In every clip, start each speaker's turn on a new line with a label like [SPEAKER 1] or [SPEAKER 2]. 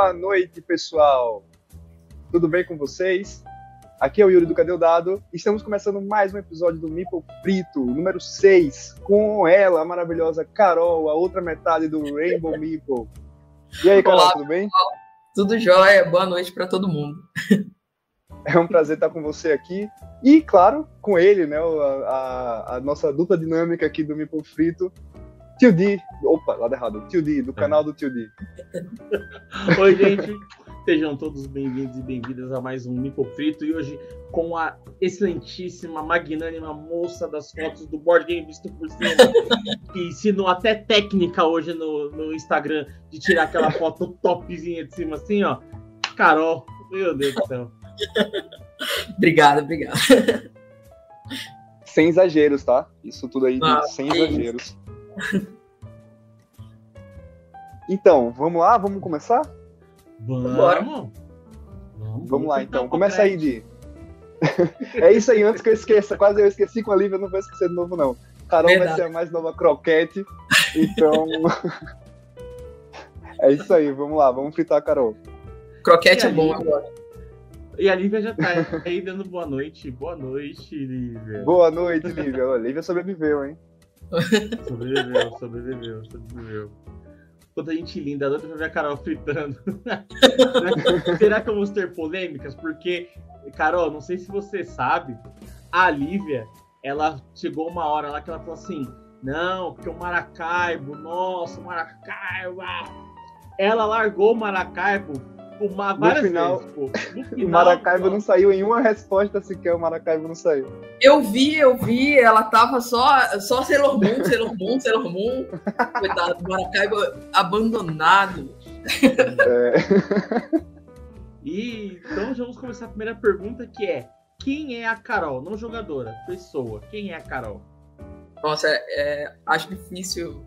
[SPEAKER 1] Boa noite, pessoal. Tudo bem com vocês? Aqui é o Yuri do Cadê o Dado. Estamos começando mais um episódio do Meeple Frito, número 6, com ela, a maravilhosa Carol, a outra metade do Rainbow Meeple. E aí, Carol, Olá, tudo bem?
[SPEAKER 2] Tudo jóia. Boa noite para todo mundo.
[SPEAKER 1] É um prazer estar com você aqui. E, claro, com ele, né? A, a, a nossa dupla dinâmica aqui do Meeple Frito, Tio D. Opa, lado errado. Tio D, do é. canal do Tio D.
[SPEAKER 3] Oi, gente. Sejam todos bem-vindos e bem-vindas a mais um Mipo Frito. E hoje com a excelentíssima, magnânima moça das fotos do Board Game Visto por Cima, que ensinou até técnica hoje no, no Instagram de tirar aquela foto topzinha de cima assim, ó. Carol, meu Deus do céu.
[SPEAKER 2] obrigada, obrigada.
[SPEAKER 1] Sem exageros, tá? Isso tudo aí, ah, sem é exageros. Então, vamos lá? Vamos começar?
[SPEAKER 3] Vamos. Vamos,
[SPEAKER 1] vamos lá, então. Começa aí, Di. é isso aí, antes que eu esqueça. Quase eu esqueci com a Lívia, não vou esquecer de novo, não. Carol Verdade. vai ser a mais nova croquete. Então. é isso aí, vamos lá, vamos fritar a Carol.
[SPEAKER 2] Croquete é bom agora.
[SPEAKER 3] E a Lívia já tá aí dando boa noite. Boa noite, Lívia.
[SPEAKER 1] Boa noite, Lívia. A Lívia sobreviveu, hein?
[SPEAKER 3] Sobreviveu, sobreviveu, sobreviveu. Quanta gente linda, doida pra ver a Carol fritando. Será que vamos ter polêmicas? Porque, Carol, não sei se você sabe, a Lívia, ela chegou uma hora lá que ela falou assim: não, porque o Maracaibo, nossa, o Maracaibo. Ah. Ela largou o Maracaibo uma, várias no final, vezes, pô. No final,
[SPEAKER 1] o Maracaibo não saiu em uma resposta sequer, o Maracaibo não saiu.
[SPEAKER 2] Eu vi, eu vi, ela tava só, só Sailor Moon, Sailor Moon, Sailor Moon. Coitado, Maracaibo abandonado.
[SPEAKER 3] É. E então já vamos começar a primeira pergunta que é: quem é a Carol? Não jogadora, pessoa. Quem é a Carol?
[SPEAKER 2] Nossa, é, é, acho difícil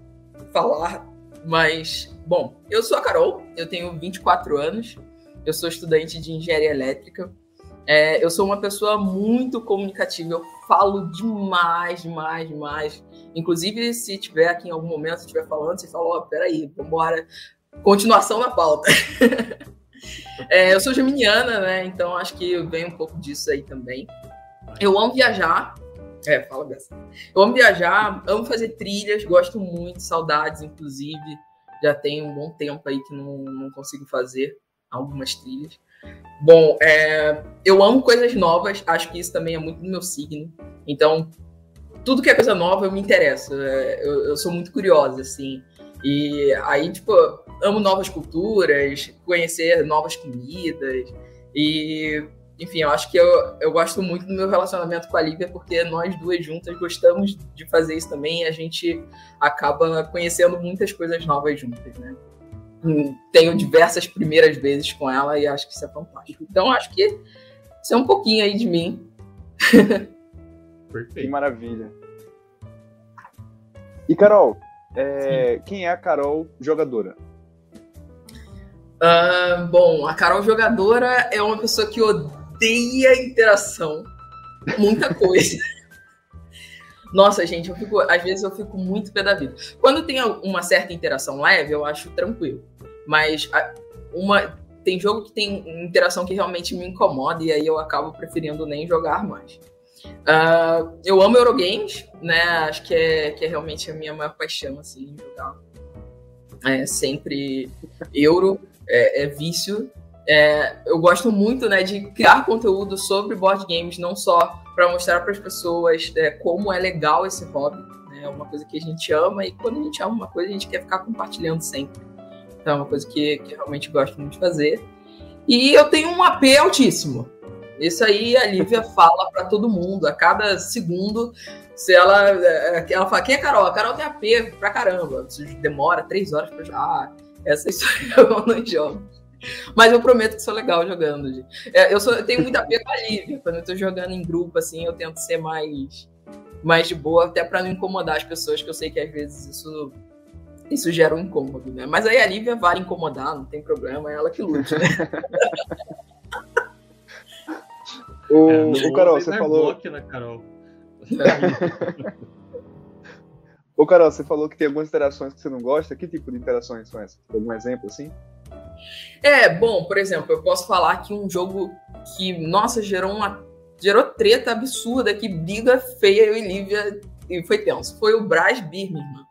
[SPEAKER 2] falar mas, bom, eu sou a Carol, eu tenho 24 anos, eu sou estudante de engenharia elétrica. É, eu sou uma pessoa muito comunicativa, eu falo demais, demais, demais. Inclusive, se tiver aqui em algum momento, se estiver falando, você fala, ó, oh, peraí, vambora. Continuação na pauta. é, eu sou geminiana, né? Então acho que vem um pouco disso aí também. Eu amo viajar, é, fala dessa. Eu amo viajar, amo fazer trilhas, gosto muito, saudades, inclusive. Já tem um bom tempo aí que não, não consigo fazer algumas trilhas. Bom, é, eu amo coisas novas, acho que isso também é muito do meu signo. Então, tudo que é coisa nova eu me interesso. É, eu, eu sou muito curiosa, assim. E aí, tipo, amo novas culturas, conhecer novas comidas. E enfim, eu acho que eu, eu gosto muito do meu relacionamento com a Lívia, porque nós duas juntas gostamos de fazer isso também e a gente acaba conhecendo muitas coisas novas juntas, né? Hum, tenho diversas primeiras vezes com ela e acho que isso é fantástico. Então, acho que isso é um pouquinho aí de mim.
[SPEAKER 1] Perfeito. Que maravilha. E, Carol, é, quem é a Carol jogadora?
[SPEAKER 2] Uh, bom, a Carol jogadora é uma pessoa que odeia odeia interação. Muita coisa. Nossa, gente, eu fico, às vezes eu fico muito pé da vida. Quando tem uma certa interação leve, eu acho tranquilo. Mas uma tem jogo que tem interação que realmente me incomoda e aí eu acabo preferindo nem jogar mais. Uh, eu amo Eurogames, né? Acho que é, que é realmente a minha maior paixão, assim, jogar. É sempre Euro, é, é vício. É, eu gosto muito né, de criar conteúdo sobre board games, não só para mostrar para as pessoas é, como é legal esse hobby. Né, é uma coisa que a gente ama e quando a gente ama uma coisa, a gente quer ficar compartilhando sempre. Então é uma coisa que, que realmente gosto muito de fazer. E eu tenho um AP altíssimo. Isso aí a Lívia fala para todo mundo. A cada segundo, se ela, é, ela fala, quem é Carol? A Carol tem AP pra caramba. Demora três horas para jogar. Ah, essa história eu não jogo. Mas eu prometo que sou legal jogando. É, eu, sou, eu tenho muita pena com a Lívia. Quando eu tô jogando em grupo, assim, eu tento ser mais, mais de boa, até para não incomodar as pessoas, que eu sei que às vezes isso, isso gera um incômodo, né? Mas aí a Lívia vai incomodar, não tem problema, é ela que lute, né?
[SPEAKER 1] o, é, o Carol, você falou.
[SPEAKER 3] Né, Carol?
[SPEAKER 1] Ô, Carol, você falou que tem algumas interações que você não gosta. Que tipo de interações são essas? Algum exemplo assim?
[SPEAKER 2] É, bom, por exemplo, eu posso falar que um jogo que, nossa, gerou uma. gerou treta absurda, que briga feia eu e Lívia, e foi tenso. Foi o Braz Birmingham.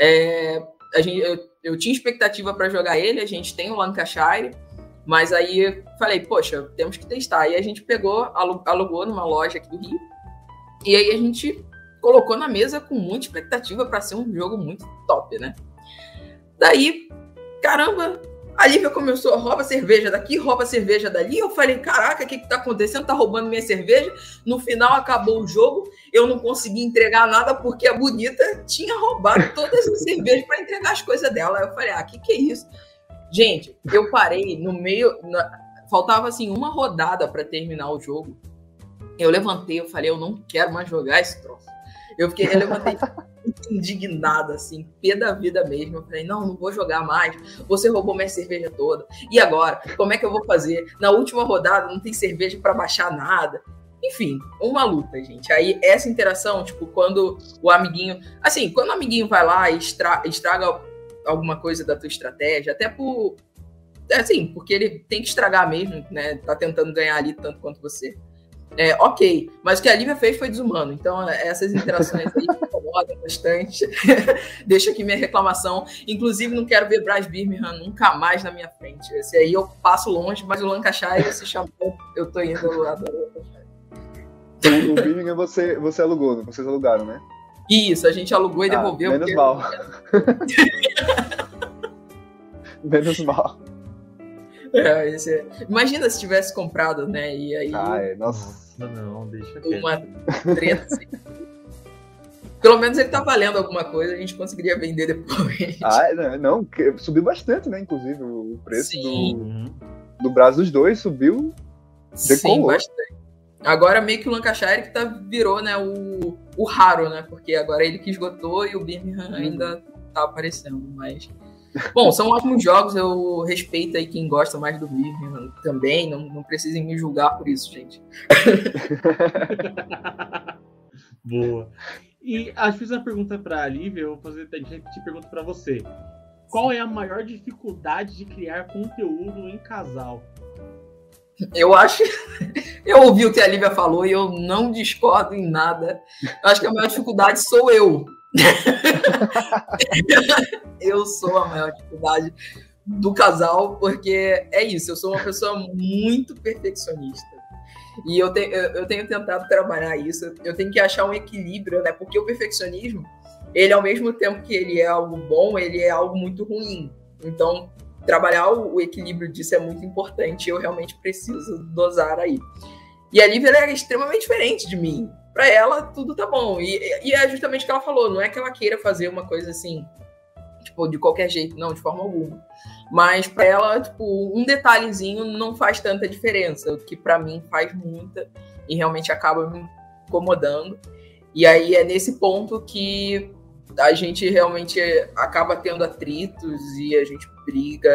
[SPEAKER 2] É, a gente, eu, eu tinha expectativa para jogar ele, a gente tem o Lancashire, mas aí falei, poxa, temos que testar. E a gente pegou, alugou numa loja aqui do Rio, e aí a gente colocou na mesa com muita expectativa para ser um jogo muito top, né? Daí, caramba, a Lívia começou a roubar cerveja daqui, rouba cerveja dali. Eu falei, caraca, o que, que tá acontecendo? Tá roubando minha cerveja. No final acabou o jogo, eu não consegui entregar nada porque a bonita tinha roubado todas as cervejas para entregar as coisas dela. Eu falei, ah, que que é isso? Gente, eu parei no meio. Na... Faltava assim uma rodada para terminar o jogo. Eu levantei, eu falei, eu não quero mais jogar esse troço. Eu fiquei, eu levantei indignada, assim, pé da vida mesmo. Eu falei, não, não vou jogar mais. Você roubou minha cerveja toda. E agora? Como é que eu vou fazer? Na última rodada não tem cerveja para baixar nada. Enfim, uma luta, gente. Aí essa interação, tipo, quando o amiguinho. Assim, quando o amiguinho vai lá e estra... estraga alguma coisa da tua estratégia, até por. Assim, porque ele tem que estragar mesmo, né? Tá tentando ganhar ali tanto quanto você é, ok. Mas o que a Lívia fez foi desumano. Então, essas interações aí me incomodam bastante. Deixa aqui minha reclamação. Inclusive, não quero ver Bryce Birmingham nunca mais na minha frente. Esse aí eu passo longe, mas o Lancashire se chamou. Eu tô indo lá do.
[SPEAKER 1] Então, o Birmingham você, você alugou, vocês alugaram, né?
[SPEAKER 2] Isso, a gente alugou e ah, devolveu.
[SPEAKER 1] Menos porque... mal. menos mal.
[SPEAKER 2] É, é... Imagina se tivesse comprado, né? E aí.
[SPEAKER 1] Ah, é, nossa.
[SPEAKER 3] Não, não, deixa
[SPEAKER 2] Uma treta assim. Pelo menos ele tá valendo alguma coisa, a gente conseguiria vender depois.
[SPEAKER 1] Ah, é, não, subiu bastante, né? Inclusive, o preço Sim. do, do Brasil dos dois subiu. Decolou. Sim, bastante.
[SPEAKER 2] Agora meio que o Lancashire que tá, virou né, o, o raro, né? Porque agora ele que esgotou e o Birmingham ainda tá aparecendo, mas Bom, são ótimos jogos, eu respeito aí quem gosta mais do Birmingham também, não, não precisem me julgar por isso, gente.
[SPEAKER 3] Boa. E acho que fiz uma pergunta para a Lívia, eu vou fazer a gente te pergunta para você. Qual é a maior dificuldade de criar conteúdo em casal?
[SPEAKER 2] Eu acho. Eu ouvi o que a Lívia falou e eu não discordo em nada. Eu acho que a maior dificuldade sou eu. eu sou a maior dificuldade do casal, porque é isso, eu sou uma pessoa muito perfeccionista. E eu, te, eu tenho tentado trabalhar isso, eu tenho que achar um equilíbrio, né? Porque o perfeccionismo, ele ao mesmo tempo que ele é algo bom, ele é algo muito ruim. Então, trabalhar o, o equilíbrio disso é muito importante, eu realmente preciso dosar aí. E a Lívia é extremamente diferente de mim para ela tudo tá bom. E, e é justamente o que ela falou, não é que ela queira fazer uma coisa assim, tipo, de qualquer jeito, não, de forma alguma. Mas para ela, tipo, um detalhezinho não faz tanta diferença, o que para mim faz muita e realmente acaba me incomodando. E aí é nesse ponto que a gente realmente acaba tendo atritos e a gente briga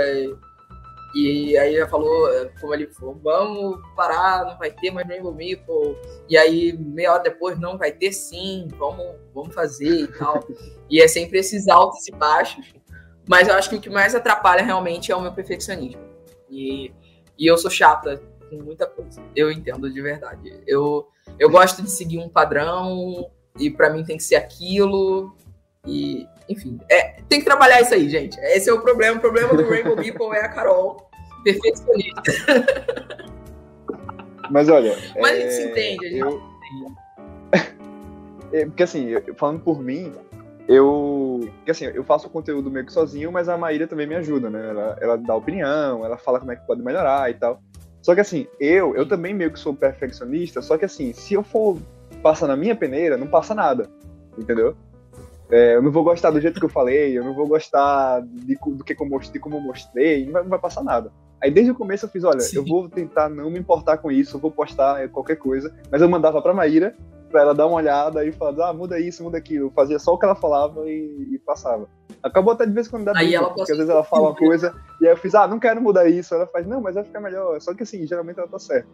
[SPEAKER 2] e aí já falou, como ele falou, vamos parar, não vai ter mais Rainbow Meeple. E aí, meia hora depois, não vai ter sim, vamos, vamos fazer e tal. e é sempre esses altos e baixos. Mas eu acho que o que mais atrapalha realmente é o meu perfeccionismo. E, e eu sou chata com muita coisa. Eu entendo de verdade. Eu, eu gosto de seguir um padrão, e para mim tem que ser aquilo. E, enfim, é, tem que trabalhar isso aí, gente. Esse é o problema. O problema do Rainbow People é a Carol, perfeccionista.
[SPEAKER 1] Mas olha.
[SPEAKER 2] Mas é, a gente se entende, a gente eu...
[SPEAKER 1] é, Porque assim, falando por mim, eu. Porque assim, eu faço o conteúdo meio que sozinho, mas a Maíra também me ajuda, né? Ela, ela dá opinião, ela fala como é que pode melhorar e tal. Só que assim, eu, eu também meio que sou perfeccionista, só que assim, se eu for passar na minha peneira, não passa nada. Entendeu? É, eu não vou gostar do jeito que eu falei, eu não vou gostar de, do que eu mostrei, de como eu mostrei, não vai, não vai, passar nada. Aí desde o começo eu fiz, olha, Sim. eu vou tentar não me importar com isso, eu vou postar qualquer coisa, mas eu mandava pra Maíra, pra ela dar uma olhada e falar, ah, muda isso, muda aquilo. Eu fazia só o que ela falava e, e passava. Acabou até de vez em quando dá
[SPEAKER 2] aí ela
[SPEAKER 1] porque às vezes ela fala uma coisa e aí eu fiz, ah, não quero mudar isso. Ela faz, não, mas vai ficar melhor. Só que assim, geralmente ela tá certa.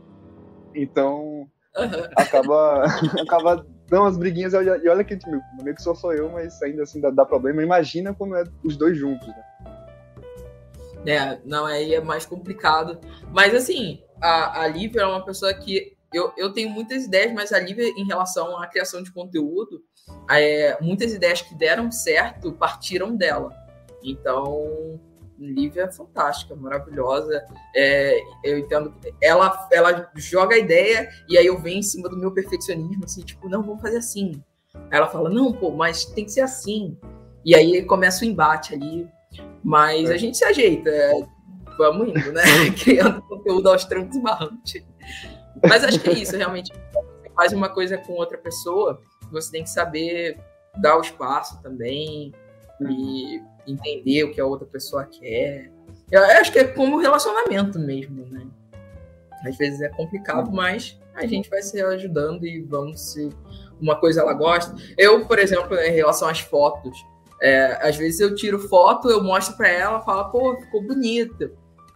[SPEAKER 1] Então, uhum. acaba, acaba dão umas briguinhas e olha que tipo, meio que só sou eu, mas ainda assim dá, dá, problema. Imagina quando é os dois juntos, né?
[SPEAKER 2] É, não, aí é mais complicado. Mas assim, a, a Lívia é uma pessoa que eu, eu tenho muitas ideias, mas a Lívia, em relação à criação de conteúdo, é, muitas ideias que deram certo partiram dela. Então, Lívia é fantástica, maravilhosa. É, eu entendo ela, ela joga a ideia e aí eu venho em cima do meu perfeccionismo, assim, tipo, não, vamos fazer assim. Aí ela fala, não, pô, mas tem que ser assim. E aí começa o embate ali. Mas é. a gente se ajeita. É, vamos indo, né? Criando conteúdo aos trancos e barrantes. Mas acho que é isso, realmente. Você faz uma coisa com outra pessoa, você tem que saber dar o espaço também e entender o que a outra pessoa quer. Eu acho que é como relacionamento mesmo, né? Às vezes é complicado, mas a gente vai se ajudando e vamos se uma coisa ela gosta. Eu, por exemplo, em relação às fotos, é, às vezes eu tiro foto, eu mostro para ela, fala, pô, ficou bonita.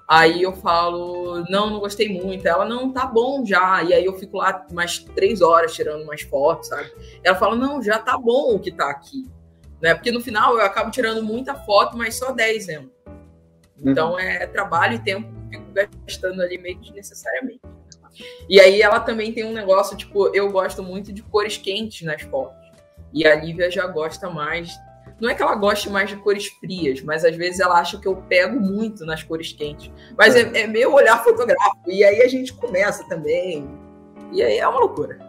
[SPEAKER 2] Aí eu falo, não, não gostei muito. Ela, não, tá bom já. E aí eu fico lá mais três horas tirando umas fotos, sabe? Ela fala, não, já tá bom o que tá aqui. Né? Porque no final eu acabo tirando muita foto, mas só 10 né? Então uhum. é trabalho e tempo que eu fico gastando ali meio desnecessariamente. E aí ela também tem um negócio, tipo, eu gosto muito de cores quentes nas fotos. E a Lívia já gosta mais não é que ela goste mais de cores frias, mas às vezes ela acha que eu pego muito nas cores quentes. Mas é, é meu olhar fotográfico. E aí a gente começa também. E aí é uma loucura.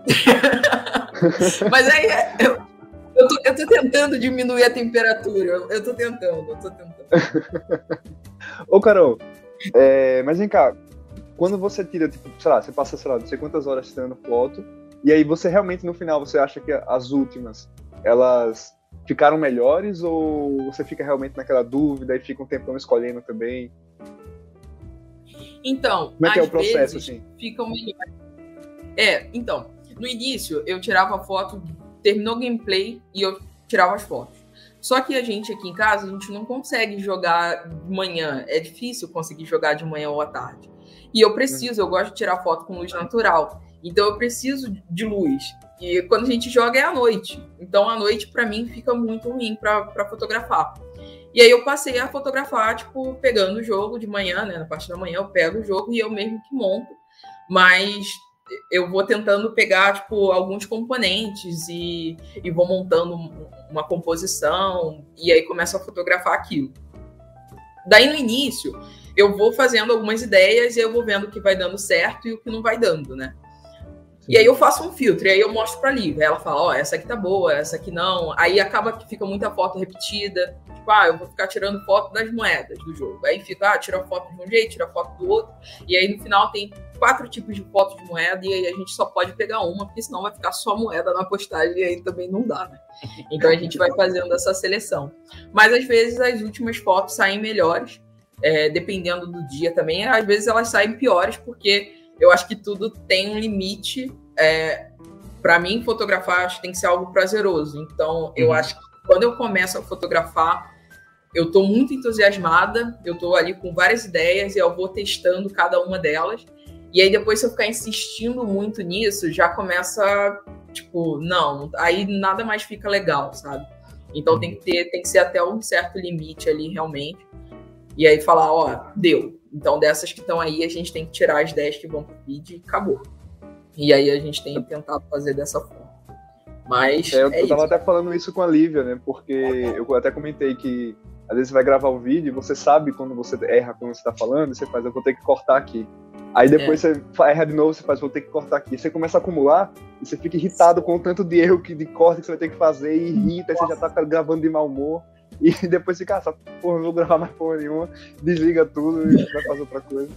[SPEAKER 2] mas aí é, eu, eu, tô, eu tô tentando diminuir a temperatura. Eu, tô tentando, eu tô tentando.
[SPEAKER 1] Ô, Carol, é, mas vem cá. Quando você tira, tipo, sei lá, você passa, sei lá, não sei quantas horas tirando foto, e aí você realmente no final você acha que as últimas elas ficaram melhores ou você fica realmente naquela dúvida e fica um tempão escolhendo também?
[SPEAKER 2] Então,
[SPEAKER 1] como é que é o processo assim?
[SPEAKER 2] Ficam melhores. É, então, no início eu tirava foto, terminou o gameplay e eu tirava as fotos. Só que a gente aqui em casa, a gente não consegue jogar de manhã. É difícil conseguir jogar de manhã ou à tarde. E eu preciso, eu gosto de tirar foto com luz natural. Então eu preciso de luz. E quando a gente joga é à noite. Então à noite para mim fica muito ruim para fotografar. E aí eu passei a fotografar, tipo, pegando o jogo de manhã, né? Na parte da manhã eu pego o jogo e eu mesmo que monto. Mas eu vou tentando pegar, tipo, alguns componentes e, e vou montando uma composição e aí começo a fotografar aquilo. Daí no início, eu vou fazendo algumas ideias e eu vou vendo o que vai dando certo e o que não vai dando, né? E aí eu faço um filtro, e aí eu mostro pra Lívia. Ela fala, ó, oh, essa aqui tá boa, essa aqui não. Aí acaba que fica muita foto repetida. Tipo, ah, eu vou ficar tirando foto das moedas do jogo. Aí fica, ah, tira foto de um jeito, tira foto do outro. E aí no final tem quatro tipos de fotos de moeda, e aí a gente só pode pegar uma, porque senão vai ficar só moeda na postagem, e aí também não dá, né? Então a gente vai fazendo essa seleção. Mas às vezes as últimas fotos saem melhores, é, dependendo do dia também. Às vezes elas saem piores, porque eu acho que tudo tem um limite. É, para mim, fotografar acho que tem que ser algo prazeroso. Então, eu uhum. acho que quando eu começo a fotografar, eu estou muito entusiasmada, eu estou ali com várias ideias e eu vou testando cada uma delas. E aí, depois, se eu ficar insistindo muito nisso, já começa, tipo, não, aí nada mais fica legal, sabe? Então tem que ter, tem que ser até um certo limite ali, realmente. E aí falar, ó, deu. Então, dessas que estão aí, a gente tem que tirar as 10 que vão pro feed e acabou. E aí a gente tem tentado fazer dessa forma. Mas.
[SPEAKER 1] É, eu,
[SPEAKER 2] é
[SPEAKER 1] eu tava até falando isso com a Lívia, né? Porque eu até comentei que às vezes você vai gravar o vídeo e você sabe quando você erra quando você tá falando, e você faz, eu vou ter que cortar aqui. Aí depois é. você erra de novo, você faz, vou ter que cortar aqui. Você começa a acumular e você fica irritado com o tanto de erro que, de corte que você vai ter que fazer, e irrita, e você já tá gravando de mau humor. E depois fica, ah, essa porra, não vou gravar mais porra nenhuma, desliga tudo e vai fazer outra coisa.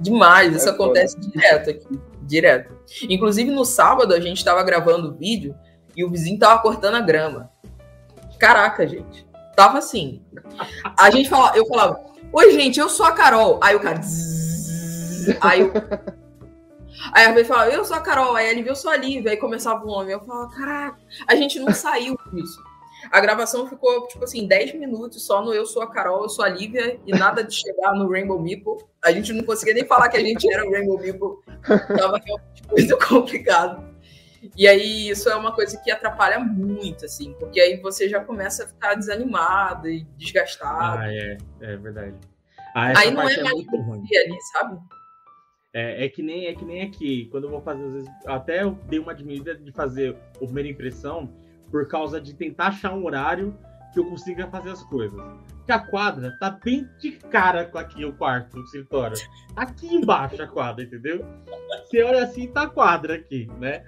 [SPEAKER 2] Demais, isso é acontece foda. direto aqui, direto. Inclusive no sábado a gente tava gravando o vídeo e o vizinho tava cortando a grama. Caraca, gente. Tava assim. A gente falava, eu falava, oi gente, eu sou a Carol. Aí o cara. Zzz, aí eu, Aí a vez falava, eu sou a Carol, aí ele viu, eu sou a Lívia, aí começava o homem. Eu falava, caraca, a gente não saiu disso. A gravação ficou, tipo assim, 10 minutos só no Eu Sou a Carol, Eu Sou a Lívia, e nada de chegar no Rainbow Meeple. A gente não conseguia nem falar que a gente era o Rainbow Meeple. Tava realmente muito complicado. E aí, isso é uma coisa que atrapalha muito, assim, porque aí você já começa a ficar desanimado e desgastado.
[SPEAKER 3] Ah, é, é verdade. Ah,
[SPEAKER 2] Aí não é
[SPEAKER 3] é,
[SPEAKER 2] mais você ali, sabe?
[SPEAKER 3] É, é que nem é que nem aqui. Quando eu vou fazer, às vezes, até eu dei uma diminuída de fazer a primeira impressão por causa de tentar achar um horário que eu consiga fazer as coisas. Porque a quadra tá bem de cara com aqui o quarto, o escritório. Aqui embaixo a quadra, entendeu? Você olha assim, tá a quadra aqui, né?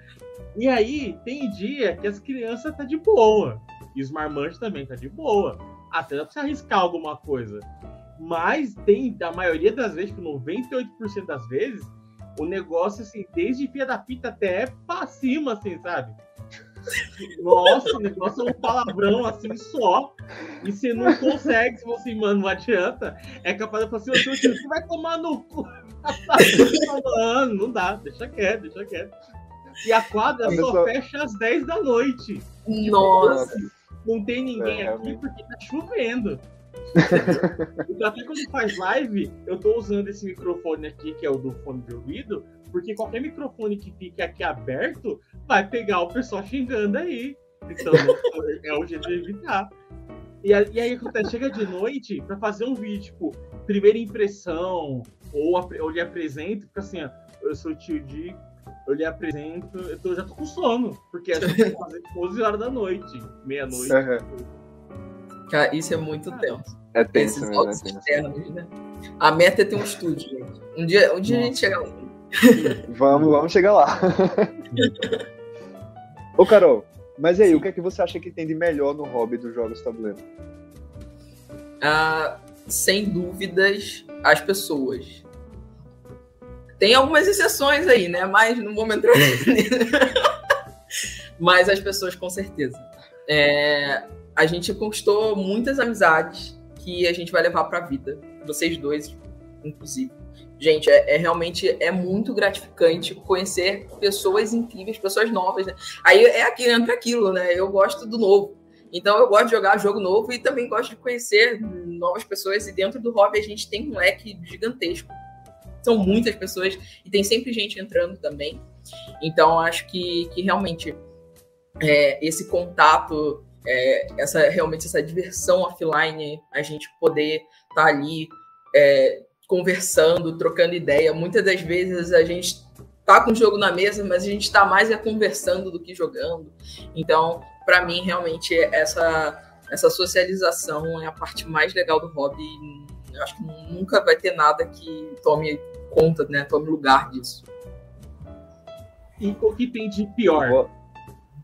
[SPEAKER 3] E aí, tem dia que as crianças tá de boa. E os marmanjos também tá de boa. Até dá pra você arriscar alguma coisa. Mas tem, da maioria das vezes, que 98% das vezes, o negócio, assim, desde Fia da Pita até pra cima, assim, sabe? Nossa, o negócio é um palavrão assim só. E você não consegue, se você, mano, não adianta. É capaz de falar assim, "Ô, tio, você vai tomar no cu. Mano, não dá, deixa quieto, deixa quieto. E a quadra
[SPEAKER 1] A
[SPEAKER 3] só
[SPEAKER 1] pessoa-
[SPEAKER 3] fecha às 10 da noite.
[SPEAKER 2] Nossa.
[SPEAKER 3] Não tem ninguém
[SPEAKER 1] É,
[SPEAKER 3] aqui porque tá chovendo. então, até quando faz live, eu tô usando esse microfone aqui, que é o do fone de ouvido, porque qualquer microfone que fique aqui aberto vai pegar o pessoal xingando aí. Então, é o jeito de evitar. E, e aí acontece, chega de noite pra fazer um vídeo, tipo, primeira impressão, ou eu lhe apresento, fica assim, ó, eu sou o tio Di, eu lhe apresento, eu tô- já tô com sono, porque a gente vai fazer 11 horas da noite, meia-noite.
[SPEAKER 1] Aham.
[SPEAKER 2] Cara, isso é muito tenso.
[SPEAKER 1] É tenso
[SPEAKER 2] Esses
[SPEAKER 1] mesmo, é
[SPEAKER 2] altos
[SPEAKER 1] tenso.
[SPEAKER 2] externos, né? A meta é ter um estúdio, gente. Um dia, um dia a gente chega lá.
[SPEAKER 1] Vamos, vamos chegar lá. Ô, Carol, mas e aí, o que é que você acha que tem de melhor no hobby dos jogos tabuleiro?
[SPEAKER 2] Ah, sem dúvidas, as pessoas. Tem algumas exceções aí, né? Mas não vamos entrar nisso. Mas as pessoas, com certeza. É, a gente conquistou muitas amizades que a gente vai levar para a vida. Vocês dois, inclusive. Gente, é, é realmente é muito gratificante conhecer pessoas incríveis, pessoas novas. Né? Aí é aqui, entra aquilo, né? Eu gosto do novo. Então eu gosto de jogar jogo novo e também gosto de conhecer novas pessoas. E dentro do hobby a gente tem um leque gigantesco. São muitas pessoas e tem sempre gente entrando também. Então acho que, que realmente é, esse contato, é, essa realmente essa diversão offline, a gente poder estar tá ali é, conversando, trocando ideia. Muitas das vezes a gente tá com o jogo na mesa, mas a gente está mais é conversando do que jogando. Então, para mim, realmente essa essa socialização é a parte mais legal do hobby. Eu acho que nunca vai ter nada que tome conta, né, tome lugar disso.
[SPEAKER 3] E o que tem de pior?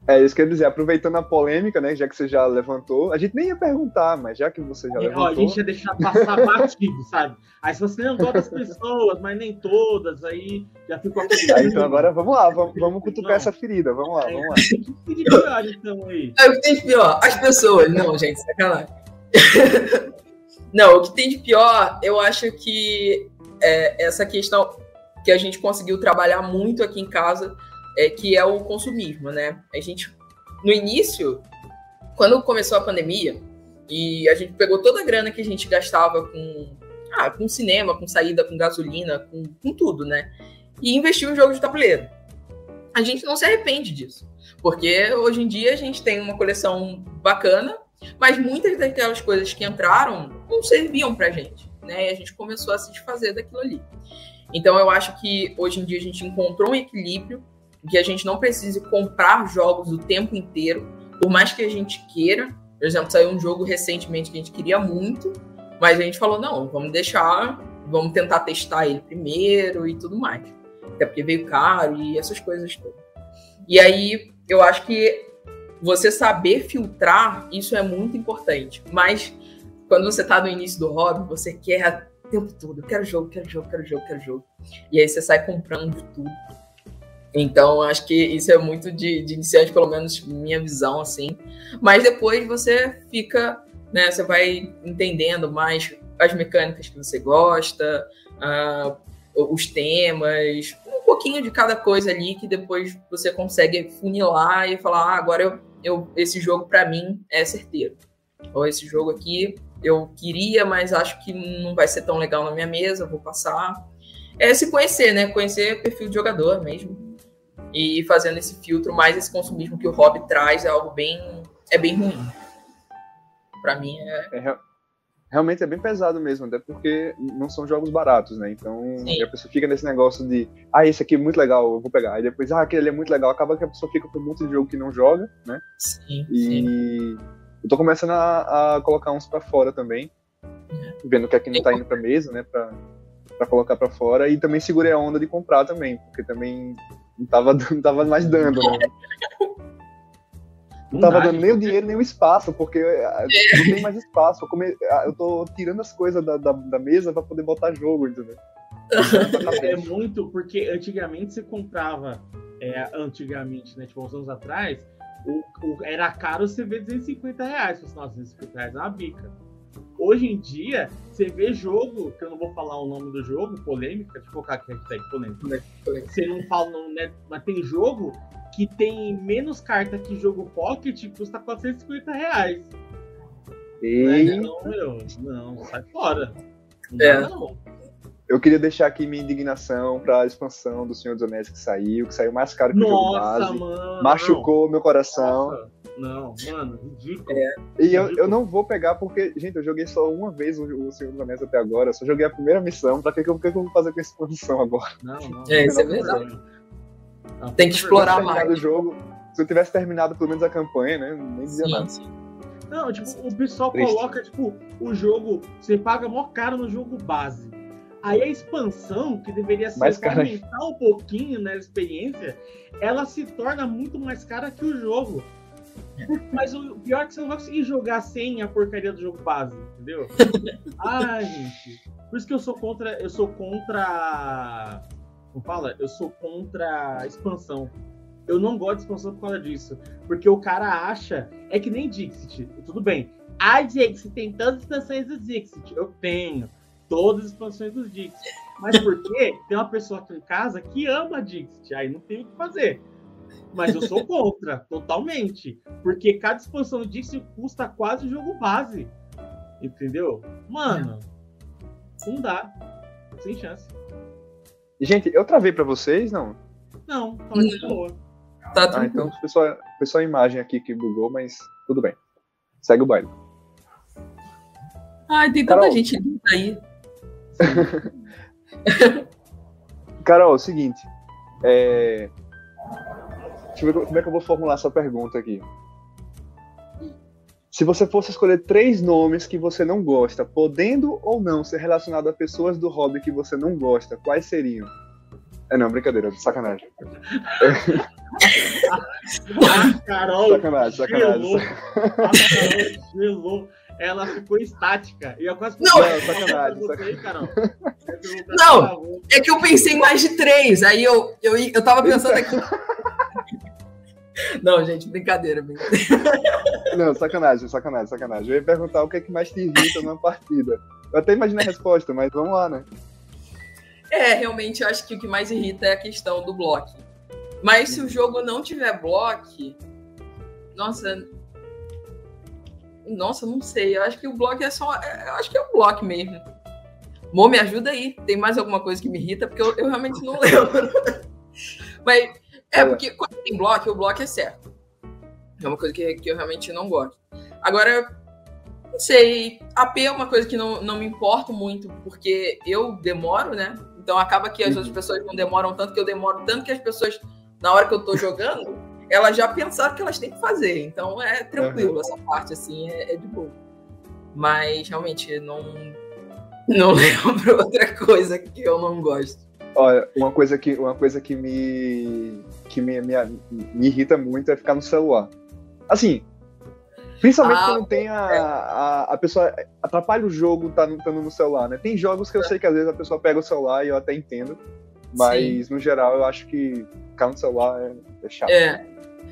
[SPEAKER 1] É isso que eu ia dizer, aproveitando a polêmica, né, já que você já levantou, a gente nem ia perguntar, mas já que você já
[SPEAKER 3] Ó, a
[SPEAKER 1] levantou,
[SPEAKER 3] gente ia deixar passar batido, sabe? Aí se você não gosta das pessoas, mas nem todas, aí já ficou.
[SPEAKER 1] Aí, então agora vamos lá, vamos, vamos cutucar
[SPEAKER 3] Não.
[SPEAKER 1] essa ferida, vamos lá, vamos lá.
[SPEAKER 3] O que tem de pior, então, aí?
[SPEAKER 2] É, o que tem de pior? As pessoas. Não, gente, sacanagem. Não, o que tem de pior, eu acho que é essa questão que a gente conseguiu trabalhar muito aqui em casa, é, que é o consumismo, né? A gente, no início, quando começou a pandemia, e a gente pegou toda a grana que a gente gastava com, ah, com cinema, com saída, com gasolina, com, com tudo, né? E investiu em jogos de tabuleiro. A gente não se arrepende disso. Porque hoje em dia a gente tem uma coleção bacana, mas muitas daquelas coisas que entraram não serviam pra gente, né? E a gente começou a se desfazer daquilo ali. Então eu acho que hoje em dia a gente encontrou um equilíbrio, que a gente não precise comprar jogos o tempo inteiro, por mais que a gente queira. Por exemplo, saiu um jogo recentemente que a gente queria muito, mas a gente falou, não, vamos deixar, vamos tentar testar ele primeiro e tudo mais. Até porque veio caro e essas coisas todas. E aí, eu acho que você saber filtrar, isso é muito importante. Mas quando você tá no início do hobby, você quer o tempo todo, eu quero jogo, quero jogo, quero jogo, quero jogo. E aí você sai comprando de tudo. Então, acho que isso é muito de, de iniciante, pelo menos minha visão, assim. Mas depois você fica, né, você vai entendendo mais as mecânicas que você gosta, uh, os temas, um pouquinho de cada coisa ali que depois você consegue funilar e falar, ah, agora eu, eu esse jogo para mim é certeiro. Ou esse jogo aqui eu queria, mas acho que não vai ser tão legal na minha mesa, vou passar. É se conhecer, né? Conhecer perfil de jogador mesmo. E fazendo esse filtro, mais esse consumismo que o hobby traz é algo bem, é bem ruim. Para mim é...
[SPEAKER 1] É, realmente é bem pesado mesmo, até porque não são jogos baratos, né? Então
[SPEAKER 2] Sim.
[SPEAKER 1] a pessoa fica nesse negócio de, ah, esse aqui é muito legal, eu vou pegar. Aí depois, ah, aquele ali é muito legal, acaba que a pessoa fica com um monte de jogo que não joga, né?
[SPEAKER 2] Sim, sim.
[SPEAKER 1] E eu tô começando a, a colocar uns pra fora também, vendo o que é que não tá indo pra mesa, né? Pra colocar pra fora. E também segurei a onda de comprar também, porque também não tava, não tava mais dando, né? Não tava dando nem o dinheiro nem o espaço, porque ah, não tem mais espaço. Eu, come- ah, eu tô tirando as coisas da, da, da mesa pra poder botar jogo, entendeu?
[SPEAKER 3] É muito, porque antigamente você comprava, é, antigamente, né, tipo, uns anos atrás, o, o- era caro você ver 250 reais. Você Nossa, 250 reais é uma bica. Hoje em dia, você vê jogo, que eu não vou falar o nome do jogo, polêmica, deixa eu colocar aqui hashtag polêmica. Você não fala, não, né, mas tem jogo que tem menos carta que jogo Pocket e custa 450 reais.
[SPEAKER 1] E
[SPEAKER 3] Não, meu, não, sai fora. Não
[SPEAKER 2] É.
[SPEAKER 3] dá, não.
[SPEAKER 1] Eu queria deixar aqui minha indignação pra expansão do Senhor dos Anéis que saiu, que saiu mais caro que o jogo
[SPEAKER 3] Nossa,
[SPEAKER 1] base.
[SPEAKER 3] mano.
[SPEAKER 1] Machucou meu coração.
[SPEAKER 3] Nossa, Não, mano, ridículo.
[SPEAKER 1] E eu, eu não vou pegar porque, gente, eu joguei só uma vez o, o Senhor dos Anéis até agora. Eu só joguei a primeira missão. Pra que, que, eu, que que eu vou fazer com essa expansão agora?
[SPEAKER 3] Não, não.
[SPEAKER 2] É, isso é
[SPEAKER 3] Não,
[SPEAKER 2] verdade.
[SPEAKER 3] não,
[SPEAKER 2] Tem que explorar mais.
[SPEAKER 1] o jogo, se eu tivesse terminado pelo menos a campanha, né? Nem dizia
[SPEAKER 2] Sim,
[SPEAKER 1] nada.
[SPEAKER 2] sim.
[SPEAKER 3] Não, tipo, o pessoal
[SPEAKER 1] Triste.
[SPEAKER 3] coloca, tipo, o jogo, você paga mó caro no jogo base. Aí a expansão, que deveria ser
[SPEAKER 1] Mais cara.
[SPEAKER 3] aumentar um pouquinho na experiência, ela se torna muito mais cara que o jogo. Mas o pior é que você não vai conseguir jogar sem a porcaria do jogo base, entendeu? Ai, gente. Por isso que eu sou contra. Eu sou contra. Como fala? Eu sou contra a expansão. Eu não gosto de expansão por causa disso. Porque o cara acha. É que nem Dixit. Tudo bem. Ah, Dixit, tem todas as expansões do Dixit. Eu tenho. Todas as expansões do Dixit. Mas por quê? Tem uma pessoa aqui em casa que ama Dixit. Aí não tem o que fazer. Mas eu sou contra, totalmente. Porque cada expansão do Dixit custa quase o jogo base. Entendeu? Mano, não dá. Sem chance.
[SPEAKER 1] Gente, eu travei pra vocês, não?
[SPEAKER 3] Não, fala de boa.
[SPEAKER 2] Tá
[SPEAKER 1] Ah, então foi só, foi só a imagem aqui que bugou, mas tudo bem. Segue o baile.
[SPEAKER 2] Ai, tem tanta
[SPEAKER 1] Carol.
[SPEAKER 2] gente linda aí.
[SPEAKER 1] Carol, é o seguinte. É... Deixa eu ver como é que eu vou formular essa pergunta aqui. Se você fosse escolher três nomes que você não gosta, podendo ou não ser relacionado a pessoas do hobby que você não gosta, quais seriam? É não, brincadeira, sacanagem.
[SPEAKER 3] A Carol
[SPEAKER 1] Sacanagem, sacanagem.
[SPEAKER 3] gelou. Ela ficou estática. E eu quase
[SPEAKER 2] Não,
[SPEAKER 1] Não, sacanagem,
[SPEAKER 3] Você aí, Carol.
[SPEAKER 2] Não. É que eu pensei em mais de três. Aí eu, eu, eu tava pensando aqui. Não, gente, brincadeira, brincadeira.
[SPEAKER 1] Não, sacanagem, sacanagem, sacanagem. Eu ia perguntar o que é que mais te irrita numa partida. Eu até imaginei a resposta, mas vamos lá, né?
[SPEAKER 2] É, realmente eu acho que o que mais irrita é a questão do bloco. Mas se o jogo não tiver bloco, nossa. Nossa, não sei. Eu acho que o bloco é só. Eu acho que é o bloco mesmo. Mo, me ajuda aí. Tem mais alguma coisa que me irrita? Porque eu, eu realmente não lembro. Mas é porque quando tem bloco, o bloco é certo. É uma coisa que, que eu realmente não gosto. Agora, não sei. AP é uma coisa que não, não me importo muito, porque eu demoro, né? Então acaba que as
[SPEAKER 1] Uhum.
[SPEAKER 2] outras pessoas não demoram tanto, que eu demoro tanto que as pessoas, na hora que eu tô jogando, elas já pensaram que elas têm que fazer. Então é tranquilo essa parte, assim, é, é de boa. Mas realmente não, não lembro outra coisa que eu não gosto.
[SPEAKER 1] Olha, uma coisa que, uma coisa que me que me, me, me irrita muito é ficar no celular. Assim, principalmente
[SPEAKER 2] Ah,
[SPEAKER 1] quando tem a, a, a pessoa atrapalha o jogo tá estando no celular, né? Tem jogos que eu sei que às vezes a pessoa pega o celular e eu até entendo, mas no geral eu acho que ficar no celular é, é chato.
[SPEAKER 2] É.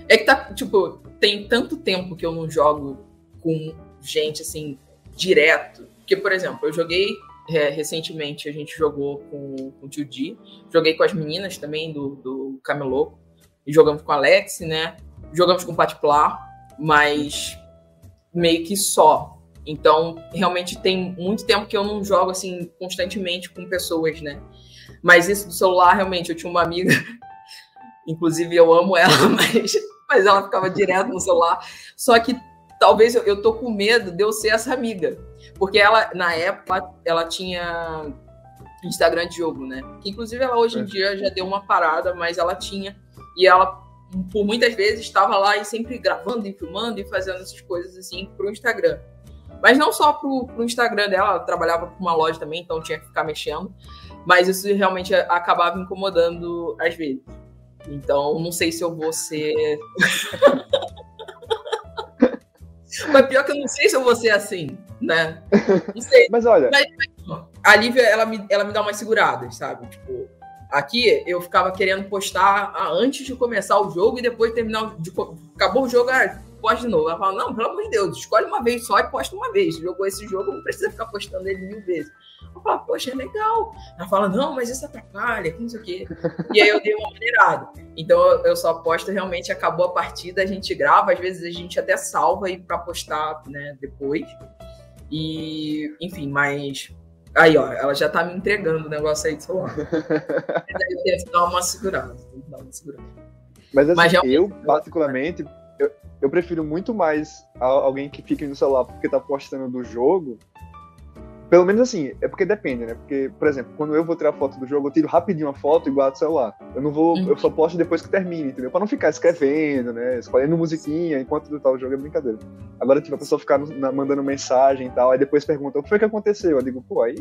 [SPEAKER 2] É que tá, tipo, tem tanto tempo que eu não jogo com gente assim, direto. Porque, por exemplo, eu joguei é, recentemente, a gente jogou com, com o Tio Di, joguei com as meninas também do, do Camelô, e jogamos com a Alex, né? Jogamos com o Patiplá, mas meio que só. Então, realmente tem muito tempo que eu não jogo assim constantemente com pessoas, né? Mas isso do celular, realmente, eu tinha uma amiga, inclusive eu amo ela, mas, mas ela ficava direto no celular. Só que talvez eu, eu tô com medo de eu ser essa amiga. Porque ela, na época, ela tinha Instagram de jogo, né? Que inclusive ela hoje em é. dia já deu uma parada, mas ela tinha. E ela, por muitas vezes, estava lá e sempre gravando e filmando e fazendo essas coisas assim pro Instagram. Mas não só pro, pro Instagram dela, ela trabalhava com uma loja também, então tinha que ficar mexendo. Mas isso realmente acabava incomodando às vezes. Então, não sei se eu vou ser. Mas pior que eu não sei se eu vou ser assim, né? Não sei.
[SPEAKER 1] Mas olha. Mas,
[SPEAKER 2] a Lívia, ela me, ela me dá umas seguradas, sabe? Tipo, aqui eu ficava querendo postar antes de começar o jogo e depois terminar. De, acabou o jogo, ah, posta de novo. Ela fala, não, pelo amor de Deus, escolhe uma vez só e posta uma vez. Jogou esse jogo, não precisa ficar postando ele mil vezes. Eu falo, poxa, é legal. Ela fala, não, mas isso atrapalha, não sei o quê. E aí eu dei uma maneirada. Então eu só posto realmente, acabou a partida, a gente grava, às vezes a gente até salva aí para postar, né, depois. E, enfim, mas. Aí, ó, ela já tá me entregando o negócio aí de celular. eu tenho que dar uma segurada. Dar uma segurada.
[SPEAKER 1] Mas, assim, mas eu, particularmente, eu, eu prefiro muito mais alguém que fique no celular porque tá postando do jogo pelo menos assim, é porque depende, né? Porque, por exemplo, quando eu vou tirar foto do jogo, eu tiro rapidinho a foto e guardo o celular. Eu não vou, uhum. eu só posto depois que termine, entendeu? Pra não ficar escrevendo, né? Escolhendo musiquinha enquanto tá o jogo é brincadeira. Agora, tipo, a pessoa ficar na, mandando mensagem e tal, aí depois pergunta o que foi que aconteceu? Eu digo, pô, aí.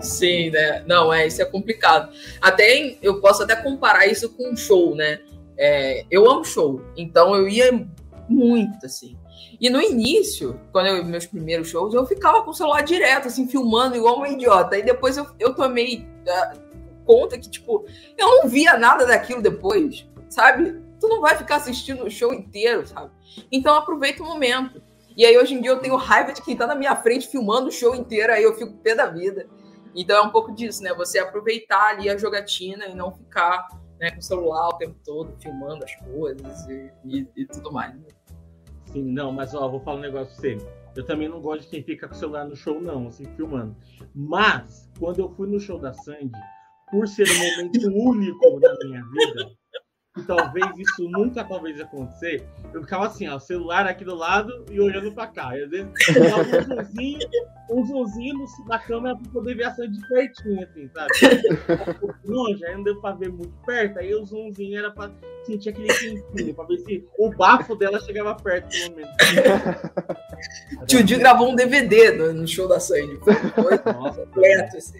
[SPEAKER 2] Sim, né? Não, é, isso é complicado. Até eu posso até comparar isso com um show, né? É, eu amo show, então eu ia muito, assim. E no início, quando eu meus primeiros shows, eu ficava com o celular direto, assim, filmando igual uma idiota. E depois eu, eu tomei uh, conta que, tipo, eu não via nada daquilo depois, sabe? Tu não vai ficar assistindo o show inteiro, sabe? Então aproveita o momento. E aí hoje em dia eu tenho raiva de quem tá na minha frente filmando o show inteiro, aí eu fico pé da vida. Então é um pouco disso, né? Você aproveitar ali a jogatina e não ficar né, com o celular o tempo todo, filmando as coisas e, e, e tudo mais. Né?
[SPEAKER 3] Sim, não, mas ó, vou falar um negócio pra você. Eu também não gosto de quem fica com o celular no show, não, assim, filmando. Mas, quando eu fui no show da Sandy, por ser um momento único na minha vida, e talvez isso nunca talvez acontecer, eu ficava assim, ó, celular aqui do lado e olhando pra cá. E às vezes um zoomzinho, um zoomzinho na câmera pra poder ver a cena de pertinho, assim, sabe? Longe, aí não deu pra ver muito perto, aí o zoomzinho era pra sentir aquele quentinho, pra ver se o bafo dela chegava perto no momento.
[SPEAKER 2] Tio Di gravou um DVD no, show da Sandy. Foi Nossa, completo, assim.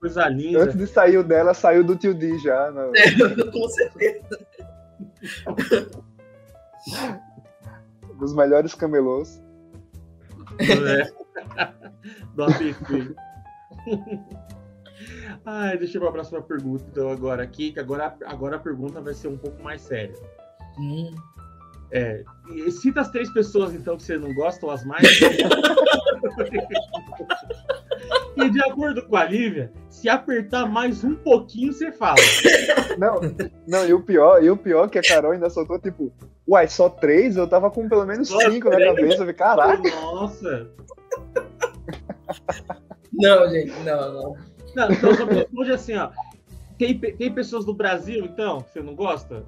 [SPEAKER 3] Coisa linda.
[SPEAKER 1] Antes de sair o dela, saiu do Tio Di já. Não.
[SPEAKER 2] É, com certeza.
[SPEAKER 1] Dos melhores camelôs.
[SPEAKER 3] É. Do APC. Ai, deixa eu ir para a próxima pergunta, então, agora aqui, que agora, agora a pergunta vai ser um pouco mais séria. Hum. É, cita as três pessoas, então, que você não gosta, ou as mais. e de acordo com a Lívia, se apertar mais um pouquinho, você fala.
[SPEAKER 1] Não, não, e o pior, e o pior é que a Carol ainda soltou, tipo, uai, só três? Eu tava com pelo menos só cinco três? na cabeça. Eu falei, caraca.
[SPEAKER 3] Nossa.
[SPEAKER 2] Não, gente, não, não.
[SPEAKER 3] Não, então só responde assim, ó. Tem, tem pessoas do Brasil, então, que você não gosta?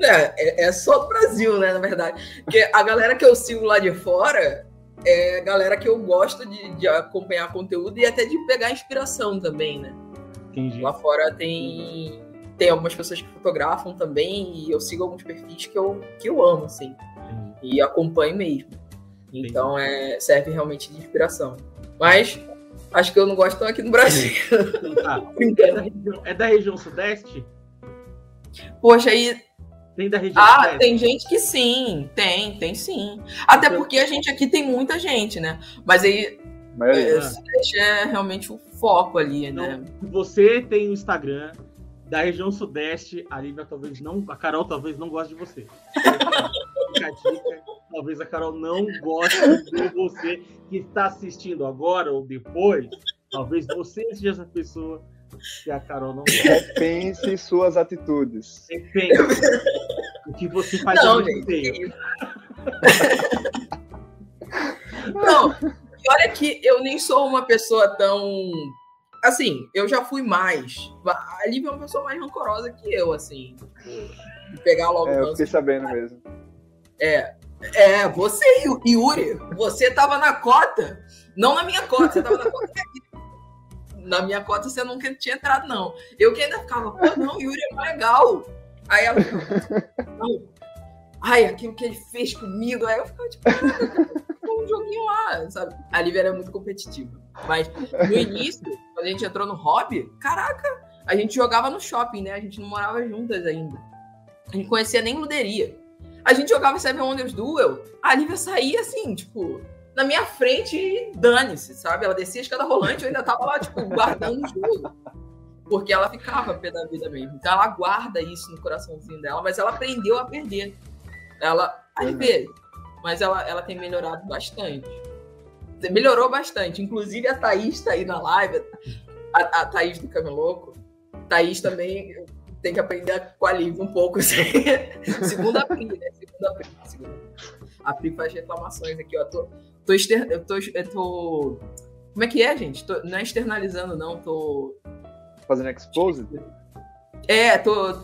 [SPEAKER 2] É, é, é só do Brasil, né, na verdade. Porque a galera que eu sigo lá de fora é galera que eu gosto de, de acompanhar conteúdo e até de pegar inspiração também, né? Entendi. Lá fora tem, tem algumas pessoas que fotografam também e eu sigo alguns perfis que eu, que eu amo, assim. E acompanho mesmo. Então é, serve realmente de inspiração. Mas acho que eu não gosto tão aqui no Brasil.
[SPEAKER 3] Ah, é, da região, é da região sudeste?
[SPEAKER 2] Poxa, aí
[SPEAKER 3] tem da região
[SPEAKER 2] Ah, tem gente que sim, tem, tem sim. Até então, porque a gente aqui tem muita gente, né? Mas aí Mas, é, sudeste é realmente o foco ali, então, né?
[SPEAKER 3] Você tem o Instagram da região sudeste, a Lívia talvez não, a Carol talvez não goste de você. Fica a dica talvez a Carol não goste de você que está assistindo agora ou depois. Talvez você seja essa pessoa que a Carol não gosta.
[SPEAKER 1] Repense suas atitudes.
[SPEAKER 3] Repense. O que você faz
[SPEAKER 2] não, é muito feio. não, olha que eu nem sou uma pessoa tão. Assim, eu já fui mais. A Lívia é uma pessoa mais rancorosa que eu, assim. Tipo, pegar logo.
[SPEAKER 1] É, eu fiquei sabendo mesmo.
[SPEAKER 2] É, É, você e Yuri, você tava na cota. Não na minha cota, você tava na cota Na minha cota você nunca tinha entrado, não. Eu que ainda ficava, pô, não, Yuri é legal. Aí ela. Ai, aquilo que ele fez comigo. Aí eu ficava tipo, um joguinho lá, sabe? A Lívia era muito competitiva. Mas no início, quando a gente entrou no hobby, caraca, a gente jogava no shopping, né? A gente não morava juntas ainda. A gente conhecia nem luderia. A gente jogava Seven Wonders Duel, a Lívia saía assim, tipo, na minha frente e dane-se, sabe? Ela descia a escada rolante, eu ainda tava lá, tipo, guardando o jogo. Porque ela ficava pé da vida mesmo. Então ela guarda isso no coraçãozinho dela, mas ela aprendeu a perder. Ela, às uhum. vezes, mas ela, ela tem melhorado bastante. Melhorou bastante. Inclusive a Thaís tá aí na live, a, a Thaís do Cameloco. Thaís também tem que aprender com a Liv um pouco. Assim. Segunda Pri, né? Segunda Pri. Segunda. A Pri faz reclamações aqui, ó. Tô, tô, exter... eu tô, eu tô... Como é que é, gente? Tô... Não é externalizando, não. Tô...
[SPEAKER 1] Fazendo expose?
[SPEAKER 2] É, tô...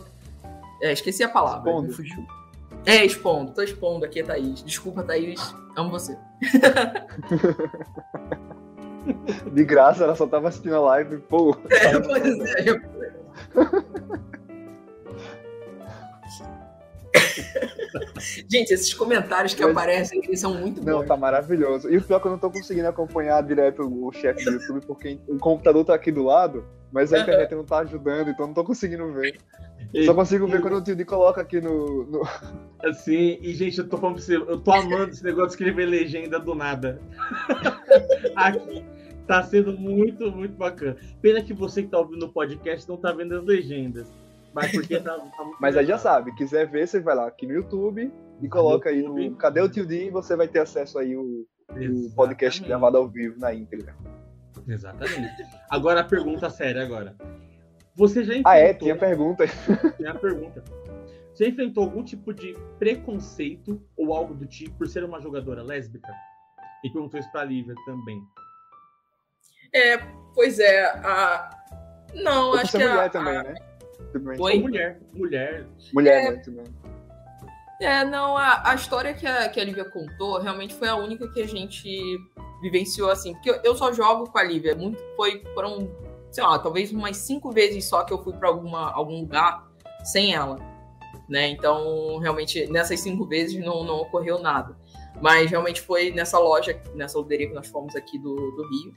[SPEAKER 2] É, esqueci a palavra. Expondo. É, expondo. Tô expondo aqui, Thaís. Desculpa, Thaís. Amo você.
[SPEAKER 1] De graça, ela só tava assistindo a live. Pô.
[SPEAKER 2] É, pois é. Gente, esses comentários que Mas... aparecem eles são muito bons.
[SPEAKER 1] Não, tá maravilhoso. E o pior é que eu não tô conseguindo acompanhar direto o chefe do YouTube, porque o computador tá aqui do lado, mas a internet não tá ajudando, então não tô conseguindo ver. E, Só consigo ver quando o Tio coloca aqui no, no.
[SPEAKER 3] Assim, e gente, eu tô falando pra você, eu tô amando esse negócio de escrever legenda do nada. aqui. Tá sendo muito, muito bacana. Pena que você que tá ouvindo o podcast não tá vendo as legendas. Mas porque tá, tá
[SPEAKER 1] Mas aí já sabe, quiser ver, você vai lá aqui no YouTube e coloca aí no Cadê o Tio D e você vai ter acesso aí o, o podcast gravado ao vivo na íntegra.
[SPEAKER 3] Exatamente. Agora a pergunta séria agora. Você já
[SPEAKER 1] enfrentou... Ah, é? Tinha pergunta.
[SPEAKER 3] Tinha pergunta. Você enfrentou algum tipo de preconceito ou algo do tipo por ser uma jogadora lésbica? E perguntou isso pra Lívia também.
[SPEAKER 2] É, pois é. A... Não, acho que.
[SPEAKER 1] mulher
[SPEAKER 2] a,
[SPEAKER 1] também,
[SPEAKER 3] Foi mulher. Mulher.
[SPEAKER 1] Mulher, é, né? Também.
[SPEAKER 2] É, não, a, a história que a, que a Lívia contou realmente foi a única que a gente vivenciou assim. Porque eu, eu só jogo com a Lívia. Muito foi. Foram, sei lá, talvez umas cinco vezes só que eu fui para algum lugar sem ela. Né? Então, realmente, nessas cinco vezes não, não ocorreu nada. Mas realmente foi nessa loja, nessa loderia que nós fomos aqui do, do Rio.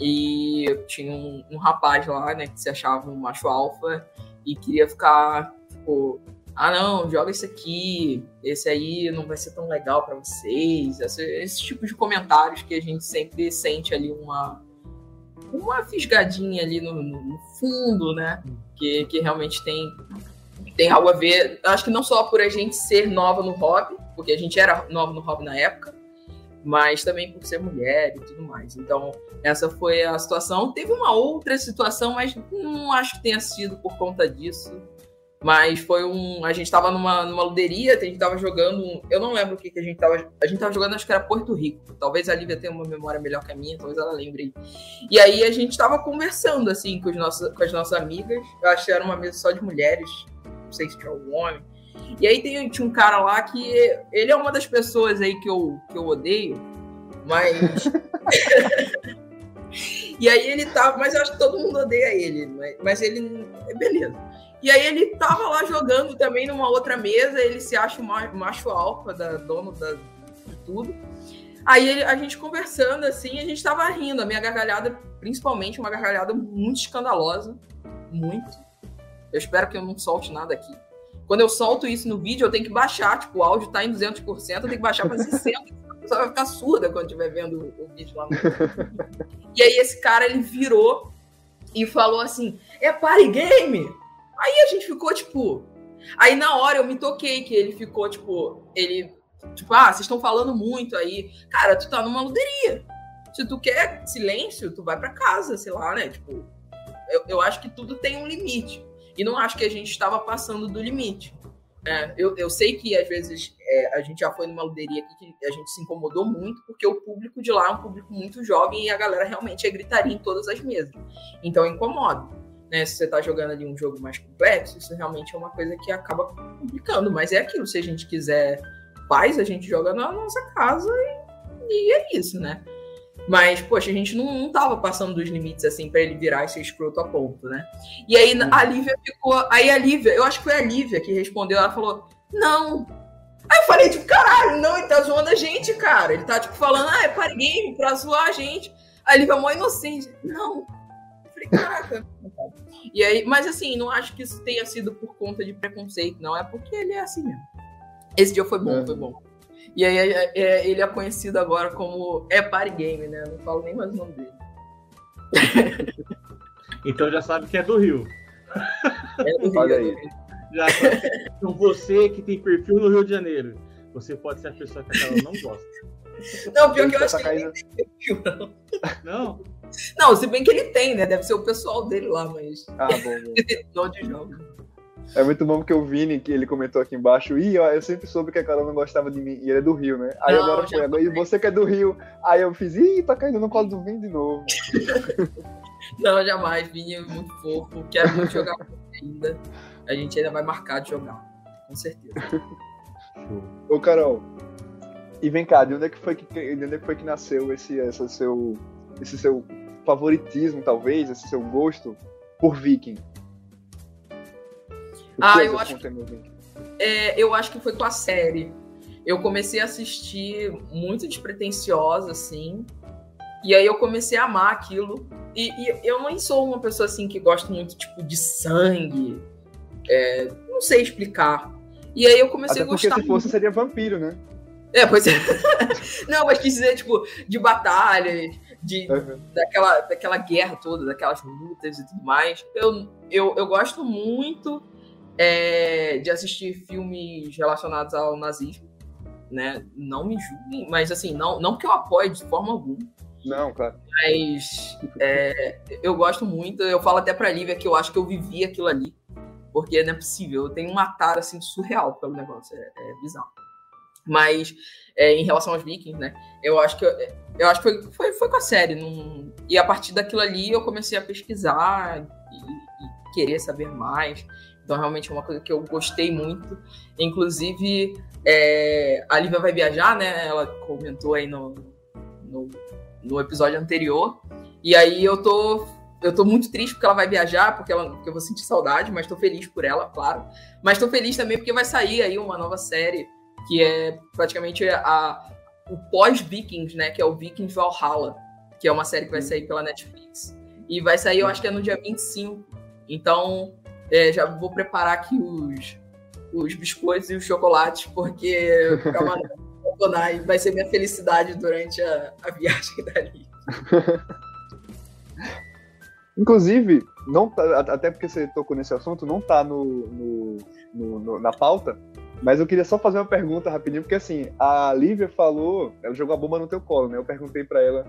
[SPEAKER 2] E tinha um, um, rapaz lá, né, que se achava um macho alfa e queria ficar, tipo, ah, não, joga esse aqui, esse aí não vai ser tão legal para vocês. Esse, esse, tipo de comentários que a gente sempre sente ali uma, uma fisgadinha ali no, no fundo, né, que, que realmente tem, tem algo a ver. Acho que não só por a gente ser nova no hobby, porque a gente era nova no hobby na época, mas também por ser mulher e tudo mais. Então, essa foi a situação. Teve uma outra situação, mas não acho que tenha sido por conta disso. Mas foi um. A gente estava numa, numa luderia, a gente estava jogando. Eu não lembro o que, que a gente estava. A gente estava jogando, acho que era Porto Rico. Talvez a Lívia tenha uma memória melhor que a minha, talvez ela lembre. E aí a gente estava conversando, assim, com, os nossos, com as nossas amigas. Eu acho que era uma mesa só de mulheres. Não sei se tinha algum homem. E aí tem, tinha um cara lá que ele é uma das pessoas aí que eu, que eu odeio, mas. e aí ele tava, mas eu acho que todo mundo odeia ele, mas, mas ele. Beleza. E aí ele tava lá jogando também numa outra mesa, ele se acha o macho alfa, da, dono da, de tudo. Aí ele, a gente conversando assim, a gente tava rindo, a minha gargalhada, principalmente uma gargalhada muito escandalosa, muito. Eu espero que eu não solte nada aqui. Quando eu solto isso no vídeo, eu tenho que baixar, tipo, o áudio tá em 200%, eu tenho que baixar para 60%. A pessoa vai ficar surda quando estiver vendo o vídeo lá no E aí esse cara, ele virou e falou assim, é party game? Aí a gente ficou, tipo... Aí na hora eu me toquei que ele ficou, tipo... Ele, tipo, ah, vocês estão falando muito aí. Cara, tu tá numa luderia. Se tu quer silêncio, tu vai para casa, sei lá, né? Tipo, eu, eu acho que tudo tem um limite. E não acho que a gente estava passando do limite. É, eu, eu, sei que às vezes é, a gente já foi numa luderia aqui que a gente se incomodou muito, porque o público de lá é um público muito jovem e a galera realmente é gritaria em todas as mesas. Então incomoda. Né? Se você está jogando ali um jogo mais complexo, isso realmente é uma coisa que acaba complicando. Mas é aquilo, se a gente quiser paz, a gente joga na nossa casa e, e é isso, né? Mas, poxa, a gente não, não tava passando dos limites, assim, para ele virar e ser escroto a ponto, né? E aí a Lívia ficou. Aí a Lívia, eu acho que foi a Lívia que respondeu, ela falou, não. Aí eu falei, tipo, caralho, não, ele tá zoando a gente, cara. Ele tá, tipo, falando, ah, é party game pra zoar a gente. A Lívia é mó inocente. Não. Eu falei, caraca. E aí, mas assim, não acho que isso tenha sido por conta de preconceito, não. É porque ele é assim mesmo. Esse dia foi bom,
[SPEAKER 1] Uhum.
[SPEAKER 2] foi bom. E aí é- é- ele é conhecido agora como É Party Game, né? Eu não falo nem mais o nome dele.
[SPEAKER 3] Então já sabe que é do Rio.
[SPEAKER 2] É do Rio,
[SPEAKER 1] Olha
[SPEAKER 2] é
[SPEAKER 1] aí.
[SPEAKER 3] Já sabe. Então você que tem perfil no Rio de Janeiro, você pode ser a pessoa que a Carol não gosta.
[SPEAKER 2] Não, pior que eu
[SPEAKER 1] Tá
[SPEAKER 2] acho que ele nem tem perfil, não.
[SPEAKER 3] Não?
[SPEAKER 2] Não, se bem que ele tem, né? Deve ser o pessoal dele lá, mas
[SPEAKER 1] Ah, bom, bom.
[SPEAKER 2] não de jogo.
[SPEAKER 1] É muito bom porque o Vini, que ele comentou aqui embaixo, ih, ó, eu sempre soube que a Carol não gostava de mim, e ele é do Rio, né? Aí
[SPEAKER 2] Não,
[SPEAKER 1] agora foi, agora, e você que é do Rio, aí eu fiz, ih, tá caindo no colo do Vini de novo.
[SPEAKER 2] Não, jamais. Vini é muito fofo. Quero muito jogar ainda. A gente ainda vai marcar de jogar. Com certeza.
[SPEAKER 3] Show.
[SPEAKER 1] Ô, Carol, e vem cá, de onde é que foi que, de onde é que, foi que nasceu esse, esse, seu, esse seu favoritismo, talvez, esse seu gosto por Viking?
[SPEAKER 2] Ah,
[SPEAKER 1] que é
[SPEAKER 2] eu acho
[SPEAKER 1] Viking?
[SPEAKER 2] É, eu acho que foi com a série. Eu comecei a assistir muito despretensiosa, assim. E aí eu comecei a amar aquilo. E, e eu nem sou uma pessoa assim que gosta muito, tipo, de sangue. É, não sei explicar. E aí eu comecei
[SPEAKER 1] Até
[SPEAKER 2] a
[SPEAKER 1] porque
[SPEAKER 2] gostar
[SPEAKER 1] se fosse,
[SPEAKER 2] muito.
[SPEAKER 1] seria vampiro, né?
[SPEAKER 2] É, pois é. não, mas quis dizer, tipo, de batalhas, de,
[SPEAKER 1] Uhum.
[SPEAKER 2] daquela, daquela guerra toda, daquelas lutas e tudo mais. Eu, eu, eu gosto muito é, de assistir filmes relacionados ao nazismo, né? Não me julguem, mas assim, não, não porque eu apoie de forma alguma,
[SPEAKER 1] Não, claro.
[SPEAKER 2] mas é, eu gosto muito. Eu falo até pra Lívia que eu acho que eu vivi aquilo ali, porque não é possível. Eu tenho uma tara assim surreal pelo negócio, é, é bizarro. Mas é, em relação aos Vikings, né? Eu acho que eu, eu acho que foi, foi, foi com a série. Não... E a partir daquilo ali eu comecei a pesquisar e, e querer saber mais. Então, realmente é uma coisa que eu gostei muito. Inclusive, é, a Lívia vai viajar, né? Ela comentou aí no, no, no episódio anterior. E aí eu tô. Eu tô muito triste porque ela vai viajar, porque, ela, porque eu vou sentir saudade, mas tô feliz por ela, claro. Mas tô feliz também porque vai sair aí uma nova série, que é praticamente a, o pós-Vikings, né? Que é o Vikings Valhalla, que é uma série que vai sair pela Netflix. E vai sair, eu acho que é no dia 25. Então, é, já vou preparar aqui os, os biscoitos e os chocolates, porque é uma vai ser minha felicidade durante a, a viagem dali.
[SPEAKER 1] Inclusive, não tá- até porque você tocou nesse assunto, não tá no, no- no- no- na pauta, mas eu queria só fazer uma pergunta rapidinho, porque assim, a Lívia falou, ela jogou a bomba no teu colo, né? Eu perguntei pra ela,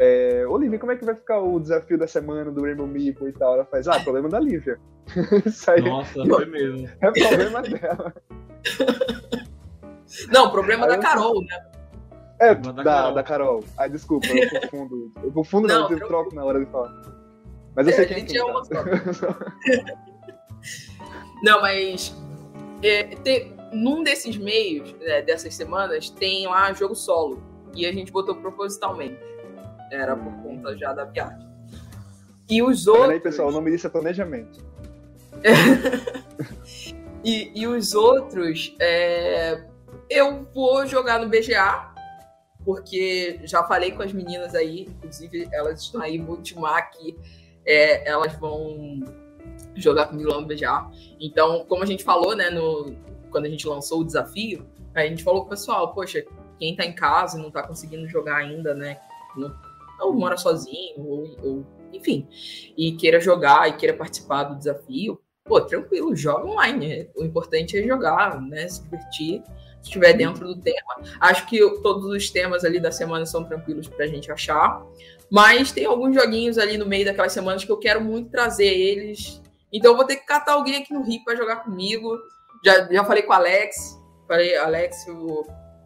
[SPEAKER 1] é, ô Lívia, como é que vai ficar o desafio da semana do Rainbow Meeple e tal? Ela faz, ah, problema da Lívia. Isso aí
[SPEAKER 3] Nossa, foi mesmo.
[SPEAKER 1] é problema dela.
[SPEAKER 2] Não, problema
[SPEAKER 1] Aí
[SPEAKER 2] da Carol, né?
[SPEAKER 1] É, da,
[SPEAKER 3] da
[SPEAKER 1] da,
[SPEAKER 3] Carol.
[SPEAKER 1] Carol. Ai, desculpa, eu confundo. Eu confundo, não,
[SPEAKER 2] Não,
[SPEAKER 1] eu troco na hora de falar. Mas eu
[SPEAKER 2] É,
[SPEAKER 1] sei
[SPEAKER 2] a
[SPEAKER 1] quem
[SPEAKER 2] gente
[SPEAKER 1] quem
[SPEAKER 2] é
[SPEAKER 1] tá.
[SPEAKER 2] uma só. Não, mas é, te- num desses meios, é, dessas semanas, tem lá jogo solo. E a gente botou propositalmente. Era por conta já da viagem. E os outros.
[SPEAKER 1] aí, pessoal, o nome disso é planejamento.
[SPEAKER 2] E, e os outros, é, eu vou jogar no BGA, porque já falei com as meninas aí, inclusive elas estão aí, vou ultimar aqui, é, elas vão jogar comigo lá no BGA. Então, como a gente falou, né, no, quando a gente lançou o desafio, a gente falou pro pessoal, poxa, quem tá em casa e não tá conseguindo jogar ainda, né, não, ou mora sozinho, ou, ou enfim, e queira jogar e queira participar do desafio, pô, tranquilo, joga online. O importante é jogar, né? Se divertir, se estiver dentro do tema. Acho que todos os temas ali da semana são tranquilos pra gente achar. Mas tem alguns joguinhos ali no meio daquelas semanas que eu quero muito trazer eles. Então eu vou ter que catar alguém aqui no Rio para jogar comigo. Já, já falei com o Alex. Falei, Alex.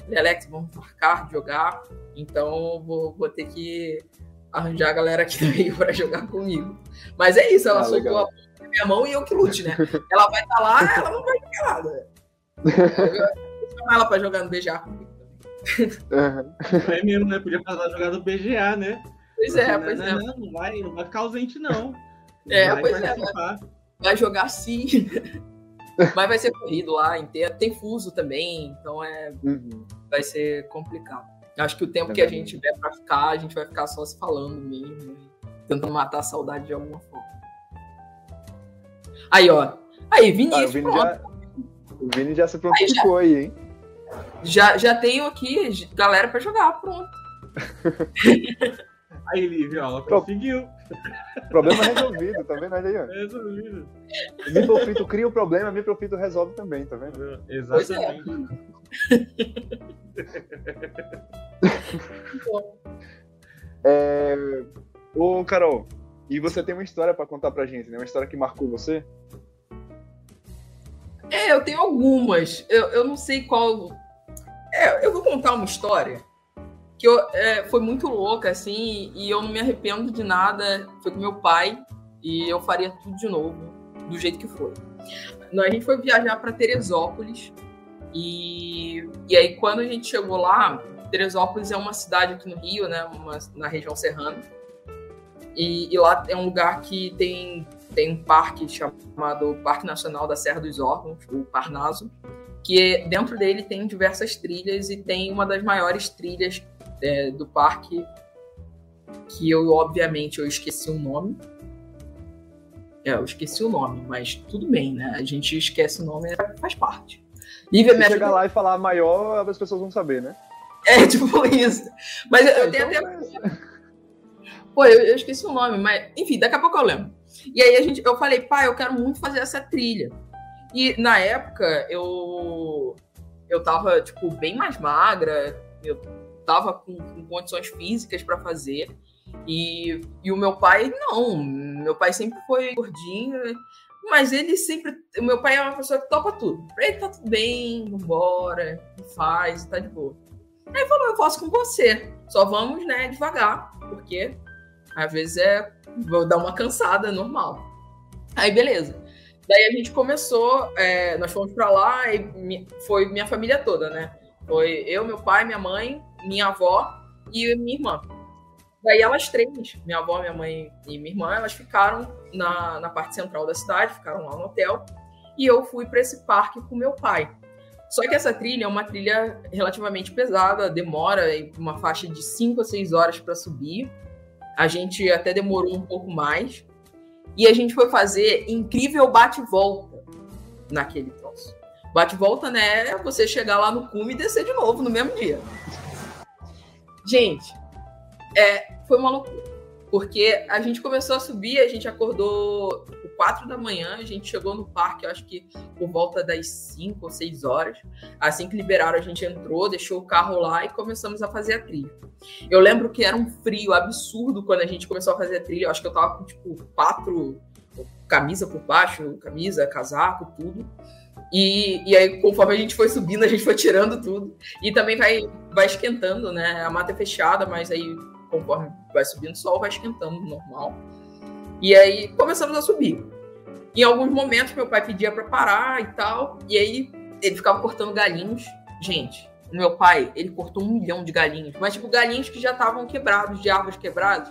[SPEAKER 2] Falei, Alex, vamos marcar jogar. Então eu vou, vou ter que arranjar a galera aqui Rio para jogar comigo. Mas é isso, ela
[SPEAKER 1] Ah,
[SPEAKER 2] soltou a minha mão e eu que lute, né? Ela vai estar lá, ela não vai jogar nada. chamar ela pra jogar no BGA comigo
[SPEAKER 3] também. É mesmo, né? Podia fazer jogar no BGA, né?
[SPEAKER 2] Pois é, pois
[SPEAKER 3] não,
[SPEAKER 2] é.
[SPEAKER 3] Não, não, vai, não vai ficar ausente, não.
[SPEAKER 2] É, vai pois é. Vai jogar sim. Mas vai ser corrido lá inteiro. Tem fuso também, então é. Uhum. Vai ser complicado. Acho que o tempo é que a gente tiver pra ficar, a gente vai ficar só se falando mesmo. Tentando matar a saudade de alguma forma. Aí, ó. Aí, Vinícius. Ah, o, Vini
[SPEAKER 1] já, o Vini já se prontificou aí, aí, hein?
[SPEAKER 2] Já, já tenho aqui galera pra jogar, pronto.
[SPEAKER 3] aí, Lívia, ela conseguiu.
[SPEAKER 1] Problema resolvido, tá vendo aí? Ó? Resolvido. Mi Profito cria o um problema, Mi Profito resolve também, tá vendo?
[SPEAKER 3] Exatamente.
[SPEAKER 1] É. é... Ô, Carol, e você tem uma história para contar pra gente, né? Uma história que marcou você?
[SPEAKER 2] É, eu tenho algumas. Eu, eu não sei qual. É, eu vou contar uma história que eu, é, foi muito louca, assim, e eu não me arrependo de nada. Foi com meu pai e eu faria tudo de novo, do jeito que foi. A gente foi viajar para Teresópolis e, e aí quando a gente chegou lá, Teresópolis é uma cidade aqui no Rio, né, uma, na região serrana. E, e, lá é um lugar que tem, tem um parque chamado Parque Nacional da Serra dos Órgãos, o Parnaso, que dentro dele tem diversas trilhas e tem uma das maiores trilhas é, do parque que eu, obviamente, eu esqueci o nome. É, eu esqueci o nome, mas tudo bem, né? A gente esquece o nome, faz parte.
[SPEAKER 1] Lívia Se chegar lá e falar maior, as pessoas vão saber, né?
[SPEAKER 2] É, tipo isso. Mas eu, eu tenho então, até... Mas... Pô, eu, eu, esqueci o nome, mas... Enfim, daqui a pouco eu lembro. E aí a gente, eu falei, pai, eu quero muito fazer essa trilha. E na época, eu... Eu tava, tipo, bem mais magra. Eu estava com, com, condições físicas para fazer. E, e o meu pai, não. Meu pai sempre foi gordinho, mas ele sempre. O meu pai é uma pessoa que topa tudo. Pra ele tá tudo bem, vambora, faz, tá de boa. Aí falou: eu faço com você. Só vamos, né, devagar, porque às vezes é. Vou dar uma cansada normal. Aí, beleza. Daí a gente começou, é, nós fomos para lá e foi minha família toda, né? Foi eu, meu pai, minha mãe, minha avó e minha irmã. Daí elas três, minha avó, minha mãe e minha irmã, elas ficaram na, na parte central da cidade, ficaram lá no hotel. E eu fui para esse parque com meu pai. Só que essa trilha é uma trilha relativamente pesada, demora uma faixa de 5 a 6 horas para subir. A gente até demorou um pouco mais. E a gente foi fazer incrível bate-volta naquele troço. Bate-volta, né? É você chegar lá no cume e descer de novo no mesmo dia. Gente, é, foi uma loucura. Porque a gente começou a subir, a gente acordou tipo, 4 da manhã, a gente chegou no parque, acho que por volta das 5 ou 6 horas. Assim que liberaram, a gente entrou, deixou o carro lá e começamos a fazer a trilha. Eu lembro que era um frio absurdo quando a gente começou a fazer a trilha. Eu acho que eu tava com, tipo, quatro camisa por baixo, camisa, casaco, tudo. E, e aí, conforme a gente foi subindo, a gente foi tirando tudo. E também vai, vai esquentando, né? A mata é fechada, mas aí, conforme vai subindo o sol, vai esquentando normal. E aí, começamos a subir. Em alguns momentos, meu pai pedia para parar e tal. E aí, ele ficava cortando galinhos. Gente, meu pai, ele cortou um milhão de galinhos. Mas, tipo, galinhos que já estavam quebrados, de árvores quebradas.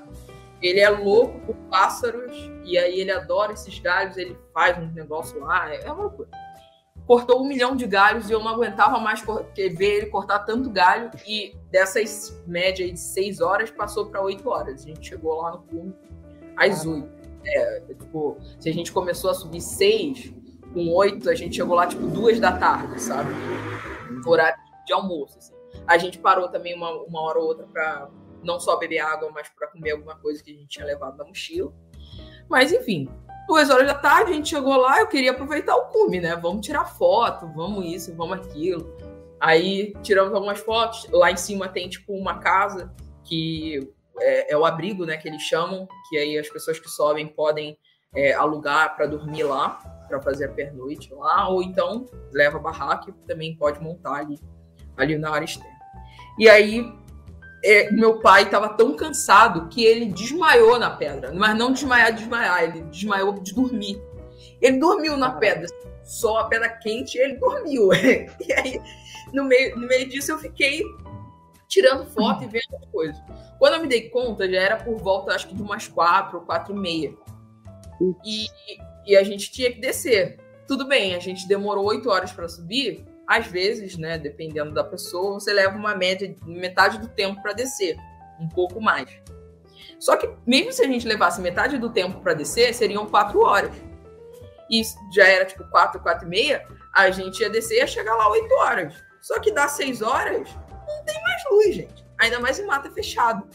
[SPEAKER 2] Ele é louco por pássaros. E aí, ele adora esses galhos. Ele faz um negócio lá. É uma loucura cortou um milhão de galhos e eu não aguentava mais ver ele cortar tanto galho. E dessas médias de seis horas, passou para oito horas. A gente chegou lá no cume às oito. É, tipo, se a gente começou a subir seis, com oito, a gente chegou lá, tipo, duas da tarde, sabe? Horário de almoço, assim. A gente parou também uma, uma hora ou outra para não só beber água, mas para comer alguma coisa que a gente tinha levado na mochila. Mas, enfim, duas horas da tarde, a gente chegou lá, eu queria aproveitar o cume, né? Vamos tirar foto, vamos isso, vamos aquilo. Aí tiramos algumas fotos. Lá em cima tem tipo uma casa que é, é o abrigo, né? Que eles chamam, que aí as pessoas que sobem podem é, alugar para dormir lá, para fazer a pernoite lá, ou então leva barraca também pode montar ali, ali na área externa. E aí é, meu pai estava tão cansado que ele desmaiou na pedra. Mas não desmaiar, desmaiar, ele desmaiou de dormir. Ele dormiu na pedra, só a pedra quente, ele dormiu. e aí, no meio, no meio disso, eu fiquei tirando foto e vendo as coisas. Quando eu me dei conta, já era por volta, acho que de umas quatro, quatro e meia. E, e a gente tinha que descer. Tudo bem, a gente demorou oito horas para subir. Às vezes, né, dependendo da pessoa, você leva uma média, metade do tempo para descer, um pouco mais. Só que mesmo se a gente levasse metade do tempo para descer, seriam quatro horas. E já era tipo quatro, quatro e meia, a gente ia descer e ia chegar lá oito horas. Só que dá seis horas, não tem mais luz, gente. Ainda mais em mata fechado.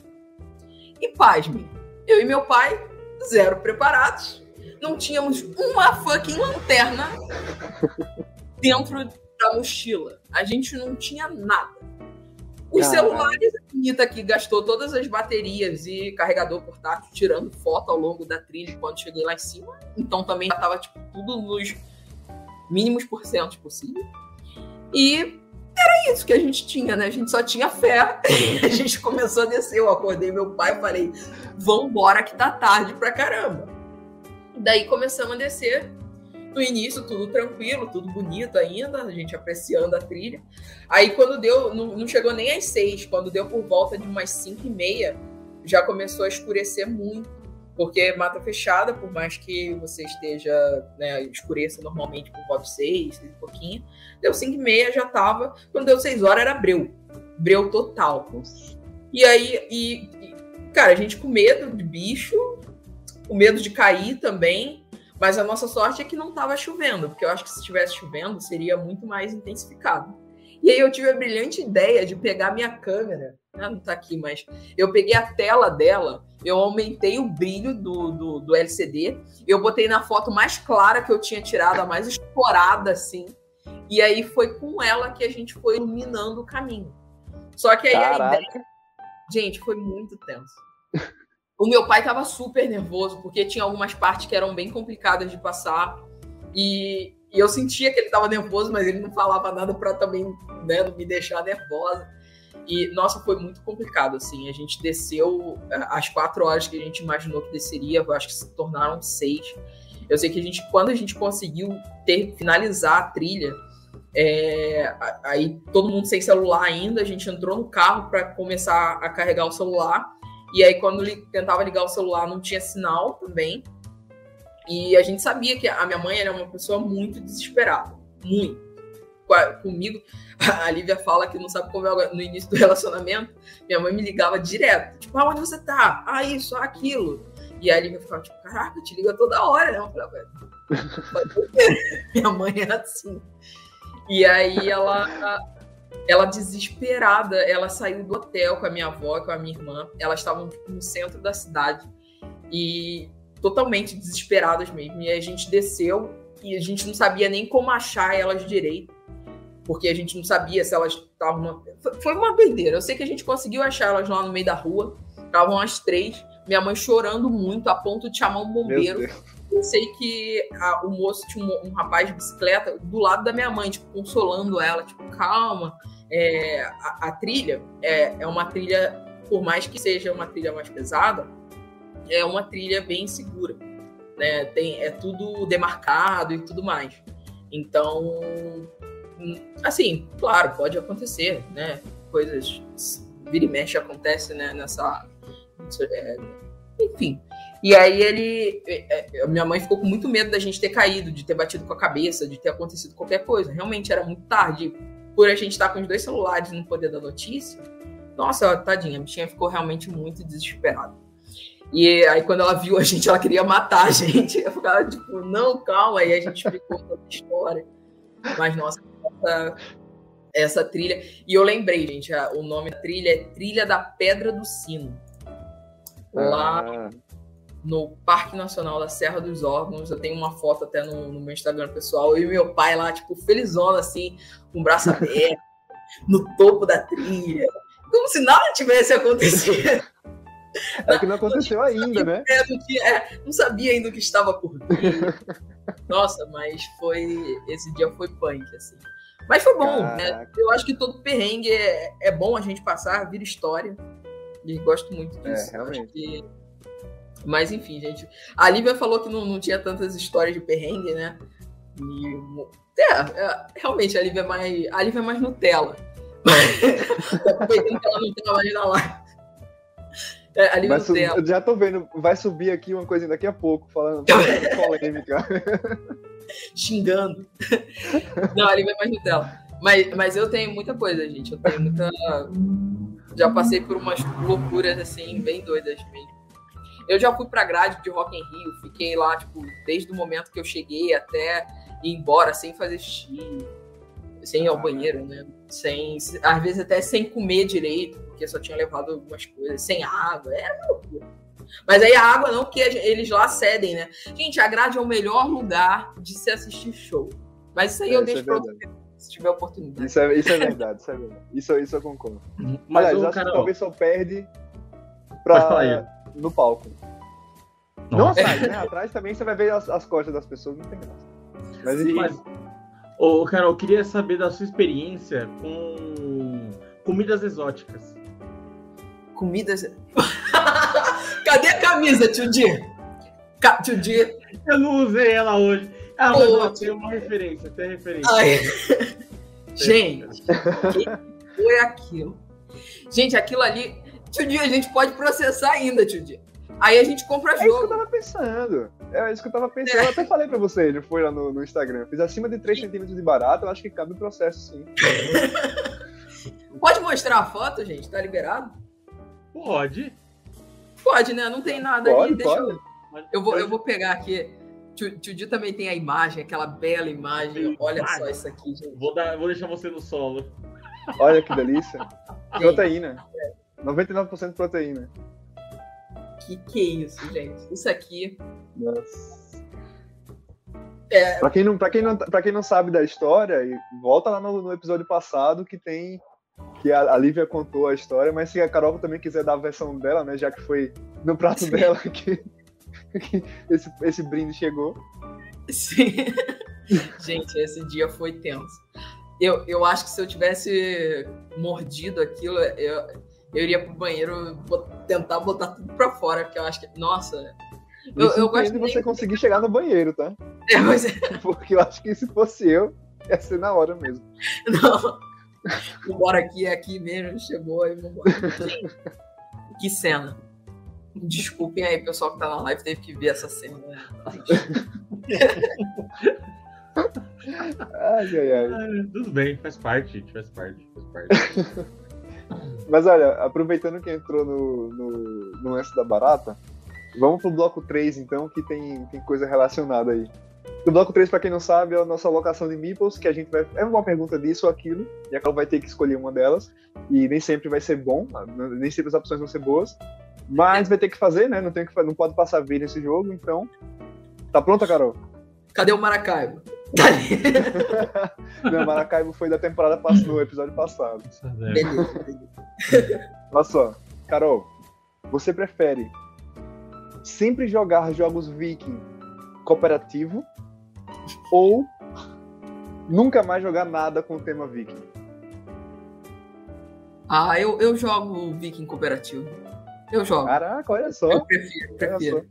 [SPEAKER 2] E pasme, eu e meu pai, zero preparados, não tínhamos uma fucking lanterna dentro da mochila. A gente não tinha nada. Os Caramba. celulares, a Anitta que gastou todas as baterias e carregador portátil tirando foto ao longo da trilha quando cheguei lá em cima. Então também já tava tipo, tudo nos mínimos porcentos possível. E era isso que a gente tinha, né? A gente só tinha fé. a gente começou a descer. Eu acordei meu pai e falei: vambora que tá tarde pra caramba. Daí começamos a descer. No início, tudo tranquilo, tudo bonito ainda, a gente apreciando a trilha. Aí quando deu, não, não chegou nem às seis, quando deu por volta de umas cinco e meia, já começou a escurecer muito. Porque mata fechada, por mais que você esteja, né, escureça normalmente por volta de seis, um pouquinho, deu cinco e meia, já tava. Quando deu seis horas, era breu. Breu total. E aí, e, e, cara, a gente com medo de bicho, com medo de cair também. Mas a nossa sorte é que não estava chovendo, porque eu acho que se estivesse chovendo seria muito mais intensificado. E aí eu tive a brilhante ideia de pegar minha câmera, né, não está aqui, mas eu peguei a tela dela, eu aumentei o brilho do, do, do, LCD, eu botei na foto mais clara que eu tinha tirado, a mais explorada, assim. E aí foi com ela que a gente foi iluminando o caminho. Só que aí Caraca. a ideia. Gente, foi muito tenso. O meu pai estava super nervoso, porque tinha algumas partes que eram bem complicadas de passar. E, e eu sentia que ele estava nervoso, mas ele não falava nada para também né, não me deixar nervosa. E, nossa, foi muito complicado, assim. A gente desceu as quatro horas que a gente imaginou que desceria, eu acho que se tornaram seis. Eu sei que a gente, quando a gente conseguiu ter, finalizar a trilha, é, aí todo mundo sem celular ainda, a gente entrou no carro para começar a carregar o celular. E aí, quando li, tentava ligar o celular, não tinha sinal também. E a gente sabia que a minha mãe era uma pessoa muito desesperada. Muito. Comigo, a Lívia fala que não sabe como é no início do relacionamento. Minha mãe me ligava direto. Tipo, ah, onde você tá? Ah, isso, ah, aquilo. E a Lívia ficava tipo, caraca, te liga toda hora, né? Eu falei, minha mãe era assim. E aí ela ela desesperada, ela saiu do hotel com a minha avó, com a minha irmã. Elas estavam tipo, no centro da cidade e totalmente desesperadas mesmo. E a gente desceu e a gente não sabia nem como achar elas direito, porque a gente não sabia se elas estavam. Foi uma doideira. Eu sei que a gente conseguiu achar elas lá no meio da rua. Estavam as três. Minha mãe chorando muito, a ponto de chamar um bombeiro. Eu sei que a, o moço tinha um, um, rapaz de bicicleta do lado da minha mãe, tipo, consolando ela, tipo, calma. É, a, a, trilha é, é uma trilha, por mais que seja uma trilha mais pesada, é uma trilha bem segura. Né? Tem, é tudo demarcado e tudo mais. Então, assim, claro, pode acontecer, né? Coisas vira e mexe acontece né? nessa. É, enfim, e aí ele. É, é, minha mãe ficou com muito medo da gente ter caído, de ter batido com a cabeça, de ter acontecido qualquer coisa. Realmente era muito tarde. Por a gente estar com os dois celulares e não poder dar notícia. Nossa, tadinha, a bichinha ficou realmente muito desesperada. E aí, quando ela viu a gente, ela queria matar a gente. Eu ficava tipo, não, calma. Aí a gente ficou toda a história. Mas, nossa, essa, essa trilha. E eu lembrei, gente, o nome da trilha é Trilha da Pedra do Sino. Lá. Ah no Parque Nacional da Serra dos Órgãos. Eu tenho uma foto até no, no meu Instagram pessoal. Eu e meu pai lá, tipo, felizona, assim, com o braço aberto, no topo da trilha. Como se nada tivesse acontecido.
[SPEAKER 1] É que não aconteceu não ainda, né?
[SPEAKER 2] É, não sabia ainda o que estava por vir. Nossa, mas foi. Esse dia foi punk, assim. Mas foi bom, né? Eu acho que todo perrengue é, é bom a gente passar, vira história. E gosto muito
[SPEAKER 1] é, disso.
[SPEAKER 2] É, realmente Mas enfim, gente. A Lívia falou que não, não tinha tantas histórias de perrengue, né? E, é, é, realmente, a Lívia é mais. A Lívia é mais Nutella. Aproveitando que ela não tava ali na live. É, a Lívia
[SPEAKER 1] Vai
[SPEAKER 2] Nutella.
[SPEAKER 1] já tô vendo, vai subir aqui uma coisa daqui a pouco, falando polêmica.
[SPEAKER 2] xingando. Não, ali vai mais Nutella. Mas, mas eu tenho muita coisa, gente. Eu tenho muita. Já passei por umas loucuras assim, bem doidas mesmo. Eu já fui pra grade de Rock in Rio, fiquei lá, tipo, desde o momento que eu cheguei até ir embora, sem fazer xixi, sem ir ao banheiro, né? Sem, às vezes até sem comer direito, porque só tinha levado algumas coisas, sem água, era uma loucura. Mas aí a água não, porque eles lá cedem, né? Gente, a grade é o melhor lugar de se assistir show. Mas isso aí
[SPEAKER 1] É,
[SPEAKER 2] eu
[SPEAKER 1] isso
[SPEAKER 2] deixo
[SPEAKER 1] é
[SPEAKER 2] pra tempo, se tiver oportunidade.
[SPEAKER 1] Isso é, isso é verdade, isso é verdade. Isso, isso eu concordo.
[SPEAKER 3] Mas
[SPEAKER 1] Aliás,
[SPEAKER 3] o
[SPEAKER 1] acho
[SPEAKER 3] cara,
[SPEAKER 1] que talvez só perde
[SPEAKER 3] Pode falar aí.
[SPEAKER 1] pra, no palco. Não
[SPEAKER 3] Nossa.
[SPEAKER 1] atrás, né? Atrás também você vai ver as, as costas das pessoas, não tem graça. Mas enfim,
[SPEAKER 3] Mas, ô, Carol, eu queria saber da sua experiência com comidas exóticas.
[SPEAKER 2] Comidas. Cadê a camisa, tio Di? Ca... Tio Di.
[SPEAKER 3] Eu não usei ela hoje. Ah, mas tem uma referência, tem referência.
[SPEAKER 2] Ai. Gente, que foi aquilo? Gente, aquilo ali. Tio Di, a gente pode processar ainda, tio Di. Aí a gente compra
[SPEAKER 1] é isso que eu
[SPEAKER 2] jogo.
[SPEAKER 1] tava pensando. É isso que eu tava pensando. Eu até falei pra você, ele foi lá no, no Instagram. Eu fiz acima de 3 centímetros de barato, eu acho que cabe o processo, sim.
[SPEAKER 2] Pode mostrar a foto, gente? Tá liberado?
[SPEAKER 3] Pode.
[SPEAKER 2] Pode, né? Não tem nada
[SPEAKER 1] Pode,
[SPEAKER 2] ali. Deixa
[SPEAKER 1] pode.
[SPEAKER 2] eu. Eu vou, eu vou pegar aqui. Tio, tio Di também tem a imagem, aquela bela imagem.
[SPEAKER 3] Sim,
[SPEAKER 2] Olha
[SPEAKER 3] vai.
[SPEAKER 2] só isso aqui, gente.
[SPEAKER 3] Vou, dar, vou deixar você no solo.
[SPEAKER 1] Olha que delícia. Proteína. 99% proteína.
[SPEAKER 2] que que é isso, gente? Isso aqui
[SPEAKER 1] Nossa.
[SPEAKER 2] é.
[SPEAKER 1] Pra quem, não, pra, quem não, pra quem não sabe da história, volta lá no, no episódio passado que tem. Que a, a Lívia contou a história, mas se a Carol também quiser dar a versão dela, né? Já que foi no prato
[SPEAKER 2] Sim.
[SPEAKER 1] dela que, que esse, esse brinde chegou.
[SPEAKER 2] Sim. Gente, esse dia foi tenso. Eu, eu acho que se eu tivesse mordido aquilo, eu, eu iria pro banheiro tentar botar tudo pra fora, porque eu acho que. Nossa. Eu,
[SPEAKER 1] Eu,
[SPEAKER 2] gosto
[SPEAKER 1] de você conseguir chegar no banheiro, tá?
[SPEAKER 2] É, mas
[SPEAKER 1] Porque eu acho que se fosse eu, ia ser na hora mesmo.
[SPEAKER 2] não. Vambora aqui, é aqui mesmo, chegou aí, vambora. Gente, que cena. Desculpem aí, pessoal que tá na live, teve que ver essa cena. né?
[SPEAKER 1] Ai, ai, ai.
[SPEAKER 3] Ah, tudo bem, faz parte, gente, faz parte, faz parte.
[SPEAKER 1] Mas olha, aproveitando que entrou no, no, no lance da barata, vamos pro bloco 3 então, que tem, tem coisa relacionada aí. O bloco 3, pra quem não sabe, é a nossa alocação de meeples, que a gente vai. É uma pergunta disso ou aquilo, e a Carol vai ter que escolher uma delas. E nem sempre vai ser bom, nem sempre as opções vão ser boas. Mas vai ter que fazer, né? Não, tem que, não pode passar vida nesse jogo, então. Tá pronta, Carol?
[SPEAKER 2] Cadê o Maracaibo? Tá ali.
[SPEAKER 1] Não, Maracaibo foi da temporada passada, no episódio passado.
[SPEAKER 2] Beleza, beleza.
[SPEAKER 1] Olha só, Carol, você prefere sempre jogar jogos viking cooperativo ou nunca mais jogar nada com o tema viking?
[SPEAKER 2] Ah, eu, eu jogo Viking cooperativo. Eu jogo.
[SPEAKER 1] Caraca, olha só.
[SPEAKER 2] Eu prefiro,
[SPEAKER 1] Olha
[SPEAKER 2] prefiro.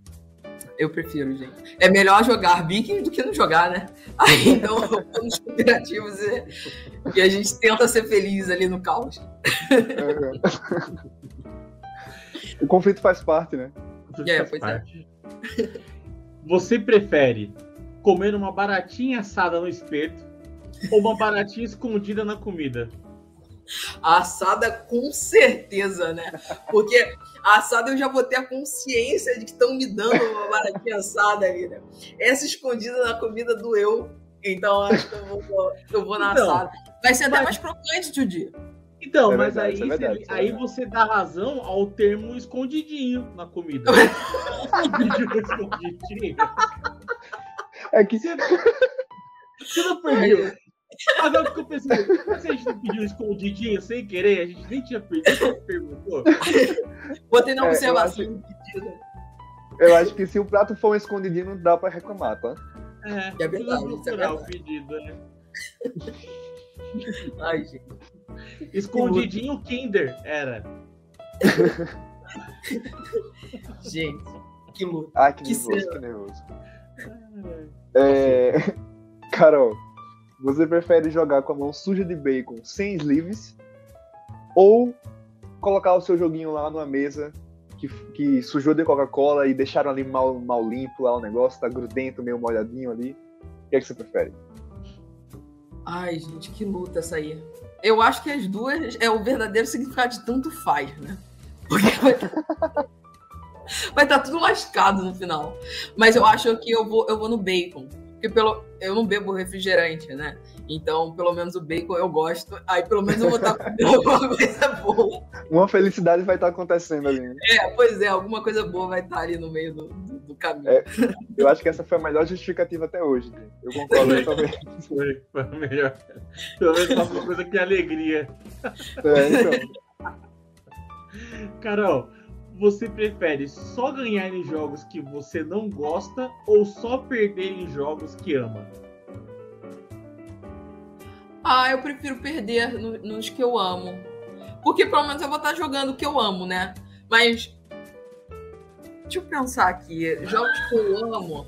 [SPEAKER 2] Eu prefiro, gente. É melhor jogar Viking do que não jogar, né? Aí então nos cooperativos e, e a gente tenta ser feliz ali no caos.
[SPEAKER 1] Uhum. o conflito faz parte, né?
[SPEAKER 2] É,
[SPEAKER 3] faz
[SPEAKER 2] pois é.
[SPEAKER 3] parte. Você prefere comer uma baratinha assada no espeto ou uma baratinha escondida na comida?
[SPEAKER 2] A assada, com certeza, né? Porque a assada eu já vou ter a consciência de que estão me dando uma baratinha assada ali, né? Essa escondida na comida doeu. Então acho que eu vou, eu vou na
[SPEAKER 3] Então,
[SPEAKER 2] assada. Vai ser até
[SPEAKER 3] mas-
[SPEAKER 2] mais crocante, tio Di.
[SPEAKER 3] Então,
[SPEAKER 1] É
[SPEAKER 3] mas
[SPEAKER 1] verdade,
[SPEAKER 3] aí,
[SPEAKER 1] é verdade,
[SPEAKER 3] você-
[SPEAKER 1] é
[SPEAKER 3] aí você dá razão ao termo escondidinho na comida. Escondidinho, escondidinho.
[SPEAKER 1] É que
[SPEAKER 3] Você, você não perdeu. Agora que eu pensei, se a gente não pediu escondidinho sem querer, a gente nem tinha pedido, perguntou.
[SPEAKER 2] Botei na
[SPEAKER 1] É, eu
[SPEAKER 2] observação do pedido.
[SPEAKER 1] eu acho que se o prato for um escondidinho, não dá pra reclamar, tá?
[SPEAKER 3] É,
[SPEAKER 2] É verdade, isso é
[SPEAKER 3] procurar o
[SPEAKER 2] verdade.
[SPEAKER 3] pedido, né?
[SPEAKER 2] Ai, gente.
[SPEAKER 3] Escondidinho Kinder era.
[SPEAKER 2] Gente, que luta.
[SPEAKER 1] Ah, que,
[SPEAKER 2] Que
[SPEAKER 1] nervoso,
[SPEAKER 2] cena.
[SPEAKER 1] que nervoso. É... Carol, você prefere jogar com a mão suja de bacon sem sleeves ou colocar o seu joguinho lá numa mesa que, que sujou de Coca-Cola e deixaram ali mal, mal limpo lá o negócio, tá grudento, meio molhadinho ali? O que é que você prefere?
[SPEAKER 2] Ai, gente, que luta essa aí. Eu acho que as duas é o verdadeiro significado de tanto faz, né? Porque vai estar vai tá tudo lascado no final. Mas eu acho que eu vou, eu vou no bacon. Porque pelo, eu não bebo refrigerante, né? Então, pelo menos o bacon eu gosto. Aí pelo menos eu vou estar comendo alguma coisa boa.
[SPEAKER 1] Uma felicidade vai estar acontecendo ali. Né?
[SPEAKER 2] É, pois é, alguma coisa boa vai estar ali no meio do, do, do caminho.
[SPEAKER 1] É. Eu acho que essa foi a melhor justificativa até hoje. né? Eu concordo também.
[SPEAKER 3] Foi, foi a melhor. Pelo menos uma coisa que é alegria.
[SPEAKER 1] É, então.
[SPEAKER 3] Carol, você prefere só ganhar em jogos que você não gosta ou só perder em jogos que ama?
[SPEAKER 2] Ah, eu prefiro perder no- nos que eu amo. Porque pelo menos eu vou estar jogando o que eu amo, né? Mas. Deixa eu pensar aqui. Jogos que eu amo.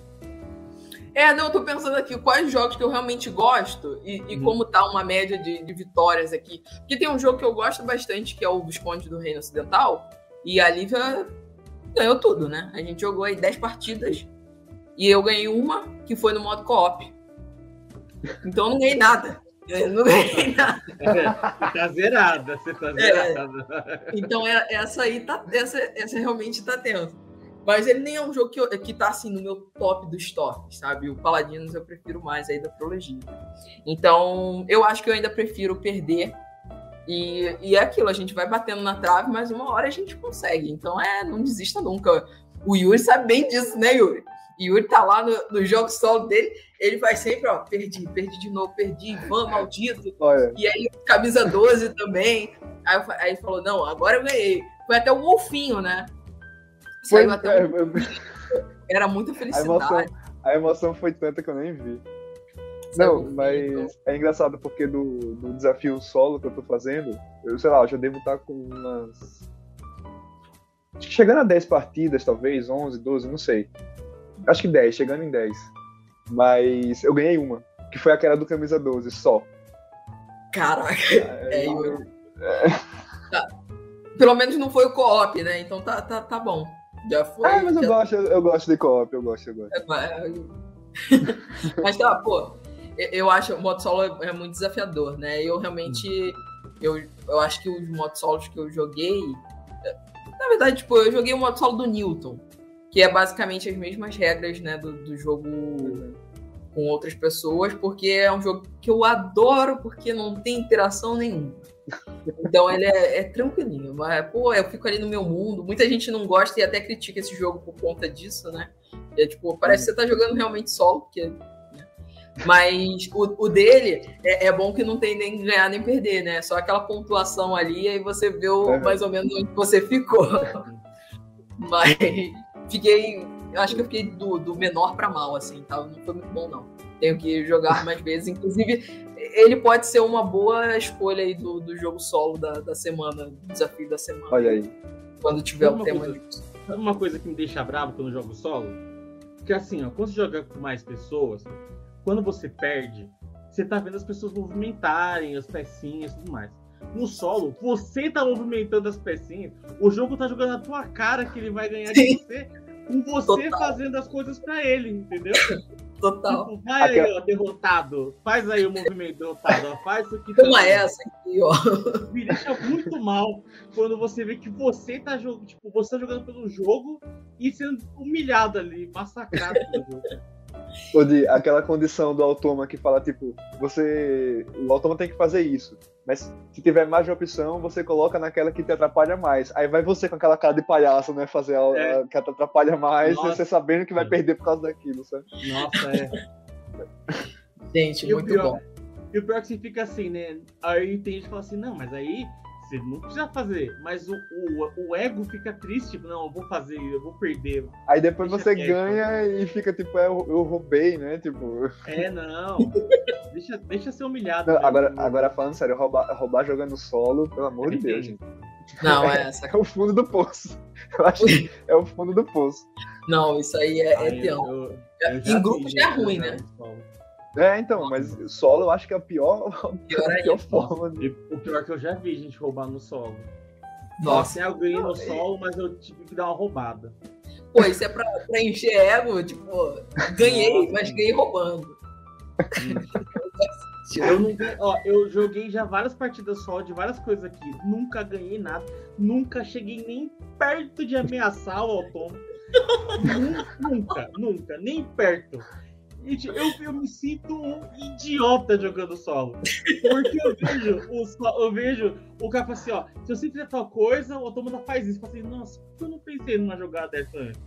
[SPEAKER 2] É, não, eu tô pensando aqui quais jogos que eu realmente gosto e, e
[SPEAKER 3] Uhum.
[SPEAKER 2] como tá uma média de, de vitórias aqui. Porque tem um jogo que eu gosto bastante, que é o Visconde do Reino Ocidental, e a Lívia ganhou tudo, né? A gente jogou aí 10 partidas e eu ganhei uma que foi no modo co-op. Então eu não ganhei nada. Eu não ganhei nada.
[SPEAKER 3] Você tá zerada, você tá
[SPEAKER 2] É.
[SPEAKER 3] zerada.
[SPEAKER 2] Então é- essa aí tá. Essa, essa realmente tá tensa. Mas ele nem é um jogo que, eu- que tá assim no meu top dos tops, sabe? O Paladinos eu prefiro mais aí da trilogia. Então, eu acho que eu ainda prefiro perder. E, e é aquilo, a gente vai batendo na trave, mas uma hora a gente consegue. Então é, não desista nunca. O Yuri sabe bem disso, né, Yuri? Yuri tá lá no, no jogo solo dele, ele vai sempre, ó, perdi, perdi de novo, perdi, Ivan, maldito.
[SPEAKER 1] Olha,
[SPEAKER 2] E aí, camisa 12 também. Aí, aí ele falou: não, agora eu ganhei. Foi até o golfinho, né?
[SPEAKER 1] foi,
[SPEAKER 2] Saiu até
[SPEAKER 1] é,
[SPEAKER 2] um- Era muita
[SPEAKER 1] a,
[SPEAKER 2] felicidade.
[SPEAKER 1] emoção, a emoção foi tanta que eu nem vi. Não, mas
[SPEAKER 2] então.
[SPEAKER 1] é engraçado porque do, do desafio solo que eu tô fazendo, eu sei lá, eu já devo estar com umas. acho que Chegando a 10 partidas, talvez, 11, 12, não sei. Acho que 10, chegando em 10. Mas eu ganhei uma, que foi aquela do camisa 12, só.
[SPEAKER 2] Caraca,
[SPEAKER 1] É,
[SPEAKER 2] eu- pelo menos não foi o co-op, né? Então tá, tá, tá bom. Já foi.
[SPEAKER 1] Ah, mas eu
[SPEAKER 2] já-
[SPEAKER 1] gosto, eu, gosto de co-op, eu gosto, eu gosto.
[SPEAKER 2] Mas tá, pô, eu- acho o modo solo é é muito desafiador, né? Eu realmente. Eu, eu acho que os modos solos que eu joguei. Na verdade, tipo, eu joguei o modo solo do Newton, que é basicamente as mesmas regras, né, do, do jogo com outras pessoas, porque é um jogo que eu adoro, porque não tem interação nenhuma. Então ele é, é tranquilinho, mas, pô, eu fico ali no meu mundo. Muita gente não gosta e até critica esse jogo por conta disso, né? É tipo, parece que você tá jogando realmente solo, porque. Mas o, o dele é, é bom que não tem nem ganhar nem perder, né? Só aquela pontuação ali, aí você vê o-
[SPEAKER 1] Uhum.
[SPEAKER 2] mais ou menos onde você ficou. Mas fiquei. Eu acho que eu fiquei do, do menor pra mal, assim, tá? Não foi muito bom, não. Tenho que jogar mais vezes. Inclusive, ele pode ser uma boa escolha aí do, do jogo solo da, da semana, do desafio da semana.
[SPEAKER 1] Olha aí.
[SPEAKER 2] Quando tiver o tema
[SPEAKER 3] coisa-
[SPEAKER 2] disso.
[SPEAKER 3] Sabe uma coisa que me deixa bravo quando eu jogo solo? Porque assim, ó, quando você joga com mais pessoas, quando você perde, você tá vendo as pessoas movimentarem as pecinhas e tudo mais. No solo, você tá movimentando as pecinhas, o jogo tá jogando na tua cara que ele vai ganhar de
[SPEAKER 2] Sim.
[SPEAKER 3] você, com você
[SPEAKER 2] Total.
[SPEAKER 3] fazendo as coisas pra ele, entendeu?
[SPEAKER 2] Total.
[SPEAKER 3] Tipo, vai aí,
[SPEAKER 1] Aquela-
[SPEAKER 3] ó, derrotado. Faz aí o movimento derrotado, ó, faz isso aqui.
[SPEAKER 2] Toma
[SPEAKER 3] também.
[SPEAKER 2] essa aqui, ó.
[SPEAKER 3] Me deixa muito mal quando você vê que você tá jogando, tipo, você tá jogando pelo jogo e sendo humilhado ali, massacrado pelo jogo.
[SPEAKER 1] Ou de aquela condição do automa que fala, tipo, você. O automa tem que fazer isso. Mas se tiver mais de opção, você coloca naquela que te atrapalha mais. Aí vai você com aquela cara de palhaço, né? Fazer a,
[SPEAKER 3] É.
[SPEAKER 1] a que te atrapalha mais,
[SPEAKER 3] Nossa.
[SPEAKER 1] você sabendo que vai perder por causa daquilo, sabe?
[SPEAKER 3] Nossa, é.
[SPEAKER 2] Gente,
[SPEAKER 3] E
[SPEAKER 2] muito
[SPEAKER 3] pior-
[SPEAKER 2] bom.
[SPEAKER 3] E o pior é que você fica assim, né? Aí tem gente que fala assim, não, mas aí você não precisa fazer. Mas o, o, o ego fica triste, tipo, não, eu vou fazer, eu vou perder.
[SPEAKER 1] Aí depois
[SPEAKER 3] Deixa
[SPEAKER 1] você
[SPEAKER 3] quieto.
[SPEAKER 1] ganha e fica tipo, é, eu, eu roubei, né? Tipo.
[SPEAKER 3] É, não. deixa, deixa ser humilhado.
[SPEAKER 1] Não,
[SPEAKER 3] mesmo.
[SPEAKER 1] agora, agora falando sério, roubar, roubar jogando solo, pelo amor de Deus, gente.
[SPEAKER 2] Não, é essa.
[SPEAKER 1] É o fundo do poço. Eu acho que é o fundo do poço.
[SPEAKER 2] Não, isso aí é, é tenso.
[SPEAKER 3] eu- eu
[SPEAKER 2] Em grupo já é ruim, né?
[SPEAKER 3] solo.
[SPEAKER 1] É, então, mas solo eu acho que é a pior,
[SPEAKER 2] Pior
[SPEAKER 1] a pior forma. de-
[SPEAKER 3] o pior é que eu já vi gente roubar no solo.
[SPEAKER 2] Nossa,
[SPEAKER 3] Assim, eu ganhei no solo, mas eu tive que dar uma roubada.
[SPEAKER 2] pô, isso é pra, pra encher ego, tipo, ganhei,
[SPEAKER 3] Nossa.
[SPEAKER 2] mas ganhei roubando.
[SPEAKER 3] Eu, não, ó, eu joguei já várias partidas solo de várias coisas aqui. Nunca ganhei nada. Nunca cheguei nem perto de ameaçar o autômato. Nu- nunca, nunca, nem perto. Eu, eu me sinto um idiota jogando solo. Porque eu vejo o, eu vejo o cara assim, ó, se você fizer tal coisa, o autômata faz isso. Eu falo assim, nossa, por que eu não pensei numa jogada dessa antes?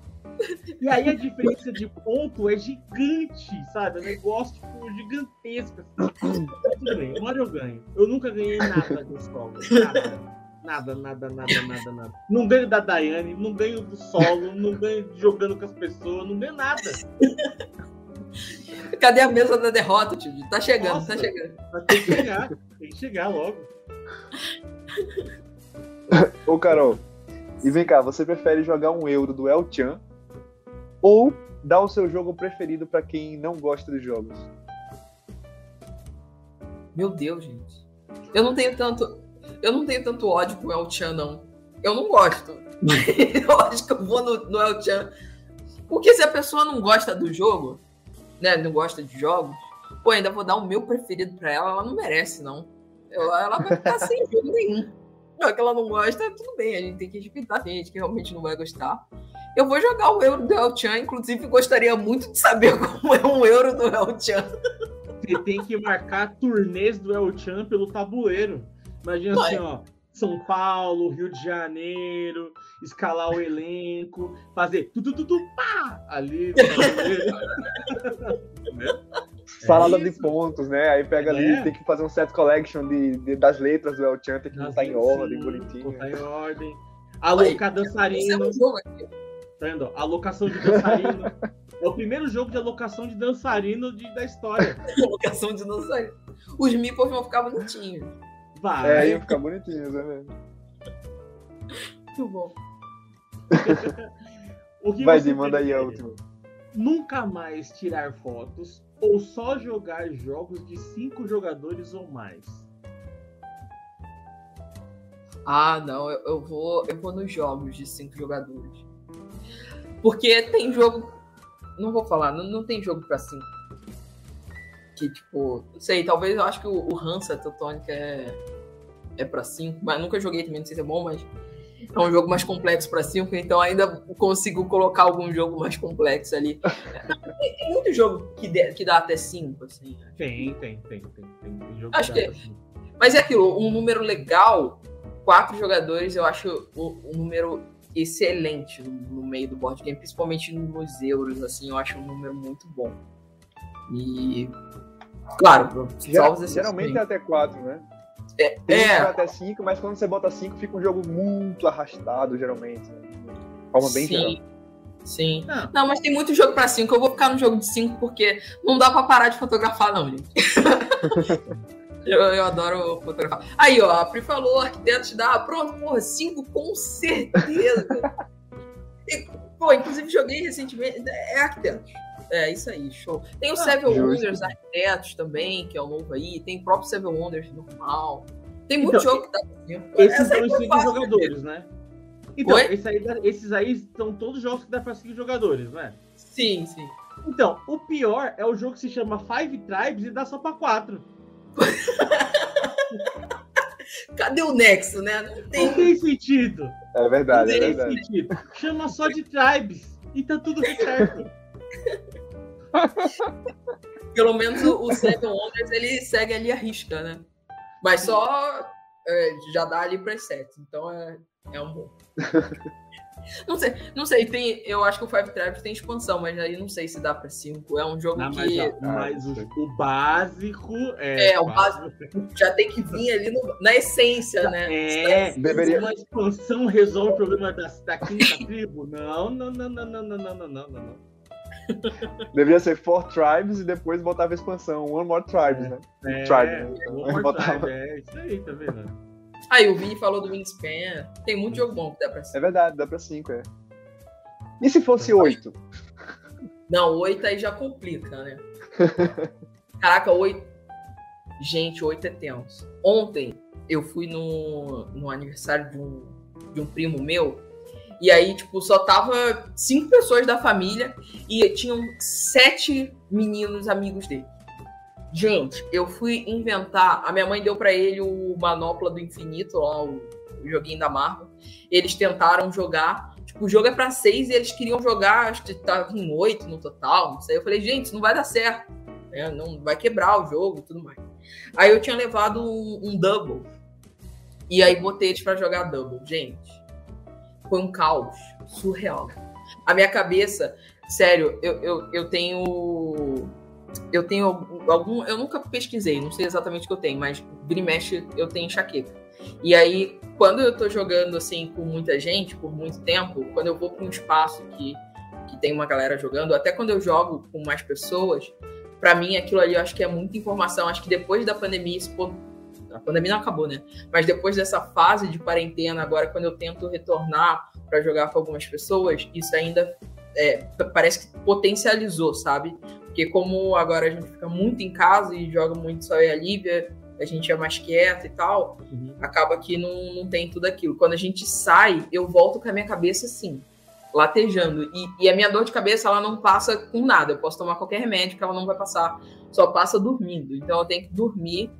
[SPEAKER 3] E aí a diferença de ponto é gigante, sabe? É um negócio tipo, gigantesco. Assim. Tudo bem, uma hora eu ganho. Eu nunca ganhei nada do solo. Nada. Nada, nada, nada, nada, nada. Não ganho da Daiane, não ganho do solo, não ganho jogando com as pessoas, não ganho nada.
[SPEAKER 2] Cadê a mesa da derrota, tio? Tá chegando,
[SPEAKER 3] Nossa.
[SPEAKER 2] tá chegando.
[SPEAKER 3] Mas tem que chegar, tem que chegar logo.
[SPEAKER 1] Ô, Carol, e vem cá, você prefere jogar um euro do El Chan ou dar o seu jogo preferido pra quem não gosta de jogos?
[SPEAKER 2] Meu Deus, gente. Eu não tenho tanto. Eu não tenho tanto ódio com o El Chan, não. Eu não gosto. eu acho que eu vou no, no El Chan. Porque se a pessoa não gosta do jogo, né? Não gosta de jogos, pô, ainda vou dar o meu preferido pra ela, ela não merece, não. Ela, ela vai ficar sem jogo nenhum. Já que ela não gosta, tudo bem, a gente tem que respeitar. Tem gente que realmente não vai gostar. Eu vou jogar o euro do El Chan, inclusive gostaria muito de saber como é um euro do El Chan.
[SPEAKER 3] Você tem que marcar turnês do El Chan pelo tabuleiro. Imagina
[SPEAKER 2] Vai.
[SPEAKER 3] assim, ó. São Paulo, Rio de Janeiro, escalar o elenco, fazer tu tu tu, tu pá ali.
[SPEAKER 1] Salada
[SPEAKER 3] isso.
[SPEAKER 1] de pontos, né? Aí pega ali,
[SPEAKER 3] É.
[SPEAKER 1] tem que fazer um set collection de, de- das letras do El Chan, tem que botar em
[SPEAKER 3] Sim,
[SPEAKER 1] ordem, bonitinho.
[SPEAKER 3] Botar em ordem. Alocar
[SPEAKER 2] é
[SPEAKER 3] dançarino.
[SPEAKER 2] um jogo aqui.
[SPEAKER 3] Tá vendo? Alocação de dançarino. É o primeiro jogo de alocação de dançarino de- da história.
[SPEAKER 2] colocação de dançarino. Os meeples vão ficar bonitinhos.
[SPEAKER 3] Vai.
[SPEAKER 1] É, aí fica bonitinho, né?
[SPEAKER 2] Muito bom.
[SPEAKER 3] O que
[SPEAKER 1] Vai, Di, manda aí a última.
[SPEAKER 3] Nunca mais tirar fotos ou só jogar jogos de cinco jogadores ou mais?
[SPEAKER 2] Ah, não, eu, eu vou, eu vou nos jogos de cinco jogadores. Porque tem jogo. Não vou falar, não, não tem jogo pra cinco. Que, tipo, não sei, talvez eu acho que o, o Hansa Teutônica é, é pra cinco, mas nunca joguei também, não sei se é bom, mas é um jogo mais complexo pra cinco, então ainda consigo colocar algum jogo mais complexo ali. Tem, tem muito jogo que, dê- que dá até cinco, assim.
[SPEAKER 3] Tem, tem, tem, tem. tem, tem jogo
[SPEAKER 2] Acho
[SPEAKER 3] dá
[SPEAKER 2] que-
[SPEAKER 3] assim.
[SPEAKER 2] Mas é aquilo, um número legal, quatro jogadores, eu acho um, um número excelente no, no meio do board game, principalmente nos euros, assim, eu acho um número muito bom. E, claro,
[SPEAKER 1] Geral- geralmente é até 4, né?
[SPEAKER 2] É,
[SPEAKER 1] Tem
[SPEAKER 2] é,
[SPEAKER 1] até 5, mas quando você bota 5 fica um jogo muito arrastado, geralmente. Né? De forma bem geral.
[SPEAKER 2] sim, sim.
[SPEAKER 3] Não.
[SPEAKER 2] Mas tem muito jogo pra 5, eu vou ficar no jogo de 5 porque não dá pra parar de fotografar não, gente. Eu, eu adoro fotografar. Aí, ó, a Pri falou, arquitetos dá. Pronto, porra, 5 com certeza. E, pô, inclusive joguei recentemente. É arquitetos. É isso aí, show. Tem o Seven
[SPEAKER 1] justo.
[SPEAKER 2] Wonders Arquitetos também, que é o novo aí. Tem o próprio Seven Wonders normal. Tem muito
[SPEAKER 3] Então,
[SPEAKER 2] jogo que dá pra cinco.
[SPEAKER 3] Esses são os cinco jogadores, né? Então, esse aí esses aí são todos jogos que dá pra cinco jogadores, né?
[SPEAKER 2] Sim, sim.
[SPEAKER 3] Então, o pior é o jogo que se chama Five Tribes e dá só pra quatro.
[SPEAKER 2] Cadê o Nexo, né? Não tem.
[SPEAKER 3] Não tem sentido.
[SPEAKER 1] É verdade,
[SPEAKER 3] não
[SPEAKER 1] é
[SPEAKER 3] tem
[SPEAKER 1] verdade.
[SPEAKER 3] sentido. Chama só de Tribes e tá tudo certo.
[SPEAKER 2] Pelo menos o, Seven Wonders ele segue ali a risca, né? Mas só é, já dá ali preset, então é, é um bom. não sei, não sei, tem, eu acho que o Five Tribes tem expansão, mas aí não sei se dá pra 5. É um jogo
[SPEAKER 3] Não, mas,
[SPEAKER 2] que
[SPEAKER 3] mas
[SPEAKER 1] não sei.
[SPEAKER 3] o, o básico é.
[SPEAKER 2] É, o já tem que vir ali no- na essência, né?
[SPEAKER 3] É,
[SPEAKER 1] Deveria-
[SPEAKER 3] uma expansão resolve o problema da, da quinta tribo? Não, não, não, não, não, não, não, não, não, não.
[SPEAKER 1] Deveria ser Four Tribes e depois botava a expansão One More Tribes, né?
[SPEAKER 3] É,
[SPEAKER 1] Tribe, né?
[SPEAKER 3] One More
[SPEAKER 1] Botava-
[SPEAKER 3] Tribe, é isso aí, tá vendo?
[SPEAKER 2] Aí o Vini falou do Wingspan. Tem muito jogo bom que dá pra 5.
[SPEAKER 1] É verdade, dá pra 5, é. E se fosse 8?
[SPEAKER 2] Não, 8 aí já complica, né? Caraca, 8. Gente, 8 é tenso. Ontem eu fui no, no aniversário de um, de um primo meu. E aí, tipo, só tava cinco pessoas da família e tinham sete meninos amigos dele. Gente, eu fui inventar. A minha mãe deu para ele o Manopla do Infinito, lá, o, joguinho da Marvel. Eles tentaram jogar. Tipo, o jogo é pra seis e eles queriam jogar, acho que tava em oito no total. Não sei. Eu falei, gente, isso não vai dar certo. Né? Não vai quebrar o jogo e tudo mais. Aí eu tinha levado um, um double. E aí botei eles pra jogar double. Gente, foi um caos surreal. A minha cabeça, sério, eu, eu, eu tenho eu tenho algum. Eu nunca pesquisei, não sei exatamente o que eu tenho, mas vira eu tenho enxaqueca. E aí, quando eu tô jogando assim com muita gente, por muito tempo, quando eu vou para um espaço que, que tem uma galera jogando, até quando eu jogo com mais pessoas, para mim aquilo ali eu acho que é muita informação. Acho que depois da pandemia, isso, a pandemia não acabou, né? Mas depois dessa fase de quarentena, agora quando eu tento retornar para jogar com algumas pessoas, isso ainda é, parece que potencializou, sabe? Porque como agora a gente fica muito em casa e joga muito só eu e a Lívia, a gente é mais quieta e tal, uhum. acaba que não, não tem tudo aquilo. Quando a gente sai, eu volto com a minha cabeça assim, latejando. E, e, a minha dor de cabeça, ela não passa com nada. Eu posso tomar qualquer remédio que ela não vai passar, só passa dormindo. Então eu tenho que dormir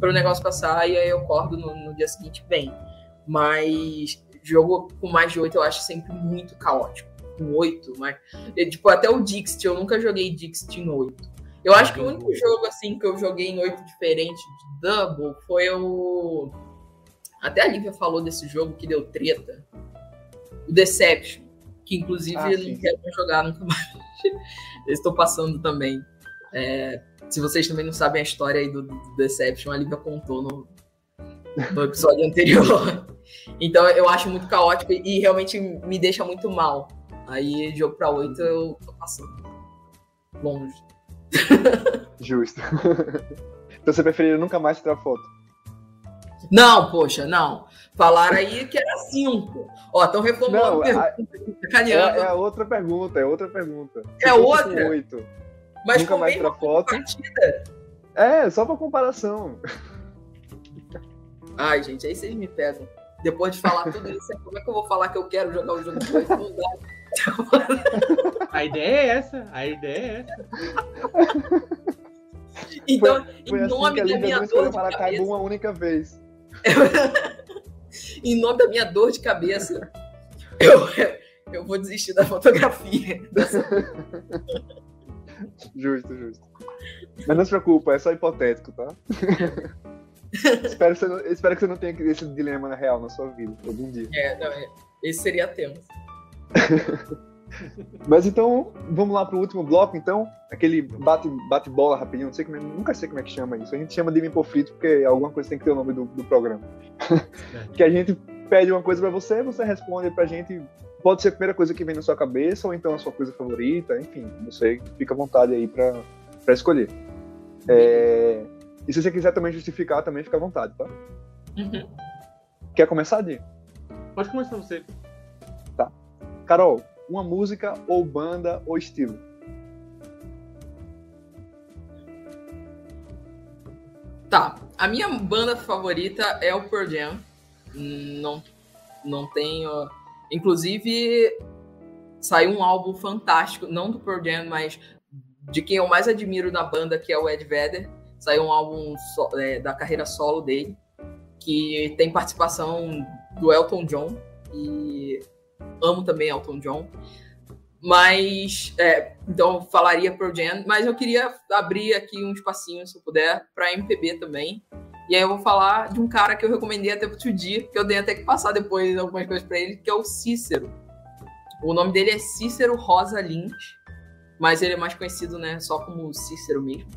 [SPEAKER 2] para o negócio passar e aí eu acordo no, no dia seguinte bem. Mas jogo com mais de oito eu acho sempre muito caótico com 8, mas. Tipo, até o Dixit, eu nunca joguei Dixit em 8. Eu acho que o único jogo assim que eu joguei em 8 diferente de Double foi o. Até a Lívia falou desse jogo que deu treta. O Deception. Que inclusive ah, eu não quero jogar nunca mais. eu estou passando também. É, se vocês também não sabem a história aí do, do Deception, a Lívia contou no, no episódio anterior. Então eu acho muito caótico e realmente me deixa muito mal. Aí, jogo pra 8 eu tô passando. Longe.
[SPEAKER 1] Justo. então você preferiria nunca mais tirar foto?
[SPEAKER 2] Não, poxa, não. Falaram aí que era 5. Ó, estão reformulando
[SPEAKER 1] não, a pergunta. É, é, outra pergunta, é outra pergunta.
[SPEAKER 2] Se é outra?
[SPEAKER 1] 8, Mas nunca mais tirar foto. Partida. É, só pra comparação.
[SPEAKER 2] Ai, gente, aí vocês me pegam. Depois de falar tudo isso, como é que eu vou falar que eu quero jogar o jogo? Não dá.
[SPEAKER 3] a ideia é essa, a ideia é essa.
[SPEAKER 2] Então, foi, foi em assim nome da minha dor de cabeça...
[SPEAKER 1] uma única vez.
[SPEAKER 2] em nome da minha dor de cabeça, eu, eu vou desistir da fotografia.
[SPEAKER 1] Justo, justo. Mas não se preocupa, é só hipotético, tá? espero, que você não, espero que você não tenha esse dilema na real na sua vida, algum dia.
[SPEAKER 2] É, não, é, esse seria tenso.
[SPEAKER 1] Mas então, vamos lá pro último bloco, então. Aquele bate-bola bate rapidinho, não sei como é, nunca sei como é que chama isso. A gente chama de Mipo Frito porque alguma coisa tem que ter o nome do, do programa. É. que a gente pede uma coisa para você, você responde pra gente. Pode ser a primeira coisa que vem na sua cabeça, ou então a sua coisa favorita, enfim, você fica à vontade aí pra, pra escolher. É... E se você quiser também justificar, também fica à vontade, tá? Uhum. Quer começar, Di?
[SPEAKER 3] Pode começar você.
[SPEAKER 1] Carol, uma música ou banda ou estilo?
[SPEAKER 2] Tá. A minha banda favorita é o Pearl Jam. Não, não tenho. Inclusive, saiu um álbum fantástico, não do Pearl Jam, mas de quem eu mais admiro na banda, que é o Ed Vedder. Saiu um álbum so, é, da carreira solo dele, que tem participação do Elton John. E amo também Elton John. Mas, é, então falaria Pro Jam, mas eu queria abrir aqui um espacinho, se eu puder, para MPB também. E aí eu vou falar de um cara que eu recomendei até pro Tudi, que eu dei até que passar depois algumas coisas para ele, que é o Cícero. O nome dele é Cícero Rosa Lins, mas ele é mais conhecido, né, só como Cícero mesmo.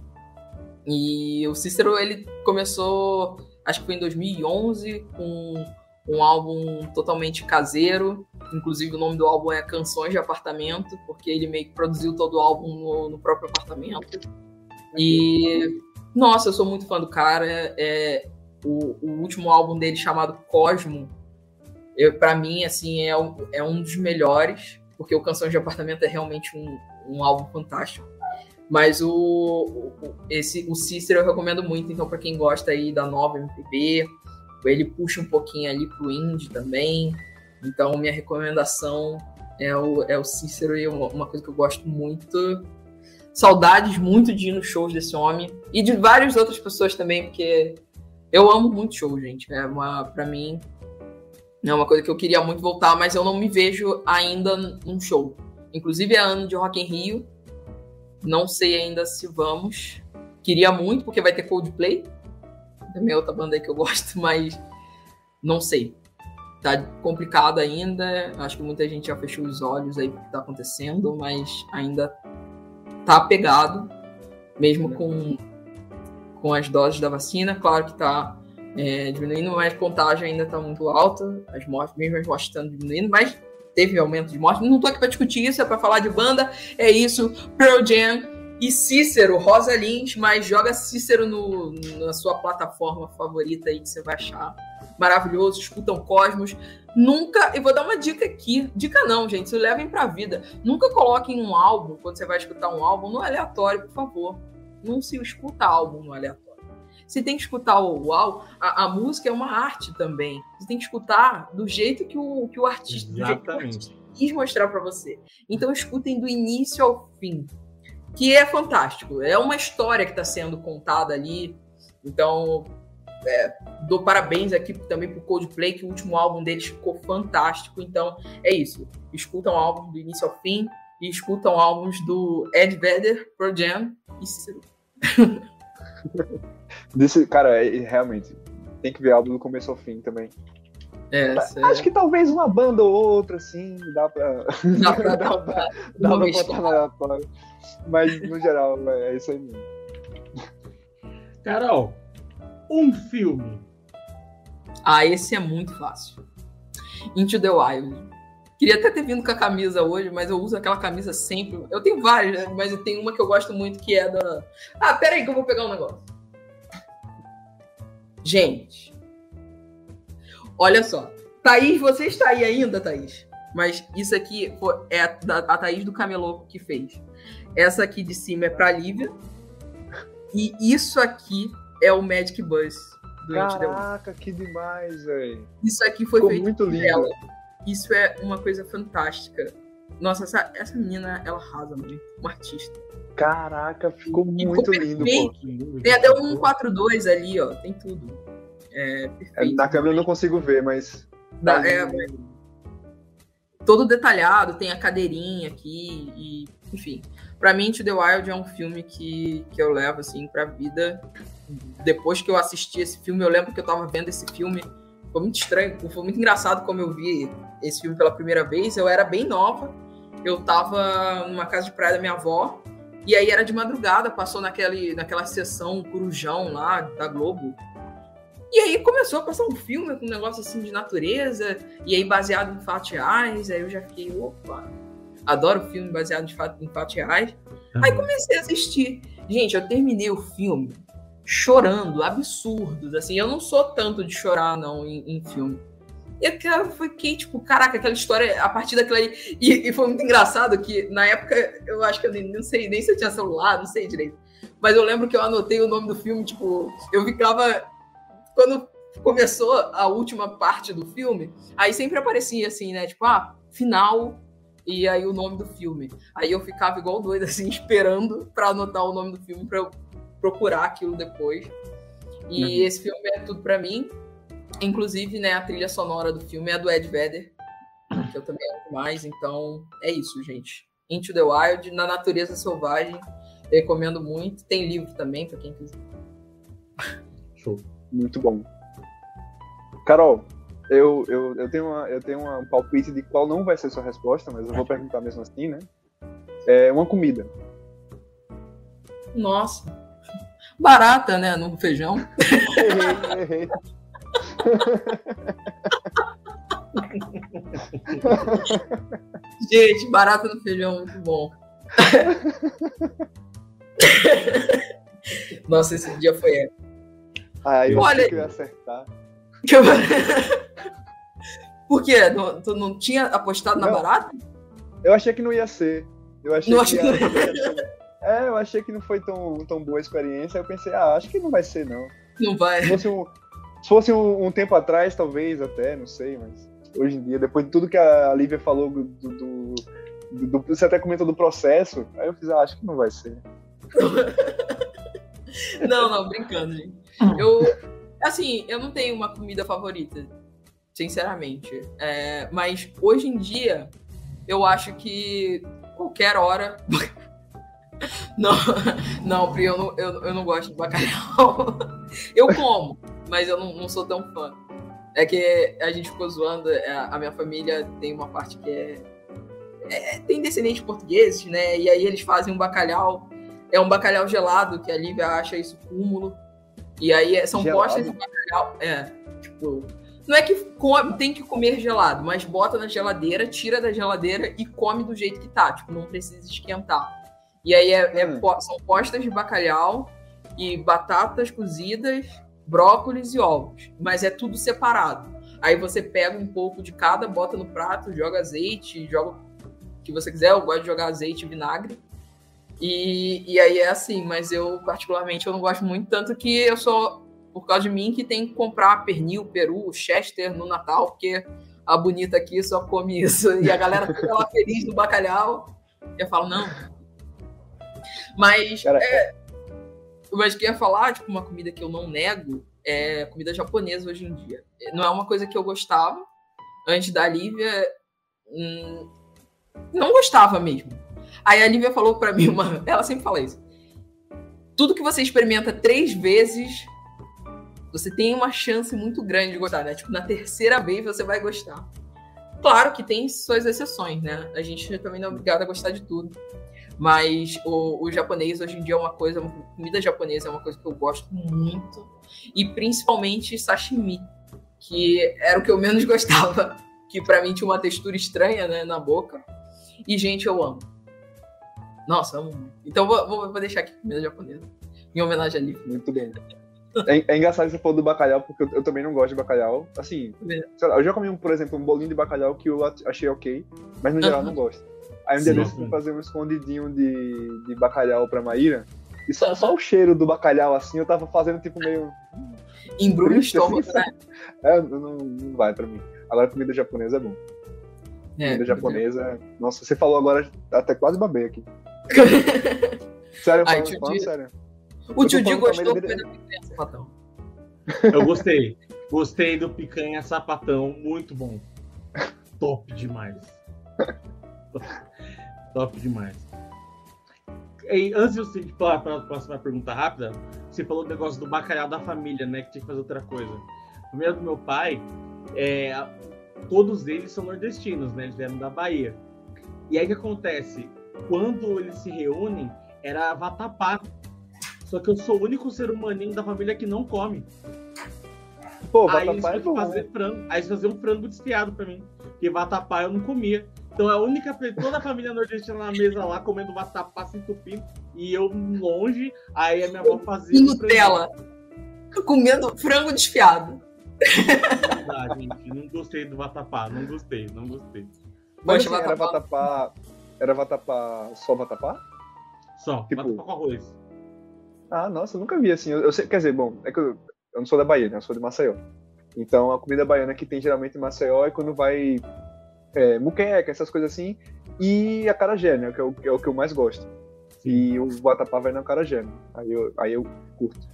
[SPEAKER 2] E o Cícero, ele começou, acho que foi em 2011, com um álbum totalmente caseiro. Inclusive, o nome do álbum é Canções de Apartamento, porque ele meio que produziu todo o álbum no, no próprio apartamento. E, nossa, eu sou muito fã do cara. É, o, o último álbum dele chamado Cosmo, para mim, assim, é, é um dos melhores, porque o Canção de Apartamento é realmente um, um álbum fantástico. Mas o, o, esse, o Cícero eu recomendo muito, então, para quem gosta aí da nova MPB, ele puxa um pouquinho ali pro indie também. Então, minha recomendação é o, é o Cícero e uma, uma coisa que eu gosto muito. Saudades muito de ir nos shows desse homem e de várias outras pessoas também, porque eu amo muito show, gente. É uma, pra mim, é uma coisa que eu queria muito voltar, mas eu não me vejo ainda num show. Inclusive é ano de Rock in Rio. Não sei ainda se vamos. Queria muito, porque vai ter Coldplay. Também é outra banda aí que eu gosto, mas não sei. Tá complicado ainda. Acho que muita gente já fechou os olhos aí pro que tá acontecendo, mas ainda tá pegado, mesmo com, com as doses da vacina. Claro que tá é, diminuindo, mas a contagem ainda está muito alta, as mortes, mesmo as mortes estão diminuindo, mas teve aumento de mortes. Não estou aqui para discutir isso, é para falar de banda, é isso. Pearl Jam e Cícero, Rosa Lins, mas joga Cícero no, na sua plataforma favorita aí que você vai achar maravilhoso, escutam Cosmos. Nunca, eu vou dar uma dica aqui, dica não, gente, se levem pra vida. Nunca coloquem um álbum, quando você vai escutar um álbum, no aleatório, por favor. Não se escuta álbum no aleatório. Você tem que escutar o uau, a, a, música é uma arte também. Você tem que escutar do jeito que o, que o artista,
[SPEAKER 3] Exatamente.
[SPEAKER 2] quis mostrar para você. Então escutem do início ao fim, que é fantástico. É uma história que está sendo contada ali. Então é, dou parabéns aqui também pro Coldplay, que o último álbum deles ficou fantástico. Então é isso. Escutam o álbum do início ao fim e escutam álbuns do Ed Vedder, Pro Jam e Cícero.
[SPEAKER 1] Desse, cara, é, realmente, tem que ver álbum do começo ao fim também.
[SPEAKER 2] É,
[SPEAKER 1] Acho que talvez uma banda ou outra, assim, dá pra.
[SPEAKER 2] Dá pra, dá pra,
[SPEAKER 1] dá pra botar na. Mas, no geral, é isso aí mesmo.
[SPEAKER 3] Carol, um filme.
[SPEAKER 2] Ah, esse é muito fácil. Into the Wild. Queria até ter vindo com a camisa hoje, mas eu uso aquela camisa sempre. Eu tenho várias, né? mas eu tenho uma que eu gosto muito que é da. Ah, pera aí que eu vou pegar um negócio. Gente, olha só. Thaís, você está aí ainda, Thaís? Mas isso aqui é a Thaís do Camelô que fez. Essa aqui de cima é para Lívia. E isso aqui é o Magic Bus
[SPEAKER 1] do Caraca, que demais, velho.
[SPEAKER 2] Isso aqui foi
[SPEAKER 1] Ficou
[SPEAKER 2] feito
[SPEAKER 1] muito lindo. Dela.
[SPEAKER 2] Isso é uma coisa fantástica. Nossa, essa, essa menina, ela arrasa muito. Uma artista.
[SPEAKER 1] Caraca, ficou muito lindo,
[SPEAKER 2] pô. Tem até um 142 ali, ó. Tem tudo. É perfeito.
[SPEAKER 1] Na câmera eu não consigo ver, mas.
[SPEAKER 2] Da, tá é, todo detalhado, tem a cadeirinha aqui e, enfim. Pra mim, To The Wild é um filme que, que eu levo, assim, pra vida. Depois que eu assisti esse filme, eu lembro que eu tava vendo esse filme. Foi muito estranho, foi muito engraçado como eu vi esse filme pela primeira vez. Eu era bem nova, eu tava numa casa de praia da minha avó, e aí era de madrugada, passou naquele, naquela sessão Corujão lá da Globo. E aí começou a passar um filme com um negócio assim de natureza, e aí baseado em fatos aí eu já fiquei, opa, adoro filme baseado em, fato, em fatos reais. Aí comecei a assistir. Gente, eu terminei o filme chorando, absurdos, assim, eu não sou tanto de chorar, não, em, em filme. E aquela foi que, tipo, caraca, aquela história, a partir daquela aí. E, e, foi muito engraçado que, na época, eu acho que eu nem, não sei nem se eu tinha celular, não sei direito. Mas eu lembro que eu anotei o nome do filme, tipo, eu ficava. Quando começou a última parte do filme, aí sempre aparecia assim, né? Tipo, ah, final e aí o nome do filme. Aí eu ficava igual doido, assim, esperando para anotar o nome do filme para eu procurar aquilo depois. E uhum. esse filme é tudo para mim. Inclusive, né, a trilha sonora do filme é do Ed Vedder, que eu também amo mais. Então, é isso, gente. Into the Wild, Na Natureza Selvagem, recomendo muito. Tem livro também, para quem quiser.
[SPEAKER 1] Show. Muito bom. Carol, eu, eu, eu tenho, uma, eu tenho uma, um palpite de qual não vai ser sua resposta, mas eu vou perguntar mesmo assim, né? É uma comida.
[SPEAKER 2] Nossa. Barata, né? No feijão.
[SPEAKER 1] errei, errei.
[SPEAKER 2] Gente, barata no feijão, muito bom. Nossa, esse dia foi épico.
[SPEAKER 1] Ah, eu
[SPEAKER 2] Olha-
[SPEAKER 1] acertar.
[SPEAKER 2] Por quê? Não- tu não tinha apostado na
[SPEAKER 1] Não.
[SPEAKER 2] barata?
[SPEAKER 1] Eu achei que não ia ser. Eu achei
[SPEAKER 2] Não
[SPEAKER 1] que,
[SPEAKER 2] achei
[SPEAKER 1] ia... É, eu achei que não foi tão, tão boa a experiência. Aí eu pensei, ah, acho que não vai ser, não.
[SPEAKER 2] Não vai.
[SPEAKER 1] Se fosse um, se fosse um, um tempo atrás, talvez até, não sei, mas hoje em dia, depois de tudo que a Lívia falou do. do, do- do- você até comentou do processo, aí eu fiz, ah, acho que não vai ser.
[SPEAKER 2] Não, não, brincando, gente. Eu, assim, eu não tenho uma comida favorita, sinceramente. É, mas hoje em dia, eu acho que qualquer hora. Não, não, Pri, eu não, eu, eu não gosto de bacalhau. Eu como, mas eu não, não sou tão fã. É que a gente ficou zoando, é, a minha família tem uma parte que é, é- Tem descendentes portugueses, né? E aí eles fazem um bacalhau. É um bacalhau gelado, que a Lívia acha isso cúmulo. E aí é- são
[SPEAKER 1] Gelado?
[SPEAKER 2] postas de bacalhau. É, tipo. Não é que co- tem que comer gelado, mas bota na geladeira, tira da geladeira e come do jeito que tá. Tipo, não precisa esquentar. E aí é- é
[SPEAKER 1] Hum.
[SPEAKER 2] são postas de bacalhau e batatas cozidas, brócolis e ovos. Mas é tudo separado. Aí você pega um pouco de cada, bota no prato, joga azeite, joga o que você quiser. Eu gosto de jogar azeite e vinagre. E, e aí é assim, mas eu particularmente eu não gosto muito, tanto que eu sou, por causa de mim, que tem que comprar pernil, peru, chester no Natal, porque a bonita aqui só come isso. E a galera fica lá feliz do bacalhau. Eu falo, não. Mas
[SPEAKER 1] Cara,
[SPEAKER 2] mas que eu ia falar, tipo, uma comida que eu não nego é comida japonesa hoje em dia. Não é uma coisa que eu gostava. Antes da Lívia, hum, não gostava mesmo. Aí a Lívia falou pra mim, uma, ela sempre fala isso. Tudo que você experimenta três vezes, você tem uma chance muito grande de gostar, né? Tipo, na terceira vez você vai gostar. Claro que tem suas exceções, né? A gente também não é obrigado a gostar de tudo. Mas o, o japonês hoje em dia é uma coisa, comida japonesa é uma coisa que eu gosto muito. E principalmente sashimi, que era o que eu menos gostava. Que pra mim tinha uma textura estranha né, na boca. E, gente, eu amo. Nossa, amo muito. Então vou, vou, vou deixar aqui comida japonesa. Em homenagem a Lívia.
[SPEAKER 1] Muito bem. É, é engraçado você falou do bacalhau, porque eu, eu também não gosto de bacalhau. Assim,
[SPEAKER 2] É.
[SPEAKER 1] sei lá, eu já comi, um, por exemplo, um bolinho de bacalhau que eu ach- achei ok, mas no geral eu não gosto. Aí um dia eu fui fazer um escondidinho de, de bacalhau pra Maíra, e só, só o cheiro do bacalhau, assim, eu tava fazendo tipo meio.
[SPEAKER 2] Embrulho o estômago,
[SPEAKER 1] assim,
[SPEAKER 2] né?
[SPEAKER 1] É, não, não vai pra mim. Agora comida japonesa é bom.
[SPEAKER 2] É,
[SPEAKER 1] Comida japonesa. Nossa, você falou agora, até quase babei aqui. Sério,
[SPEAKER 2] Ai,
[SPEAKER 1] falando,
[SPEAKER 2] tio
[SPEAKER 1] falando
[SPEAKER 2] Di-
[SPEAKER 1] sério.
[SPEAKER 2] O tio Di gostou
[SPEAKER 1] também
[SPEAKER 2] da picanha, sapatão.
[SPEAKER 3] Eu gostei. Gostei do picanha sapatão, muito bom. Top demais. Top demais. E antes de você ir para a próxima pergunta rápida, você falou do negócio do bacalhau da família, né? Que tinha que fazer outra coisa. A família do meu pai, é, todos eles são nordestinos, né? Eles vieram da Bahia. E aí o que acontece? Quando eles se reúnem, era vatapá. Só que eu sou o único ser humaninho da família que não come.
[SPEAKER 1] Pô,
[SPEAKER 3] Aí eles
[SPEAKER 1] vatapá é bom.
[SPEAKER 3] fazer frango. Aí eles faziam um frango desfiado pra mim. Porque vatapá eu não comia. Então é a única toda a família nordestina na mesa lá comendo vatapá se entupindo. E eu longe. Aí a minha avó fazia. Um
[SPEAKER 2] Nutella. Comendo frango desfiado.
[SPEAKER 3] frango. Ah, gente, não gostei do vatapá. Não gostei, não gostei.
[SPEAKER 1] Mas
[SPEAKER 2] Poxa,
[SPEAKER 1] assim, era
[SPEAKER 2] vatapá.
[SPEAKER 1] Era vatapá. Só vatapá?
[SPEAKER 3] Só,
[SPEAKER 1] Tipo-
[SPEAKER 3] vatapá com arroz.
[SPEAKER 1] Ah, nossa, eu nunca vi assim. Eu, eu sei, quer dizer, bom, é que eu, eu não sou da Bahia, né? Eu sou de Maceió. Então a comida baiana que tem geralmente em Maceió é quando vai é, muqueca, essas coisas assim, e a carajé, né? Que é o, que é o que eu mais gosto. E o vatapá vai na carajé, né? Aí eu, aí eu curto.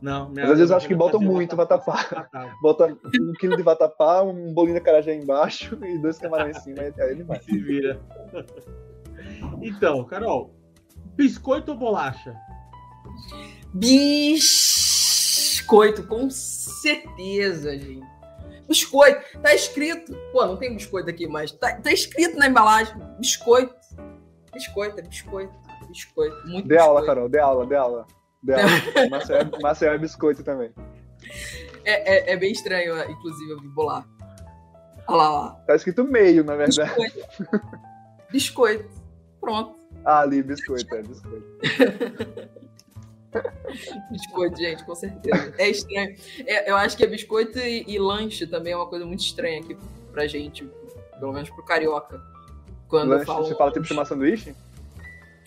[SPEAKER 3] Não,
[SPEAKER 1] Mas às vezes eu acho que botam muito vatapá.
[SPEAKER 3] vatapá.
[SPEAKER 1] Bota um quilo de vatapá, um bolinho de carajé embaixo e dois camarões em cima, aí ele vai.
[SPEAKER 3] Se vira. Então, Carol, biscoito ou bolacha?
[SPEAKER 2] Biscoito, com certeza, gente. Biscoito, tá escrito. Pô, não tem biscoito aqui, mas tá, tá escrito na embalagem. Biscoito. Biscoito, é biscoito. Biscoito. Muito
[SPEAKER 1] Dê aula,
[SPEAKER 2] biscoito.
[SPEAKER 1] Carol, dê aula, dê aula. Dê aula. Maceió, é- é biscoito também.
[SPEAKER 2] É, é, é bem estranho, inclusive, eu vi bolar. Olha lá, olha lá.
[SPEAKER 1] Tá escrito meio, na verdade.
[SPEAKER 2] Biscoito. Biscoito. Pronto.
[SPEAKER 1] Ah, ali, biscoito, é biscoito.
[SPEAKER 2] Biscoito, gente, com certeza. É estranho. É, eu acho que é biscoito e, e, lanche também é uma coisa muito estranha aqui pra gente, pelo menos pro carioca.
[SPEAKER 1] Quando lanche, falo você fala tipo chamar sanduíche?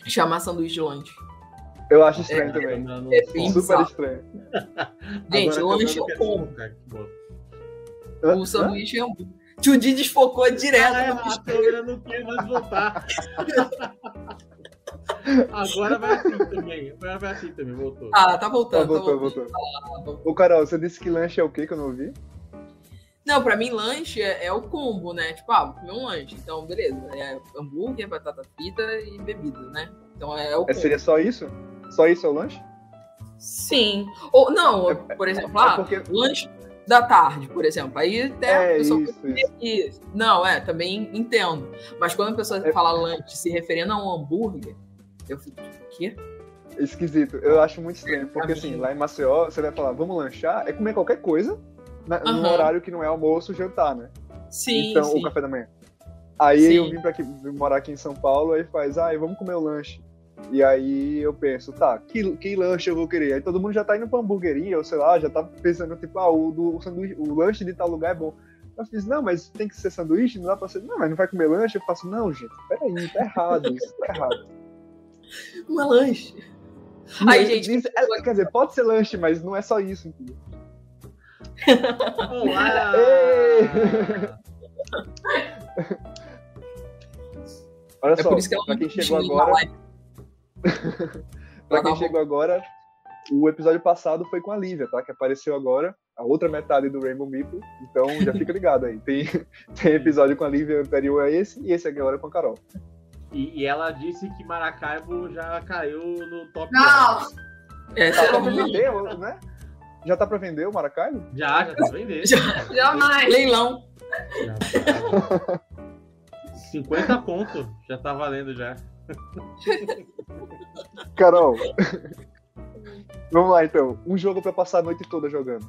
[SPEAKER 2] Chamar sanduíche de lanche.
[SPEAKER 1] Eu acho estranho é, também. Não, não, é bem super estranho.
[SPEAKER 2] Gente, o lanche eu como. O sanduíche é um. Tio Di desfocou direto. Ah,
[SPEAKER 3] é, a câmera não quer mais voltar. Agora vai assim também. Agora vai assim também, voltou.
[SPEAKER 2] Ah, tá voltando.
[SPEAKER 1] Ah, voltou,
[SPEAKER 2] tá
[SPEAKER 1] voltou. voltou. Ô, Carol, você disse que lanche é o quê que eu não ouvi?
[SPEAKER 2] Não, pra mim, lanche é, é, o combo, né? Tipo, ah, vou comer um lanche. Então, beleza. É hambúrguer, batata frita e bebida, né? Então é o é,
[SPEAKER 1] combo. Seria só isso? Só isso é o lanche?
[SPEAKER 2] Sim. Ou não, é, por exemplo, é ah, porque... lanche da tarde, por exemplo. Aí até
[SPEAKER 1] é, a pessoa isso,
[SPEAKER 2] isso. Não, é, também entendo. Mas quando a pessoa é... fala lanche se referindo a um hambúrguer, eu fico, tipo, o quê?
[SPEAKER 1] Esquisito. Eu acho muito estranho. Porque assim, lá em Maceió, você vai falar, vamos lanchar, é comer qualquer coisa na, uhum. no horário que não é almoço ou jantar, né?
[SPEAKER 2] Sim.
[SPEAKER 1] Então,
[SPEAKER 2] sim.
[SPEAKER 1] o café da manhã. Aí sim. eu vim vim morar aqui em São Paulo, aí faz, ah, vamos comer o lanche. E aí eu penso, tá, que, que lanche eu vou querer? Aí todo mundo já tá indo pra hamburgueria, ou sei lá, já tá pensando, tipo, ah, o, do, o, sanduíche, o lanche de tal lugar é bom. Eu fiz, não, mas tem que ser sanduíche, não dá pra ser. Não, mas não vai comer lanche? Eu faço, não, gente, peraí, tá errado, isso tá errado.
[SPEAKER 2] Não é lanche.
[SPEAKER 1] Aí, gente. Isso, é, quer dizer, pode ser lanche, mas não é só isso, entendeu?
[SPEAKER 2] Olá!
[SPEAKER 1] Olha é só, pra quem chegou agora. pra quem chegou agora, o episódio passado foi com a Lívia, tá? Que apareceu agora, a outra metade do Rainbow Meeple. Então já fica ligado aí. Tem, tem episódio com a Lívia anterior a esse e esse agora com a Carol.
[SPEAKER 3] E, e ela disse que Maracaibo já caiu no top
[SPEAKER 2] Não!
[SPEAKER 1] É, tá pra vender, né? Já tá pra vender o Maracaibo?
[SPEAKER 3] Já, já tá pra vender.
[SPEAKER 2] Já, jamais. Leilão.
[SPEAKER 3] Já tá. 50 conto, já tá valendo já.
[SPEAKER 1] Carol, vamos lá então. Um jogo pra passar a noite toda jogando.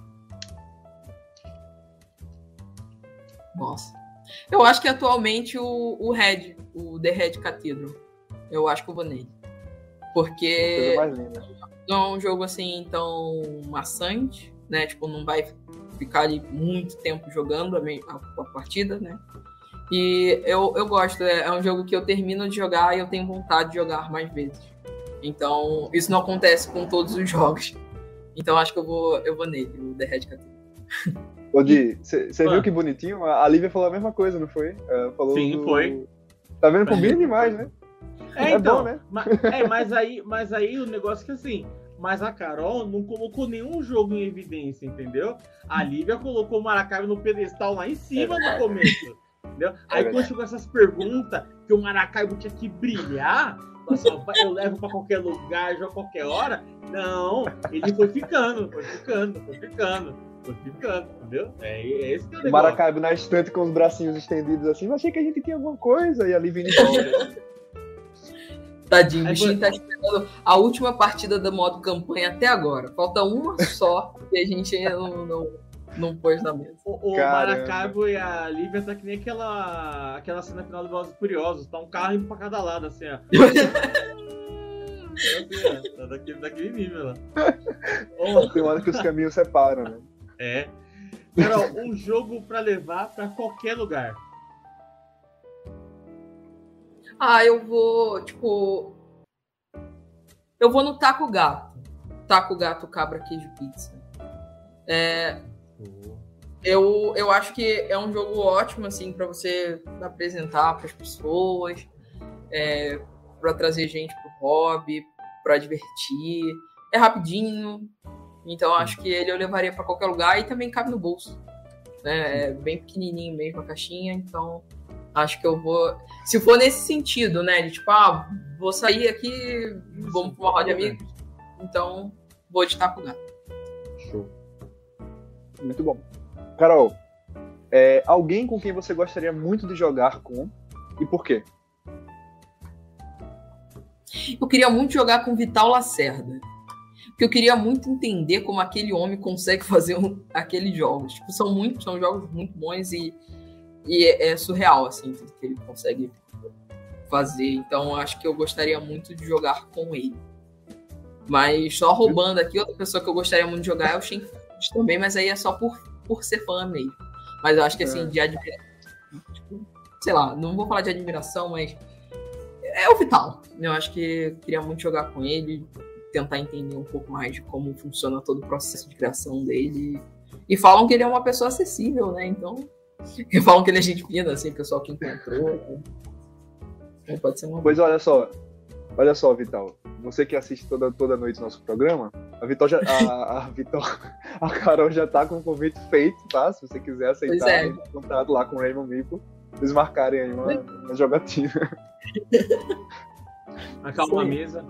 [SPEAKER 2] Nossa. Eu acho que atualmente o, o Red, o The Red Cathedral. Eu acho que eu vou nele. Porque não é um jogo assim tão maçante, né? Tipo, não vai ficar ali muito tempo jogando a, a, a partida, né? E eu, eu gosto, é, é um jogo que eu termino de jogar e eu tenho vontade de jogar mais vezes. Então, isso não acontece com todos os jogos. Então, acho que eu vou, eu vou nele, o The Red Cathedral.
[SPEAKER 1] Ô, Di, você viu que bonitinho? A Lívia falou a mesma coisa, não foi? Ela falou
[SPEAKER 3] Sim, do... foi.
[SPEAKER 1] Tá vendo? Combina demais, né?
[SPEAKER 3] É, é então, bom, né? Mas, é, mas aí, mas aí o negócio é que assim, mas a Carol não colocou nenhum jogo em evidência, entendeu? A Lívia colocou o Maracaibo no pedestal lá em cima é no começo. Entendeu? Aí é quando chegou essas perguntas que o Maracaibo tinha que brilhar, eu levo para qualquer lugar, jogo a qualquer hora. Não, ele foi ficando, foi ficando, foi ficando, foi ficando, entendeu? É, é esse que é o negócio.
[SPEAKER 1] Maracaibo na estante com os bracinhos estendidos assim, mas achei que a gente tinha alguma coisa e ali vindo embora.
[SPEAKER 2] Tadinho, o bichinho tá esperando a última partida do modo campanha até agora. Falta uma só e a gente ainda não, não, pôs na mesa.
[SPEAKER 3] O, o Maracaibo e a Lívia tá que nem aquela, aquela cena final do Velozes Furiosos. Tá um carro indo pra cada lado, assim, ó. assim, ó tá daquele, daquele nível lá.
[SPEAKER 1] Oh. Tem hora que os caminhos separam, né?
[SPEAKER 3] É. Carol, um jogo pra levar pra qualquer lugar.
[SPEAKER 2] Ah, eu vou, tipo. Eu vou no taco gato. Taco gato cabra queijo pizza. É, eu, eu acho que é um jogo ótimo, assim, para você apresentar para as pessoas, é, para trazer gente pro hobby, para divertir. É rapidinho, então acho que ele eu levaria para qualquer lugar e também cabe no bolso. Né? É bem pequenininho mesmo a caixinha, então acho que eu vou. Se for nesse sentido, né? De tipo, ah, vou sair aqui, vamos para uma roda de amigos, então vou de taco gato.
[SPEAKER 1] Muito bom. Carol, é, alguém com quem você gostaria muito de jogar com e por quê?
[SPEAKER 2] Eu queria muito jogar com Vital Lacerda. Porque eu queria muito entender como aquele homem consegue fazer um, aqueles jogos. Tipo, são, muito, são jogos muito bons e, e é, é surreal, assim, que ele consegue fazer. Então, acho que eu gostaria muito de jogar com ele. Mas só roubando aqui, outra pessoa que eu gostaria muito de jogar é o Também, mas aí é só por, por ser fã mesmo. Mas eu acho que assim, é. de admiração. Tipo, sei lá, não vou falar de admiração, mas é o Vital. Eu acho que eu queria muito jogar com ele, tentar entender um pouco mais de como funciona todo o processo de criação dele. E falam que ele é uma pessoa acessível, né? Então. E falam que ele é gente fina, assim, pessoal que encontrou. Né? Pode ser uma.
[SPEAKER 1] Pois olha só, olha só, Vital. Você que assiste toda, toda noite nosso programa, a Vital já. A, a, Vital, a Carol já tá com o convite feito, tá? Se você quiser aceitar, é. contato lá com o Raymond Mico, eles marcarem aí uma, uma jogatina.
[SPEAKER 3] Marcar uma mesa.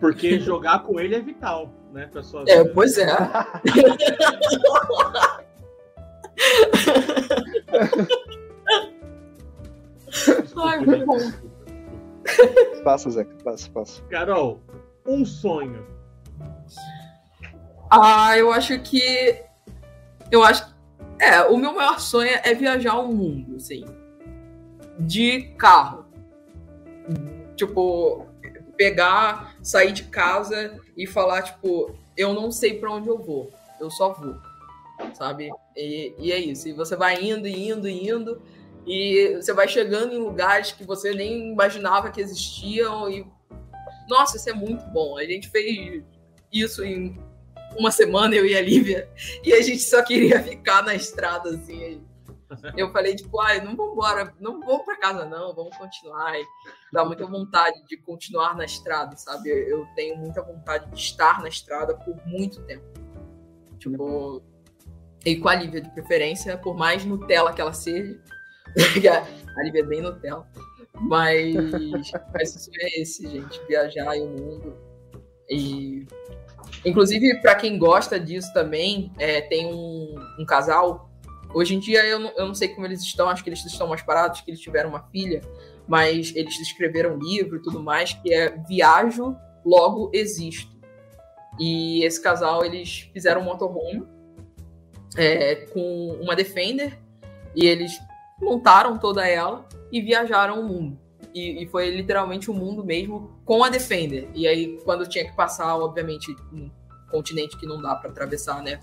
[SPEAKER 3] Porque jogar com ele é vital, né? Pra sua
[SPEAKER 2] é, vida. É, pois é. Ai, muito bom.
[SPEAKER 1] Passa, Zeca, passa, passa.
[SPEAKER 3] Carol, um sonho.
[SPEAKER 2] Ah, eu acho que. Eu acho que. É, o meu maior sonho é viajar o mundo, assim. De carro. Tipo, pegar, sair de casa e falar, tipo, eu não sei para onde eu vou, eu só vou, sabe? E, e é isso. E você vai indo, e indo, e indo, e você vai chegando em lugares que você nem imaginava que existiam. E nossa, isso é muito bom. A gente fez isso em uma semana, eu e a Lívia, e a gente só queria ficar na estrada assim. Eu falei, tipo, ai, não vamos embora, não vamos para casa, não, vamos continuar. E dá muita vontade de continuar na estrada, sabe? Eu tenho muita vontade de estar na estrada por muito tempo. Tipo, e com a Lívia de preferência, por mais Nutella que ela seja, a Lívia é bem Nutella. Mas, mas isso é esse, gente. Viajar o mundo. E. Inclusive, para quem gosta disso também, é, tem um, um, casal. Hoje em dia eu não, eu não sei como eles estão, acho que eles estão mais parados, que eles tiveram uma filha, mas eles escreveram um livro e tudo mais, que é Viajo, Logo Existo. E esse casal, eles fizeram um motorhome é, com uma Defender e eles montaram toda ela e viajaram o mundo. E, e, foi literalmente o mundo mesmo com a Defender. E aí, quando tinha que passar, obviamente, um continente que não dá para atravessar, né?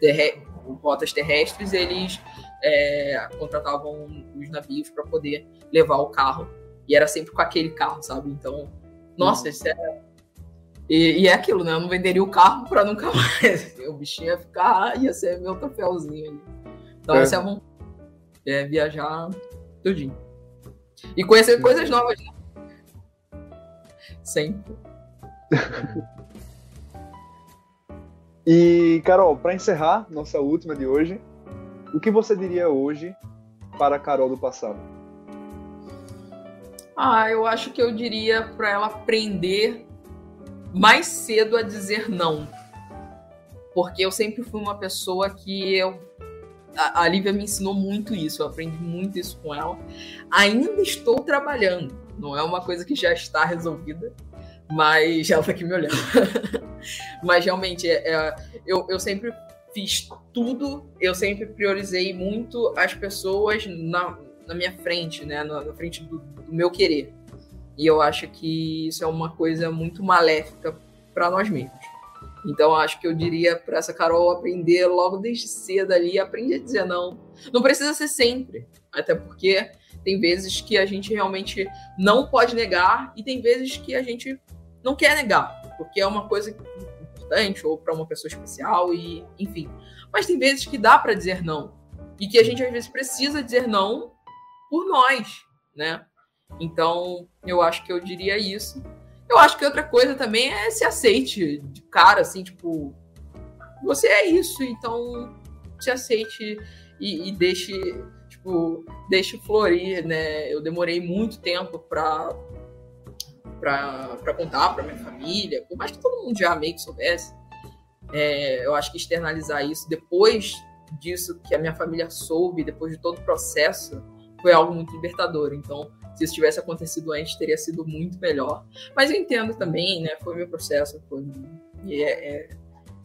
[SPEAKER 2] Terre rotas terrestres, eles é, contratavam os navios para poder levar o carro. E era sempre com aquele carro, sabe? Então, nossa, uhum. isso é. E, e, é aquilo, né? Eu não venderia o carro para nunca mais. O bichinho ia ficar, ia ser meu troféuzinho ali. Então, é. essa é a vontade é viajar tudinho. E conhecer coisas novas, né? Sempre.
[SPEAKER 1] e, Carol, para encerrar nossa última de hoje, o que você diria hoje para a Carol do passado?
[SPEAKER 2] Ah, eu acho que eu diria para ela aprender mais cedo a dizer não. Porque eu sempre fui uma pessoa que eu a, Lívia me ensinou muito isso, eu aprendi muito isso com ela. Ainda estou trabalhando, não é uma coisa que já está resolvida, mas ela tá aqui me olhando. mas realmente, é, é, eu, eu sempre fiz tudo, eu sempre priorizei muito as pessoas na, na minha frente, né? Na, na frente do, do, meu querer. E eu acho que isso é uma coisa muito maléfica para nós mesmos. Então acho que eu diria para essa Carol aprender logo desde cedo ali, aprende a dizer não. Não precisa ser sempre, até porque tem vezes que a gente realmente não pode negar e tem vezes que a gente não quer negar, porque é uma coisa importante ou para uma pessoa especial e enfim. Mas tem vezes que dá para dizer não e que a gente às vezes precisa dizer não por nós, né? Então, eu acho que eu diria isso. Eu acho que outra coisa também é se aceite de cara, assim, tipo, você é isso, então se aceite e, e deixe, tipo, deixe florir, né? Eu demorei muito tempo pra, pra, pra contar pra minha família, por mais que todo mundo já meio que soubesse. É, eu acho que externalizar isso depois disso que a minha família soube, depois de todo o processo, foi algo muito libertador. Então, se isso tivesse acontecido antes, teria sido muito melhor. Mas eu entendo também, né? Foi meu processo, foi... e é, é,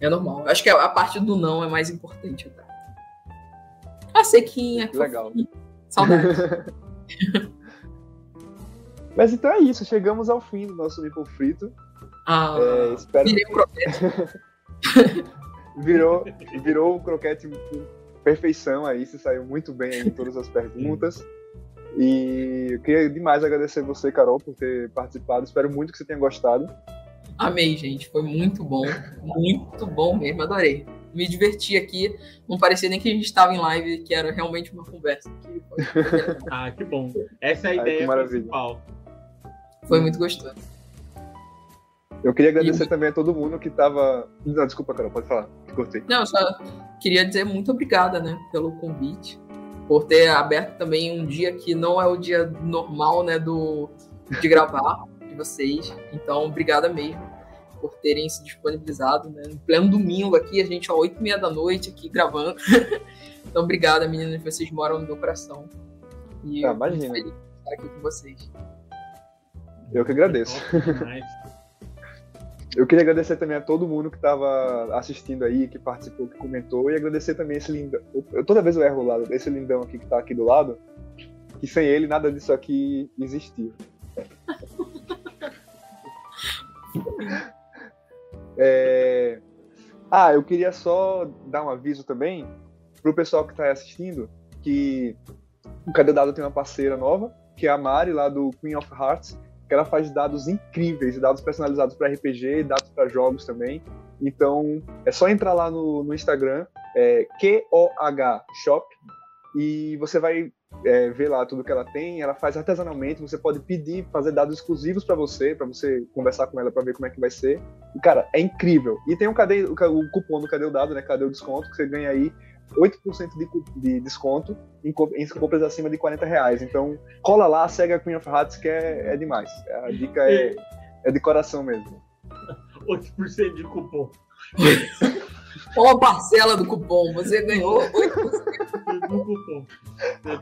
[SPEAKER 2] é normal. Acho que a parte do não é mais importante. Tá? A sequinha.
[SPEAKER 1] Legal.
[SPEAKER 2] Saudade.
[SPEAKER 1] Mas então é isso, chegamos ao fim do nosso Maple Frito.
[SPEAKER 2] Ah,
[SPEAKER 1] É, espero-
[SPEAKER 2] virei um croquete.
[SPEAKER 1] virou, virou o croquete com perfeição aí, se saiu muito bem aí em todas as perguntas. E eu queria demais agradecer você, Carol, por ter participado. Espero muito que você tenha gostado.
[SPEAKER 2] Amei, gente. Foi muito bom. Muito bom mesmo. Adorei. Me diverti aqui. Não parecia nem que a gente estava em live, que era realmente uma conversa.
[SPEAKER 3] Ah, que bom. Essa é a ideia
[SPEAKER 1] maravilha.
[SPEAKER 3] principal.
[SPEAKER 2] foi muito gostoso.
[SPEAKER 1] Eu queria agradecer também a todo mundo que estava. Não, desculpa, Carol, pode falar. Cortei.
[SPEAKER 2] Não, eu só queria dizer muito obrigada, né, pelo convite, por ter aberto também um dia que não é o dia normal, né, do de gravar de vocês. Então, obrigada mesmo por terem se disponibilizado, né, no pleno domingo aqui, a gente às oito e meia da noite aqui gravando. então, obrigada, meninas, vocês moram no meu coração. E
[SPEAKER 1] Ah,
[SPEAKER 2] eu
[SPEAKER 1] imagina.
[SPEAKER 2] feliz de estar aqui com vocês.
[SPEAKER 1] Eu que agradeço. Eu queria agradecer também a todo mundo que estava assistindo aí, que participou, que comentou, e agradecer também esse lindão. Eu, toda vez eu erro o lado, esse lindão aqui que tá aqui do lado, que sem ele nada disso aqui existia. É, Ah, eu queria só dar um aviso também pro pessoal que tá aí assistindo que o Cadê Dado tem uma parceira nova, que é a Mari, lá do Queen of Hearts, que ela faz dados incríveis, dados personalizados para RPG, dados para jogos também. Então, é só entrar lá no, no Instagram, é QOH Shop, e você vai é, ver lá tudo que ela tem. Ela faz artesanalmente, você pode pedir, fazer dados exclusivos para você, para você conversar com ela para ver como é que vai ser. E, cara, é incrível. E tem um cadê, o, o cupom do Cadê o Dado, né? Cadê o desconto, que você ganha aí 8% de, de desconto em, em compras acima de 40 reais. Então, cola lá, segue a Queen of Hearts, que é, é demais. A dica é, é de coração mesmo.
[SPEAKER 3] 8% de cupom.
[SPEAKER 2] Qual a parcela do cupom? Você ganhou 8%.
[SPEAKER 3] Do cupom.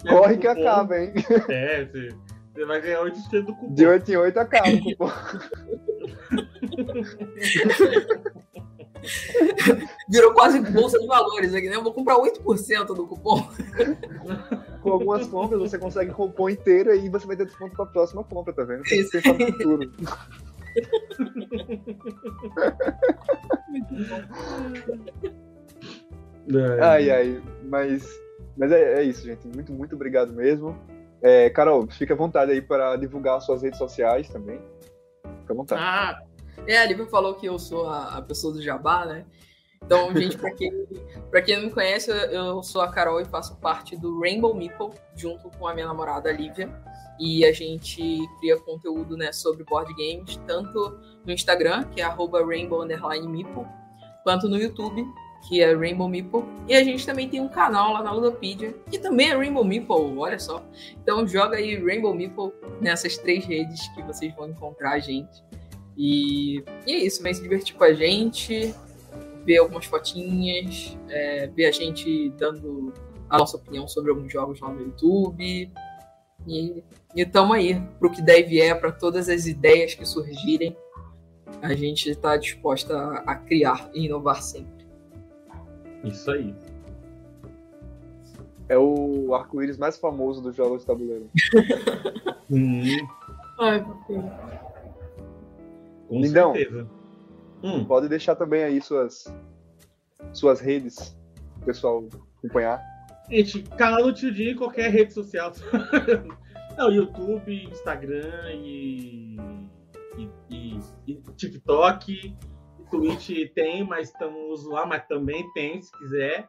[SPEAKER 1] Corre que
[SPEAKER 3] cupom,
[SPEAKER 1] acaba, hein?
[SPEAKER 3] É, você, você vai ganhar 8% do cupom.
[SPEAKER 1] De 8 em 8 acaba o cupom.
[SPEAKER 2] Virou quase bolsa de valores aqui, né? Eu vou comprar 8% do cupom.
[SPEAKER 1] Com algumas compras, você consegue cupom inteiro e você vai ter desconto para a próxima compra, tá vendo? Tem que pensar no futuro. Ai, ai, mas, mas é, é isso, gente. Muito, muito obrigado mesmo. É, Carol, fica à vontade aí para divulgar suas redes sociais também. Fica à vontade.
[SPEAKER 2] Ah, é, a Lívia falou que eu sou a, a pessoa do Jabá, né? Então, gente, pra quem, quem não me conhece, eu sou a Carol e faço parte do Rainbow Meeple, junto com a minha namorada Lívia. E a gente cria conteúdo né, sobre board games, tanto no Instagram, que é arroba Rainbow underline Meeple, quanto no YouTube, que é Rainbow Meeple. E a gente também tem um canal lá na Ludopedia, que também é Rainbow Meeple, olha só. Então joga aí Rainbow Meeple nessas três redes que vocês vão encontrar a gente. E, e é isso, vem se divertir com a gente, ver algumas fotinhas, é, ver a gente dando a nossa opinião sobre alguns jogos lá no YouTube. E, e tamo aí pro que der e vier, para todas as ideias que surgirem. A gente está disposta a, a criar e inovar sempre.
[SPEAKER 3] Isso aí.
[SPEAKER 1] É o arco-íris mais famoso dos jogos de tabuleiro.
[SPEAKER 3] Hum,
[SPEAKER 2] Ai, porque...
[SPEAKER 3] com
[SPEAKER 1] Lindão.
[SPEAKER 3] certeza. Hum,
[SPEAKER 1] Pode deixar também aí suas, suas redes, pro pessoal acompanhar.
[SPEAKER 3] gente, canal do Tio Di em qualquer rede social. Não, YouTube, Instagram e, e, e- e TikTok. Twitch tem, mas estamos lá, mas também tem, se quiser.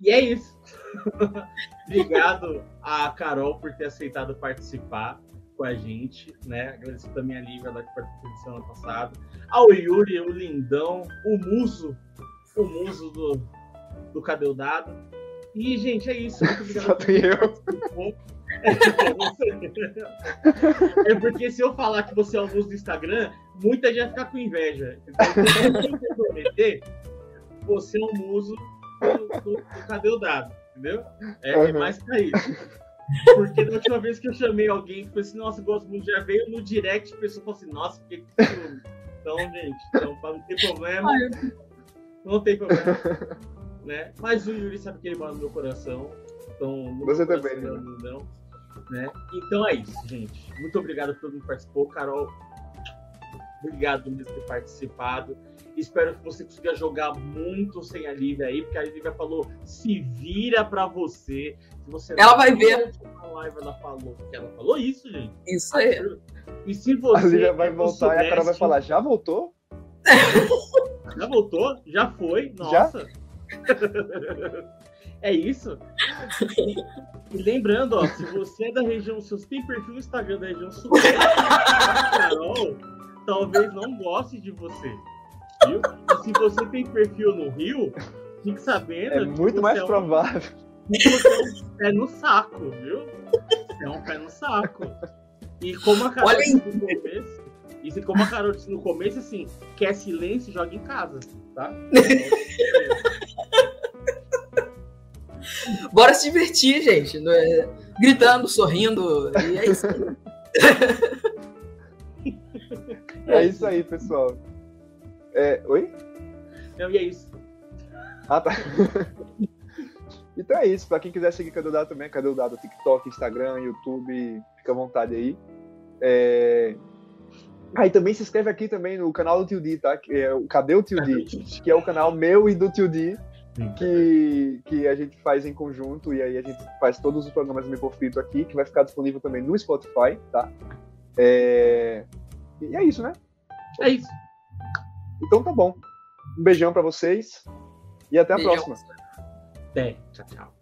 [SPEAKER 3] E é isso. Obrigado a Carol por ter aceitado participar com a gente, né? Agradecer também a Lívia lá que participou da semana passada. Ao Yuri, o Lindão, o Muso, o Muso do, do Cadê o Dado. E, gente, é isso. Muito obrigado
[SPEAKER 1] Só tem eu.
[SPEAKER 3] É porque se eu falar que você é o muso do Instagram, muita gente vai ficar com inveja. Então, se eu você é um muso do, do, do Cadê o Dado, entendeu? É, é
[SPEAKER 1] Uhum.
[SPEAKER 3] mais pra isso. Porque da última vez que eu chamei alguém que falou assim, nossa, eu gosto muito, já veio no direct, a pessoa falou assim, nossa, por que? Então, gente, então, pra não ter problema, não tem problema. Né? Mas o Yuri sabe que ele mora no meu coração. Então, no
[SPEAKER 1] Você
[SPEAKER 3] meu
[SPEAKER 1] também,
[SPEAKER 3] coração, Não, né? Então é isso, gente. Muito obrigado por todo mundo que participou. Carol, Obrigado mesmo por ter participado. Espero que você consiga jogar muito sem a Lívia aí, porque a Lívia falou: se vira pra você. Se você
[SPEAKER 2] ela vai ver.
[SPEAKER 3] Na live ela falou, porque ela falou isso, gente.
[SPEAKER 2] Isso aí.
[SPEAKER 3] E se você.
[SPEAKER 1] A Lívia vai voltar e a Carol vai falar: já voltou?
[SPEAKER 3] Já voltou? Já foi? Nossa. Já? é isso? E lembrando, ó, se você é da região, se você tem perfil no Instagram da região sudeste, Carol, talvez não goste de você. E se você tem perfil no Rio, fique sabendo.
[SPEAKER 1] É muito mais
[SPEAKER 3] é um,
[SPEAKER 1] provável.
[SPEAKER 3] Você é um pé no saco, viu? Você é um pé no saco. E como a Carol disse no começo, e como a Carol disse no começo, assim, quer silêncio, joga em casa, tá?
[SPEAKER 2] Bora se divertir, gente. É? Gritando, sorrindo. E é isso aí.
[SPEAKER 1] É isso aí, pessoal. É... Oi?
[SPEAKER 3] Não, e é isso.
[SPEAKER 1] Ah, tá. então é isso. Pra quem quiser seguir Cadê o Dado também, Cadê o Dado? TikTok, Instagram, YouTube, fica à vontade aí. É... Ah, e também se inscreve aqui também no canal do Tio D, tá? Que é o Cadê o Tio D? Que é o canal meu e do Tio D. Que, que a gente faz em conjunto e aí a gente faz todos os programas do Me Frito aqui, que vai ficar disponível também no Spotify, tá? É... E é isso, né?
[SPEAKER 3] É isso.
[SPEAKER 1] Então tá bom. Um beijão para vocês e até a
[SPEAKER 2] Beijão.
[SPEAKER 1] próxima.
[SPEAKER 3] Até. Tchau, tchau.